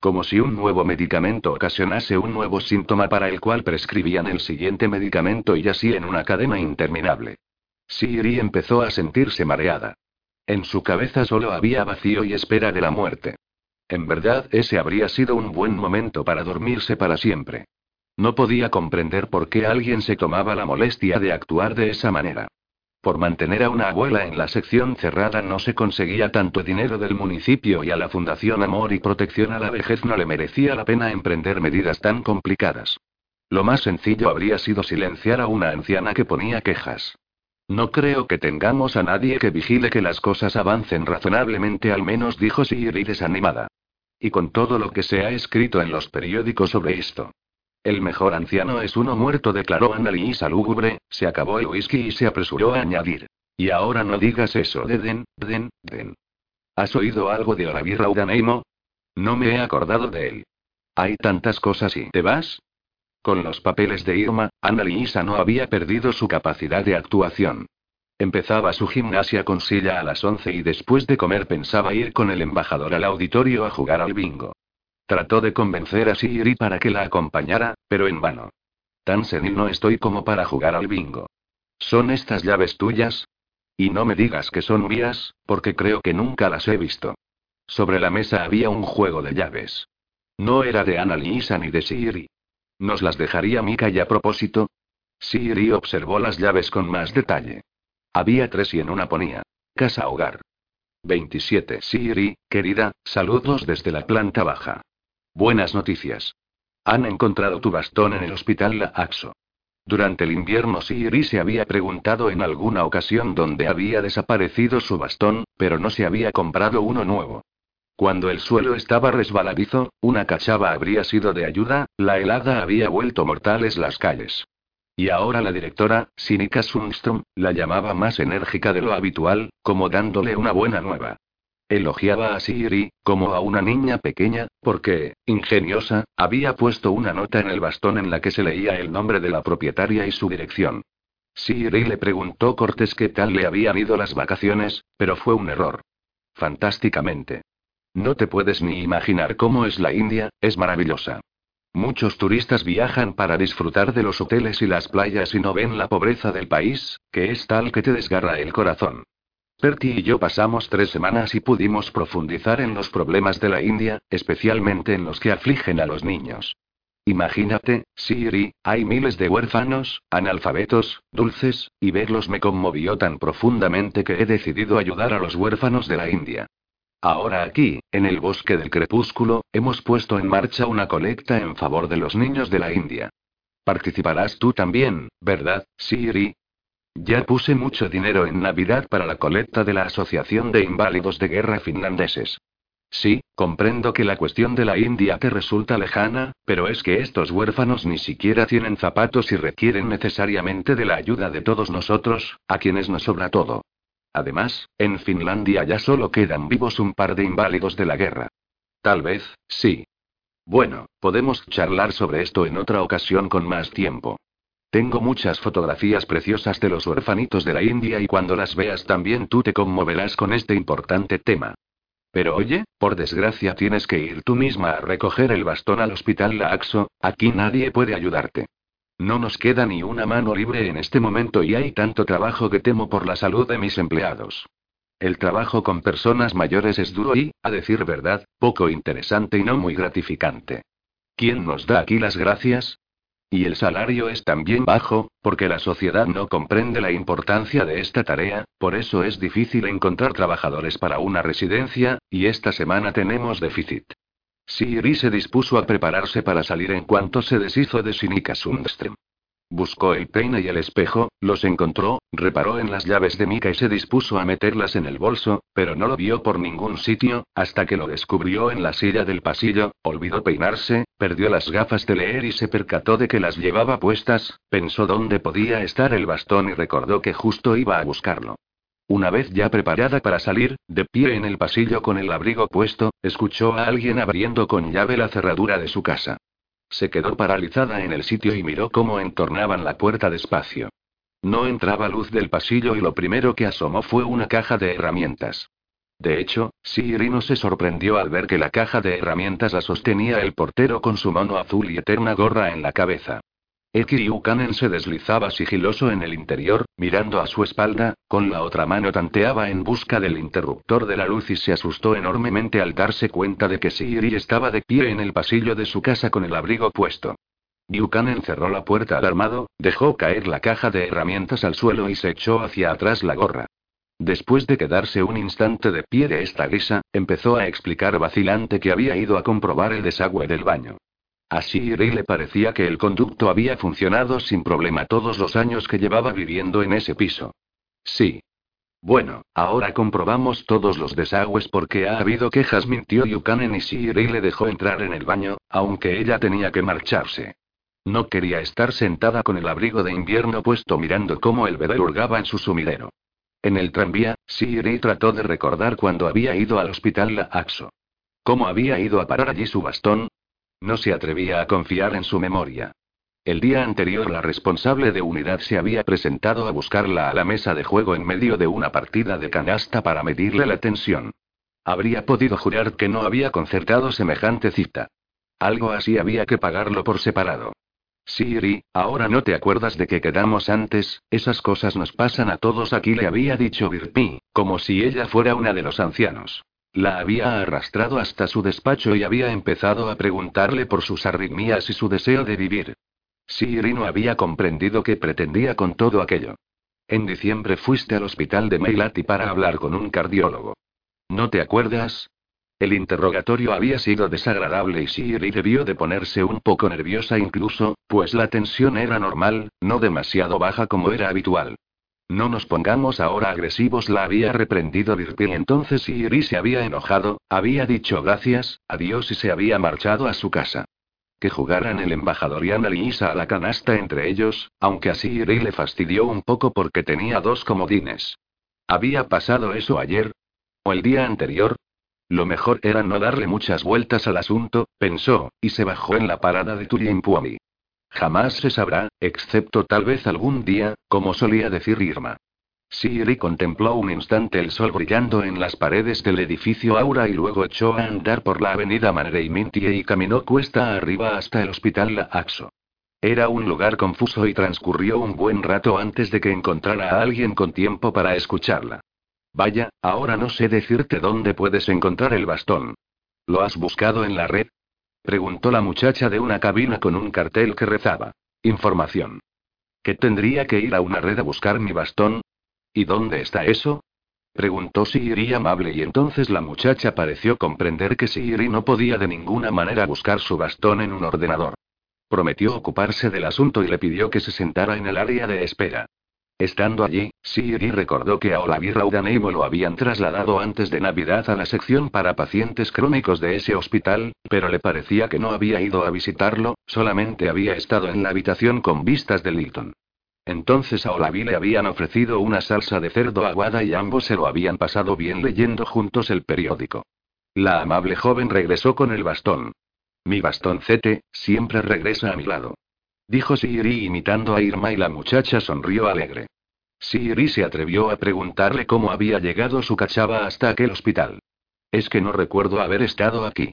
Como si un nuevo medicamento ocasionase un nuevo síntoma para el cual prescribían el siguiente medicamento y así en una cadena interminable. Siri empezó a sentirse mareada. En su cabeza solo había vacío y espera de la muerte. En verdad, ese habría sido un buen momento para dormirse para siempre. No podía comprender por qué alguien se tomaba la molestia de actuar de esa manera. Por mantener a una abuela en la sección cerrada no se conseguía tanto dinero del municipio y a la Fundación Amor y Protección a la Vejez no le merecía la pena emprender medidas tan complicadas. Lo más sencillo habría sido silenciar a una anciana que ponía quejas. No creo que tengamos a nadie que vigile que las cosas avancen razonablemente, al menos dijo Siri desanimada. Y con todo lo que se ha escrito en los periódicos sobre esto. El mejor anciano es uno muerto, declaró Annalisa lúgubre, se acabó el whisky y se apresuró a añadir. Y ahora no digas eso de Den, Den, Den. ¿Has oído algo de Oravi Raudaneimo? No me he acordado de él. Hay tantas cosas y. ¿Te vas? Con los papeles de Irma, Annalisa no había perdido su capacidad de actuación. Empezaba su gimnasia con silla a las 11 y después de comer pensaba ir con el embajador al auditorio a jugar al bingo. Trató de convencer a Siri para que la acompañara, pero en vano. Tan senil no estoy como para jugar al bingo. ¿Son estas llaves tuyas? Y no me digas que son mías, porque creo que nunca las he visto. Sobre la mesa había un juego de llaves. No era de Annalisa ni de Siri. ¿Nos las dejaría Mika y a propósito? Siri observó las llaves con más detalle. Había tres y en una ponía. Casa hogar. 27. Siri, querida, saludos desde la planta baja. Buenas noticias. Han encontrado tu bastón en el hospital La Axo. Durante el invierno Siri se había preguntado en alguna ocasión dónde había desaparecido su bastón, pero no se había comprado uno nuevo. Cuando el suelo estaba resbaladizo, una cachava habría sido de ayuda, la helada había vuelto mortales las calles. Y ahora la directora, Sinika Sundström, la llamaba más enérgica de lo habitual, como dándole una buena nueva. Elogiaba a Siri, como a una niña pequeña, porque, ingeniosa, había puesto una nota en el bastón en la que se leía el nombre de la propietaria y su dirección. Siri le preguntó Cortés qué tal le habían ido las vacaciones, pero fue un error. Fantásticamente. No te puedes ni imaginar cómo es la India, es maravillosa. Muchos turistas viajan para disfrutar de los hoteles y las playas y no ven la pobreza del país, que es tal que te desgarra el corazón. Perty y yo pasamos tres semanas y pudimos profundizar en los problemas de la India, especialmente en los que afligen a los niños. Imagínate, Siri, hay miles de huérfanos, analfabetos, dulces, y verlos me conmovió tan profundamente que he decidido ayudar a los huérfanos de la India. Ahora aquí, en el bosque del crepúsculo, hemos puesto en marcha una colecta en favor de los niños de la India. Participarás tú también, ¿verdad, Siri? Ya puse mucho dinero en Navidad para la colecta de la Asociación de Inválidos de Guerra Finlandeses. Sí, comprendo que la cuestión de la India te resulta lejana, pero es que estos huérfanos ni siquiera tienen zapatos y requieren necesariamente de la ayuda de todos nosotros, a quienes nos sobra todo. Además, en Finlandia ya solo quedan vivos un par de inválidos de la guerra. Tal vez, sí. Bueno, podemos charlar sobre esto en otra ocasión con más tiempo. Tengo muchas fotografías preciosas de los huerfanitos de la India y cuando las veas también tú te conmoverás con este importante tema. Pero oye, por desgracia tienes que ir tú misma a recoger el bastón al hospital Laaxo, aquí nadie puede ayudarte. No nos queda ni una mano libre en este momento y hay tanto trabajo que temo por la salud de mis empleados. El trabajo con personas mayores es duro y, a decir verdad, poco interesante y no muy gratificante. ¿Quién nos da aquí las gracias? Y el salario es también bajo, porque la sociedad no comprende la importancia de esta tarea, por eso es difícil encontrar trabajadores para una residencia, y esta semana tenemos déficit. Siri se dispuso a prepararse para salir en cuanto se deshizo de Sinika Sundström. Buscó el peine y el espejo, los encontró, reparó en las llaves de Mika y se dispuso a meterlas en el bolso, pero no lo vio por ningún sitio, hasta que lo descubrió en la silla del pasillo, olvidó peinarse, perdió las gafas de leer y se percató de que las llevaba puestas, pensó dónde podía estar el bastón y recordó que justo iba a buscarlo. Una vez ya preparada para salir, de pie en el pasillo con el abrigo puesto, escuchó a alguien abriendo con llave la cerradura de su casa. Se quedó paralizada en el sitio y miró cómo entornaban la puerta despacio. No entraba luz del pasillo y lo primero que asomó fue una caja de herramientas. De hecho, Siri se sorprendió al ver que la caja de herramientas la sostenía el portero con su mano azul y eterna gorra en la cabeza. Eki Ukanen se deslizaba sigiloso en el interior, mirando a su espalda, con la otra mano tanteaba en busca del interruptor de la luz y se asustó enormemente al darse cuenta de que Siri estaba de pie en el pasillo de su casa con el abrigo puesto. Buchanan cerró la puerta alarmado, dejó caer la caja de herramientas al suelo y se echó hacia atrás la gorra. Después de quedarse un instante de pie de esta guisa, empezó a explicar vacilante que había ido a comprobar el desagüe del baño. A Siri le parecía que el conducto había funcionado sin problema todos los años que llevaba viviendo en ese piso. Sí. Bueno, ahora comprobamos todos los desagües porque ha habido quejas, mintió Yukanen y Siri le dejó entrar en el baño, aunque ella tenía que marcharse. No quería estar sentada con el abrigo de invierno puesto mirando cómo el bebé hurgaba en su sumidero. En el tranvía, Siri trató de recordar cuando había ido al hospital La Axo. ¿Cómo había ido a parar allí su bastón? No se atrevía a confiar en su memoria. El día anterior la responsable de unidad se había presentado a buscarla a la mesa de juego en medio de una partida de canasta para medirle la tensión. Habría podido jurar que no había concertado semejante cita. Algo así había que pagarlo por separado. Siri, ahora no te acuerdas de que quedamos antes, esas cosas nos pasan a todos aquí, le había dicho Virpi, como si ella fuera una de los ancianos. La había arrastrado hasta su despacho y había empezado a preguntarle por sus arritmias y su deseo de vivir. Siri no había comprendido qué pretendía con todo aquello. En diciembre fuiste al hospital de Meilati para hablar con un cardiólogo. ¿No te acuerdas? El interrogatorio había sido desagradable y Siri debió de ponerse un poco nerviosa incluso, pues la tensión era normal, no demasiado baja como era habitual. No nos pongamos ahora agresivos, la había reprendido Virpil. Entonces Siri se había enojado, había dicho gracias, adiós y se había marchado a su casa. Que jugaran el embajador y Annalisa a la canasta entre ellos, aunque a Siri le fastidió un poco porque tenía dos comodines. ¿Había pasado eso ayer? ¿O el día anterior? Lo mejor era no darle muchas vueltas al asunto, pensó, y se bajó en la parada de Turimpuami. Jamás se sabrá, excepto tal vez algún día, como solía decir Irma. Siri contempló un instante el sol brillando en las paredes del edificio Aura y luego echó a andar por la avenida Manreimintie y caminó cuesta arriba hasta el hospital La Axo. Era un lugar confuso y transcurrió un buen rato antes de que encontrara a alguien con tiempo para escucharla. Vaya, ahora no sé decirte dónde puedes encontrar el bastón. ¿Lo has buscado en la red? Preguntó la muchacha de una cabina con un cartel que rezaba. Información. ¿Que tendría que ir a una red a buscar mi bastón? ¿Y dónde está eso? Preguntó Siri amable y entonces la muchacha pareció comprender que Siri no podía de ninguna manera buscar su bastón en un ordenador. Prometió ocuparse del asunto y le pidió que se sentara en el área de espera. Estando allí, Siri recordó que a Olavi Raudaneimo lo habían trasladado antes de Navidad a la sección para pacientes crónicos de ese hospital, pero le parecía que no había ido a visitarlo, solamente había estado en la habitación con vistas de Lilton. Entonces a Olavi le habían ofrecido una salsa de cerdo aguada y ambos se lo habían pasado bien leyendo juntos el periódico. La amable joven regresó con el bastón. Mi bastón Zete, siempre regresa a mi lado. Dijo Siri imitando a Irma y la muchacha sonrió alegre. Siri se atrevió a preguntarle cómo había llegado su cachava hasta aquel hospital. Es que no recuerdo haber estado aquí.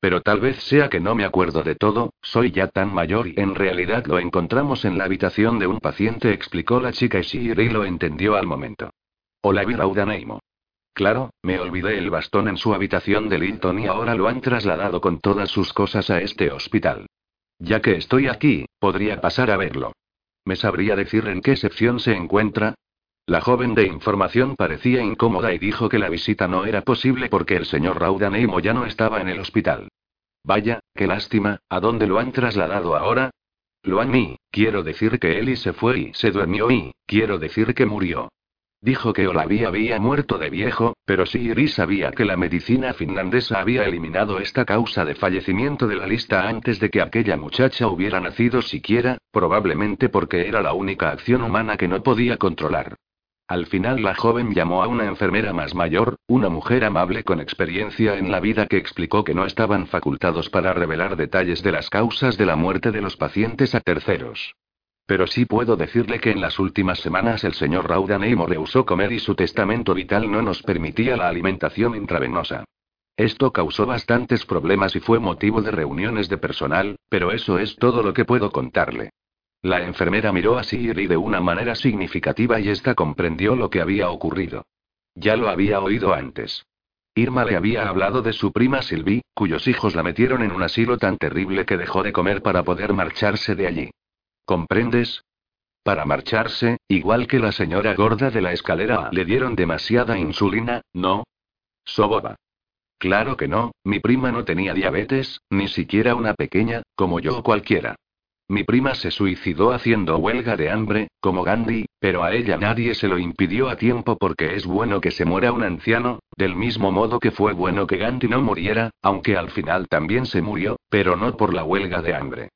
Pero tal vez sea que no me acuerdo de todo, soy ya tan mayor y en realidad lo encontramos en la habitación de un paciente, explicó la chica y Siri lo entendió al momento. Hola, Viraudaneimo. Claro, me olvidé el bastón en su habitación de Linton y ahora lo han trasladado con todas sus cosas a este hospital. Ya que estoy aquí, podría pasar a verlo. ¿Me sabría decir en qué sección se encuentra? La joven de información parecía incómoda y dijo que la visita no era posible porque el señor Raudaneimo ya no estaba en el hospital. Vaya, qué lástima, ¿a dónde lo han trasladado ahora? Lo han mí, quiero decir que Eli se fue y se durmió y, quiero decir que murió. Dijo que Olavi había muerto de viejo, pero Siri sabía que la medicina finlandesa había eliminado esta causa de fallecimiento de la lista antes de que aquella muchacha hubiera nacido siquiera, probablemente porque era la única acción humana que no podía controlar. Al final la joven llamó a una enfermera más mayor, una mujer amable con experiencia en la vida que explicó que no estaban facultados para revelar detalles de las causas de la muerte de los pacientes a terceros. Pero sí puedo decirle que en las últimas semanas el señor Raudaneimo rehusó comer y su testamento vital no nos permitía la alimentación intravenosa. Esto causó bastantes problemas y fue motivo de reuniones de personal, pero eso es todo lo que puedo contarle. La enfermera miró a Siri de una manera significativa y ésta comprendió lo que había ocurrido. Ya lo había oído antes. Irma le había hablado de su prima Sylvie, cuyos hijos la metieron en un asilo tan terrible que dejó de comer para poder marcharse de allí. ¿Comprendes? Para marcharse, igual que la señora gorda de la escalera, le dieron demasiada insulina, ¿no? Soboba. Claro que no, mi prima no tenía diabetes, ni siquiera una pequeña, como yo o cualquiera. Mi prima se suicidó haciendo huelga de hambre, como Gandhi, pero a ella nadie se lo impidió a tiempo porque es bueno que se muera un anciano, del mismo modo que fue bueno que Gandhi no muriera, aunque al final también se murió, pero no por la huelga de hambre.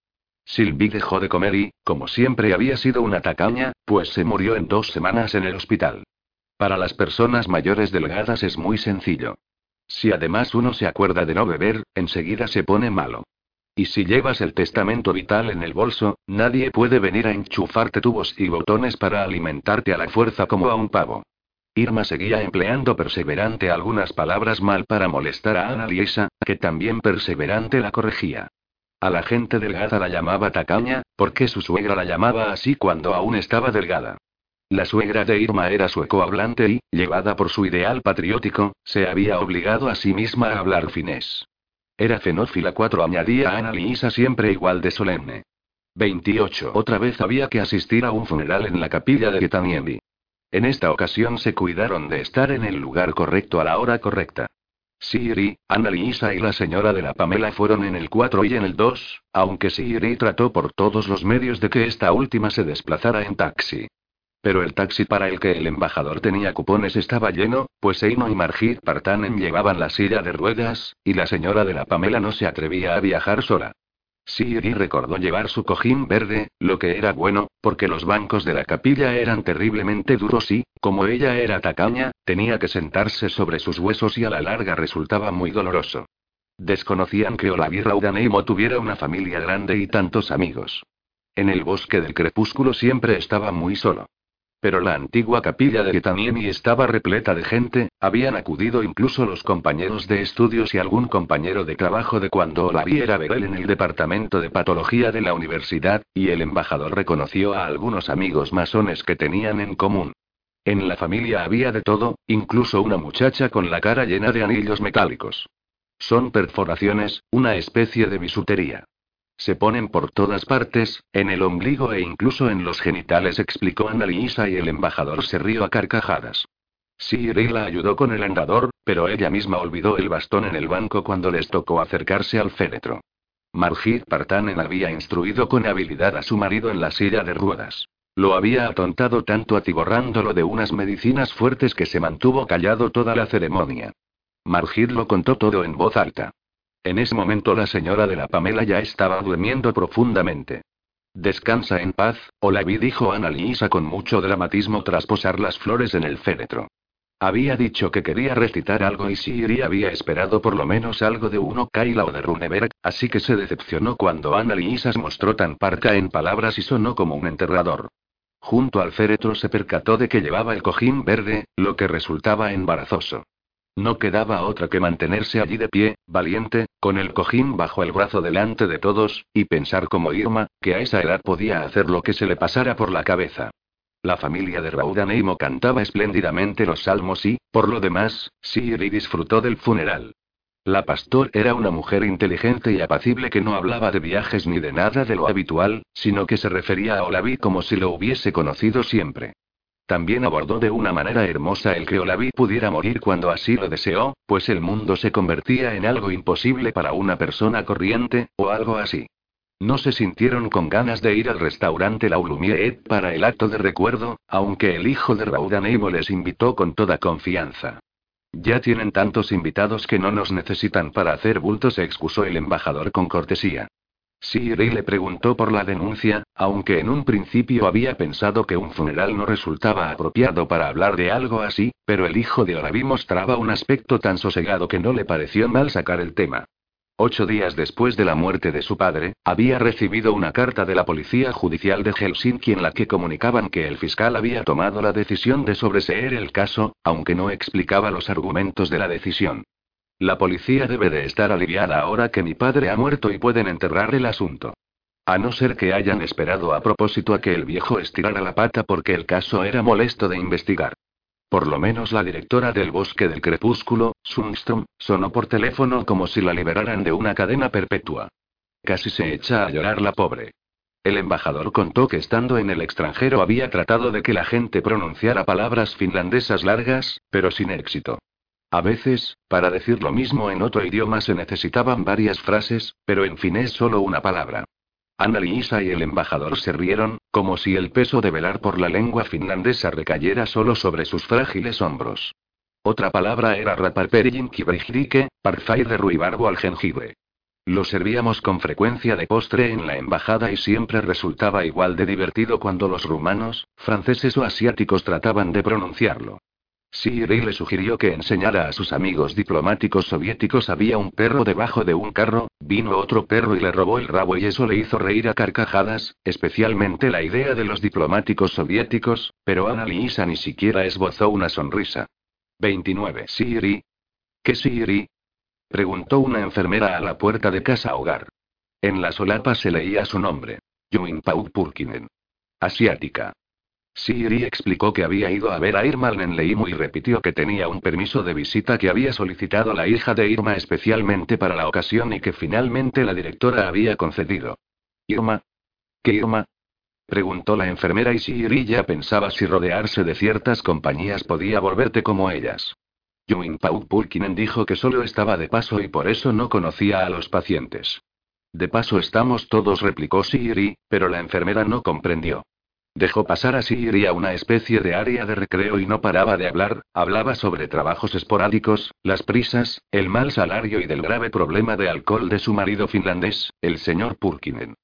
Sylvie dejó de comer y, como siempre había sido una tacaña, pues se murió en dos semanas en el hospital. Para las personas mayores delgadas es muy sencillo. Si además uno se acuerda de no beber, enseguida se pone malo. Y si llevas el testamento vital en el bolso, nadie puede venir a enchufarte tubos y botones para alimentarte a la fuerza como a un pavo. Irma seguía empleando perseverante algunas palabras mal para molestar a Ana Liesa, que también perseverante la corregía. A la gente delgada la llamaba tacaña, porque su suegra la llamaba así cuando aún estaba delgada. La suegra de Irma era sueco-hablante y, llevada por su ideal patriótico, se había obligado a sí misma a hablar finés. Era fenófila 4, añadía Ana Liisa siempre igual de solemne. 28. Otra vez había que asistir a un funeral en la capilla de Getaniemi. En esta ocasión se cuidaron de estar en el lugar correcto a la hora correcta. Siri, Ana Lisa y la señora de la Pamela fueron en el 4 y en el 2, aunque Siri trató por todos los medios de que esta última se desplazara en taxi. Pero el taxi para el que el embajador tenía cupones estaba lleno, pues Eino y Margit Partanen llevaban la silla de ruedas, y la señora de la Pamela no se atrevía a viajar sola. Siri recordó llevar su cojín verde, lo que era bueno, porque los bancos de la capilla eran terriblemente duros y, como ella era tacaña, tenía que sentarse sobre sus huesos y a la larga resultaba muy doloroso. Desconocían que Olavi Raudaneimo tuviera una familia grande y tantos amigos. En el bosque del crepúsculo siempre estaba muy solo. Pero la antigua capilla de Getaniemi estaba repleta de gente, habían acudido incluso los compañeros de estudios y algún compañero de trabajo de cuando la vi era Berel en el departamento de patología de la universidad, y el embajador reconoció a algunos amigos masones que tenían en común. En la familia había de todo, incluso una muchacha con la cara llena de anillos metálicos. Son perforaciones, una especie de bisutería. Se ponen por todas partes, en el ombligo e incluso en los genitales, explicó Annalisa y el embajador se rió a carcajadas. Siri la ayudó con el andador, pero ella misma olvidó el bastón en el banco cuando les tocó acercarse al féretro. Margit Partanen había instruido con habilidad a su marido en la silla de ruedas. Lo había atontado tanto atiborrándolo de unas medicinas fuertes que se mantuvo callado toda la ceremonia. Margit lo contó todo en voz alta. En ese momento la señora de la Pamela ya estaba durmiendo profundamente. Descansa en paz, Olavi dijo Ana Lisa con mucho dramatismo tras posar las flores en el féretro. Había dicho que quería recitar algo y Siri había esperado por lo menos algo de uno Kaila o de Runeberg, así que se decepcionó cuando Ana Lisa mostró tan parca en palabras y sonó como un enterrador. Junto al féretro se percató de que llevaba el cojín verde, lo que resultaba embarazoso. No quedaba otra que mantenerse allí de pie, valiente, con el cojín bajo el brazo delante de todos, y pensar como Irma, que a esa edad podía hacer lo que se le pasara por la cabeza. La familia de Raudaneimo cantaba espléndidamente los salmos y, por lo demás, Siri disfrutó del funeral. La pastor era una mujer inteligente y apacible que no hablaba de viajes ni de nada de lo habitual, sino que se refería a Olavi como si lo hubiese conocido siempre. También abordó de una manera hermosa el que Olavi pudiera morir cuando así lo deseó, pues el mundo se convertía en algo imposible para una persona corriente, o algo así. No se sintieron con ganas de ir al restaurante La Ulumiet para el acto de recuerdo, aunque el hijo de Raudaneimo les invitó con toda confianza. Ya tienen tantos invitados que no nos necesitan para hacer bultos, excusó el embajador con cortesía. Siri le preguntó por la denuncia, aunque en un principio había pensado que un funeral no resultaba apropiado para hablar de algo así, pero el hijo de Oraví mostraba un aspecto tan sosegado que no le pareció mal sacar el tema. Ocho días después de la muerte de su padre, había recibido una carta de la Policía Judicial de Helsinki en la que comunicaban que el fiscal había tomado la decisión de sobreseer el caso, aunque no explicaba los argumentos de la decisión. La policía debe de estar aliviada ahora que mi padre ha muerto y pueden enterrar el asunto. A no ser que hayan esperado a propósito a que el viejo estirara la pata porque el caso era molesto de investigar. Por lo menos la directora del bosque del crepúsculo, Sundström, sonó por teléfono como si la liberaran de una cadena perpetua. Casi se echa a llorar la pobre. El embajador contó que estando en el extranjero había tratado de que la gente pronunciara palabras finlandesas largas, pero sin éxito. A veces, para decir lo mismo en otro idioma se necesitaban varias frases, pero en fin es solo una palabra. Anna y el embajador se rieron, como si el peso de velar por la lengua finlandesa recayera solo sobre sus frágiles hombros. Otra palabra era raparperijinkibrigdike, parfait de ruibarbo al jengibre. Lo servíamos con frecuencia de postre en la embajada y siempre resultaba igual de divertido cuando los rumanos, franceses o asiáticos trataban de pronunciarlo. Siri le sugirió que enseñara a sus amigos diplomáticos soviéticos había un perro debajo de un carro, vino otro perro y le robó el rabo y eso le hizo reír a carcajadas, especialmente la idea de los diplomáticos soviéticos, pero Ana Lisa ni siquiera esbozó una sonrisa. 29. Siri. ¿Qué Siri? Preguntó una enfermera a la puerta de casa hogar. En la solapa se leía su nombre. Pau Purkinen. Asiática. Siri explicó que había ido a ver a Irma en y repitió que tenía un permiso de visita que había solicitado la hija de Irma especialmente para la ocasión y que finalmente la directora había concedido. ¿Irma? ¿Qué Irma? Preguntó la enfermera y Siri ya pensaba si rodearse de ciertas compañías podía volverte como ellas. Pau Pulkinen dijo que solo estaba de paso y por eso no conocía a los pacientes. De paso estamos todos, replicó Siri, pero la enfermera no comprendió. Dejó pasar a Siri a una especie de área de recreo y no paraba de hablar, hablaba sobre trabajos esporádicos, las prisas, el mal salario y del grave problema de alcohol de su marido finlandés, el señor Purkinen.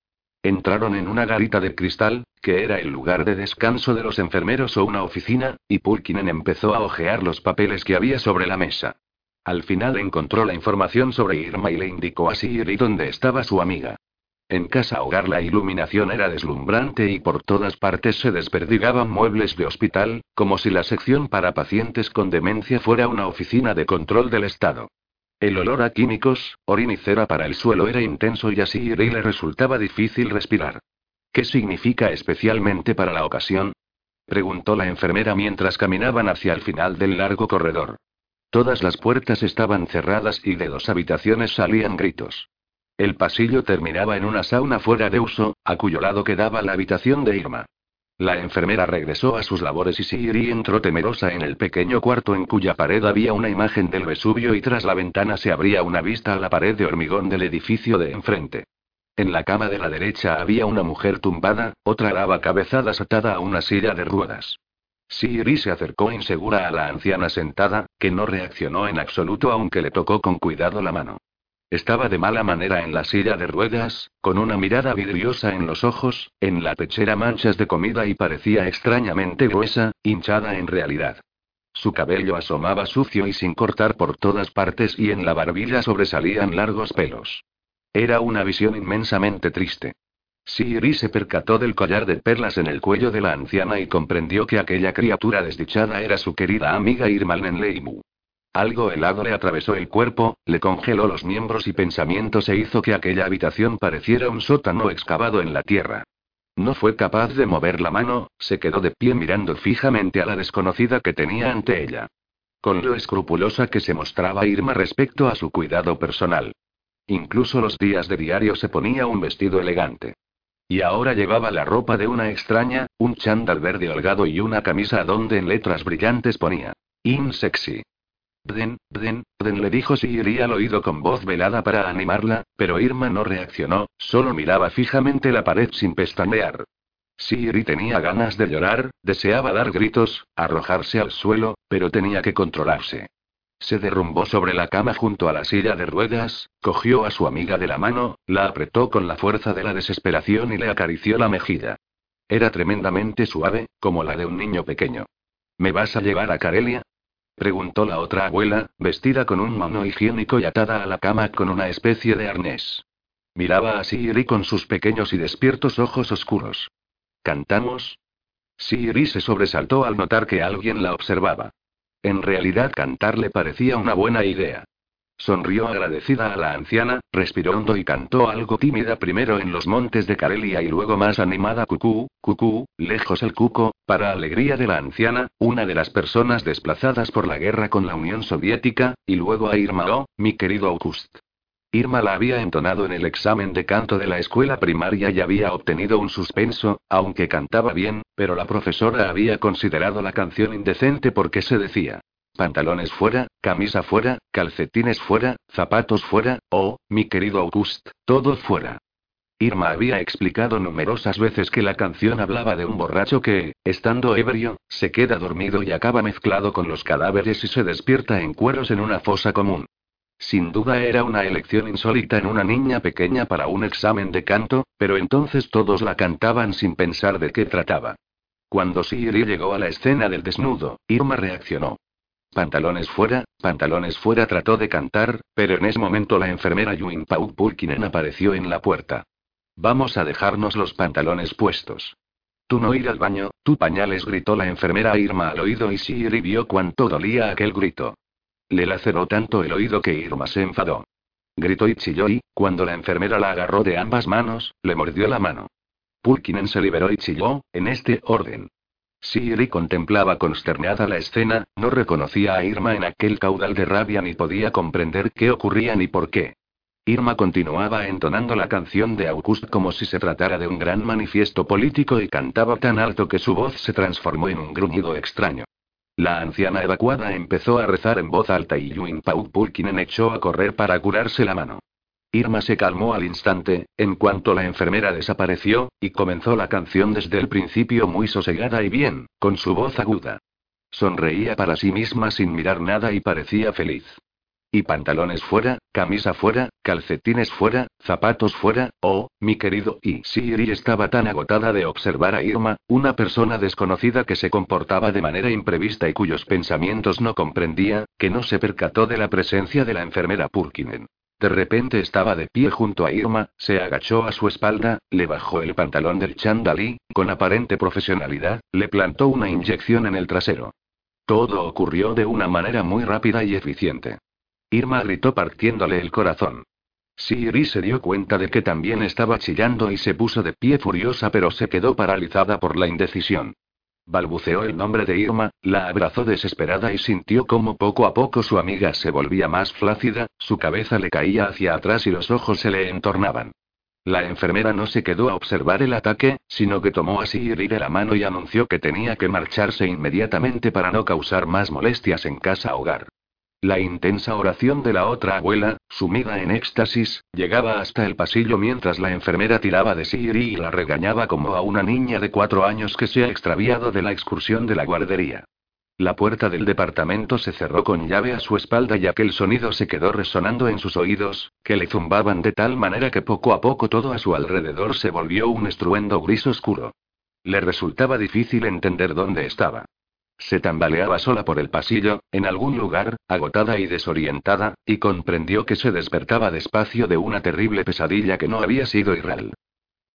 Entraron en una garita de cristal, que era el lugar de descanso de los enfermeros o una oficina, y Purkinen empezó a hojear los papeles que había sobre la mesa. Al final encontró la información sobre Irma y le indicó a Siri dónde estaba su amiga. En casa hogar la iluminación era deslumbrante y por todas partes se desperdigaban muebles de hospital, como si la sección para pacientes con demencia fuera una oficina de control del Estado. El olor a químicos, orín y cera para el suelo era intenso y así le resultaba difícil respirar. ¿Qué significa especialmente para la ocasión? preguntó la enfermera mientras caminaban hacia el final del largo corredor. Todas las puertas estaban cerradas y de dos habitaciones salían gritos. El pasillo terminaba en una sauna fuera de uso, a cuyo lado quedaba la habitación de Irma. La enfermera regresó a sus labores y Siri entró temerosa en el pequeño cuarto en cuya pared había una imagen del Vesubio y tras la ventana se abría una vista a la pared de hormigón del edificio de enfrente. En la cama de la derecha había una mujer tumbada, otra daba cabezadas atada a una silla de ruedas. Siri se acercó insegura a la anciana sentada, que no reaccionó en absoluto aunque le tocó con cuidado la mano. Estaba de mala manera en la silla de ruedas, con una mirada vidriosa en los ojos, en la pechera manchas de comida y parecía extrañamente gruesa, hinchada en realidad. Su cabello asomaba sucio y sin cortar por todas partes y en la barbilla sobresalían largos pelos. Era una visión inmensamente triste. Siri se percató del collar de perlas en el cuello de la anciana y comprendió que aquella criatura desdichada era su querida amiga Irma Leimu. Algo helado le atravesó el cuerpo, le congeló los miembros y pensamientos e hizo que aquella habitación pareciera un sótano excavado en la tierra. No fue capaz de mover la mano, se quedó de pie mirando fijamente a la desconocida que tenía ante ella. Con lo escrupulosa que se mostraba Irma respecto a su cuidado personal. Incluso los días de diario se ponía un vestido elegante. Y ahora llevaba la ropa de una extraña, un chándal verde holgado y una camisa donde en letras brillantes ponía, insexy. Den, Den, Den le dijo Siri al oído con voz velada para animarla, pero Irma no reaccionó, solo miraba fijamente la pared sin pestañear. Siri tenía ganas de llorar, deseaba dar gritos, arrojarse al suelo, pero tenía que controlarse. Se derrumbó sobre la cama junto a la silla de ruedas, cogió a su amiga de la mano, la apretó con la fuerza de la desesperación y le acarició la mejilla. Era tremendamente suave, como la de un niño pequeño. ¿Me vas a llevar a Carelia? Preguntó la otra abuela, vestida con un mano higiénico y atada a la cama con una especie de arnés. Miraba a Siri con sus pequeños y despiertos ojos oscuros. ¿Cantamos? Siri se sobresaltó al notar que alguien la observaba. En realidad cantar le parecía una buena idea. Sonrió agradecida a la anciana, respiró hondo y cantó algo tímida primero en los montes de Carelia y luego más animada cucú, cucú, lejos el cuco, para alegría de la anciana, una de las personas desplazadas por la guerra con la Unión Soviética, y luego a Irma oh, mi querido August. Irma la había entonado en el examen de canto de la escuela primaria y había obtenido un suspenso, aunque cantaba bien, pero la profesora había considerado la canción indecente porque se decía, Pantalones fuera, camisa fuera, calcetines fuera, zapatos fuera, oh, mi querido August, todo fuera. Irma había explicado numerosas veces que la canción hablaba de un borracho que, estando ebrio, se queda dormido y acaba mezclado con los cadáveres y se despierta en cueros en una fosa común. Sin duda era una elección insólita en una niña pequeña para un examen de canto, pero entonces todos la cantaban sin pensar de qué trataba. Cuando Siri llegó a la escena del desnudo, Irma reaccionó. Pantalones fuera, pantalones fuera trató de cantar, pero en ese momento la enfermera Yuin Pau Pulkinen apareció en la puerta. Vamos a dejarnos los pantalones puestos. Tú no ir al baño, tú pañales, gritó la enfermera Irma al oído y Shiri vio cuánto dolía aquel grito. Le laceró tanto el oído que Irma se enfadó. Gritó y chilló y, cuando la enfermera la agarró de ambas manos, le mordió la mano. Pulkinen se liberó y chilló, en este orden. Siri contemplaba consternada la escena, no reconocía a Irma en aquel caudal de rabia ni podía comprender qué ocurría ni por qué. Irma continuaba entonando la canción de August como si se tratara de un gran manifiesto político y cantaba tan alto que su voz se transformó en un gruñido extraño. La anciana evacuada empezó a rezar en voz alta y Yuin Pau Pulkinen echó a correr para curarse la mano. Irma se calmó al instante, en cuanto la enfermera desapareció, y comenzó la canción desde el principio muy sosegada y bien, con su voz aguda. Sonreía para sí misma sin mirar nada y parecía feliz. Y pantalones fuera, camisa fuera, calcetines fuera, zapatos fuera, oh, mi querido y Siri estaba tan agotada de observar a Irma, una persona desconocida que se comportaba de manera imprevista y cuyos pensamientos no comprendía, que no se percató de la presencia de la enfermera Purkinen. De repente estaba de pie junto a Irma, se agachó a su espalda, le bajó el pantalón del chandalí, con aparente profesionalidad, le plantó una inyección en el trasero. Todo ocurrió de una manera muy rápida y eficiente. Irma gritó partiéndole el corazón. Siri se dio cuenta de que también estaba chillando y se puso de pie furiosa pero se quedó paralizada por la indecisión. Balbuceó el nombre de Irma, la abrazó desesperada y sintió cómo poco a poco su amiga se volvía más flácida, su cabeza le caía hacia atrás y los ojos se le entornaban. La enfermera no se quedó a observar el ataque, sino que tomó a Siri de la mano y anunció que tenía que marcharse inmediatamente para no causar más molestias en casa hogar. La intensa oración de la otra abuela, sumida en éxtasis, llegaba hasta el pasillo mientras la enfermera tiraba de Siri y la regañaba como a una niña de cuatro años que se ha extraviado de la excursión de la guardería. La puerta del departamento se cerró con llave a su espalda y aquel sonido se quedó resonando en sus oídos, que le zumbaban de tal manera que poco a poco todo a su alrededor se volvió un estruendo gris oscuro. Le resultaba difícil entender dónde estaba. Se tambaleaba sola por el pasillo, en algún lugar, agotada y desorientada, y comprendió que se despertaba despacio de una terrible pesadilla que no había sido irreal.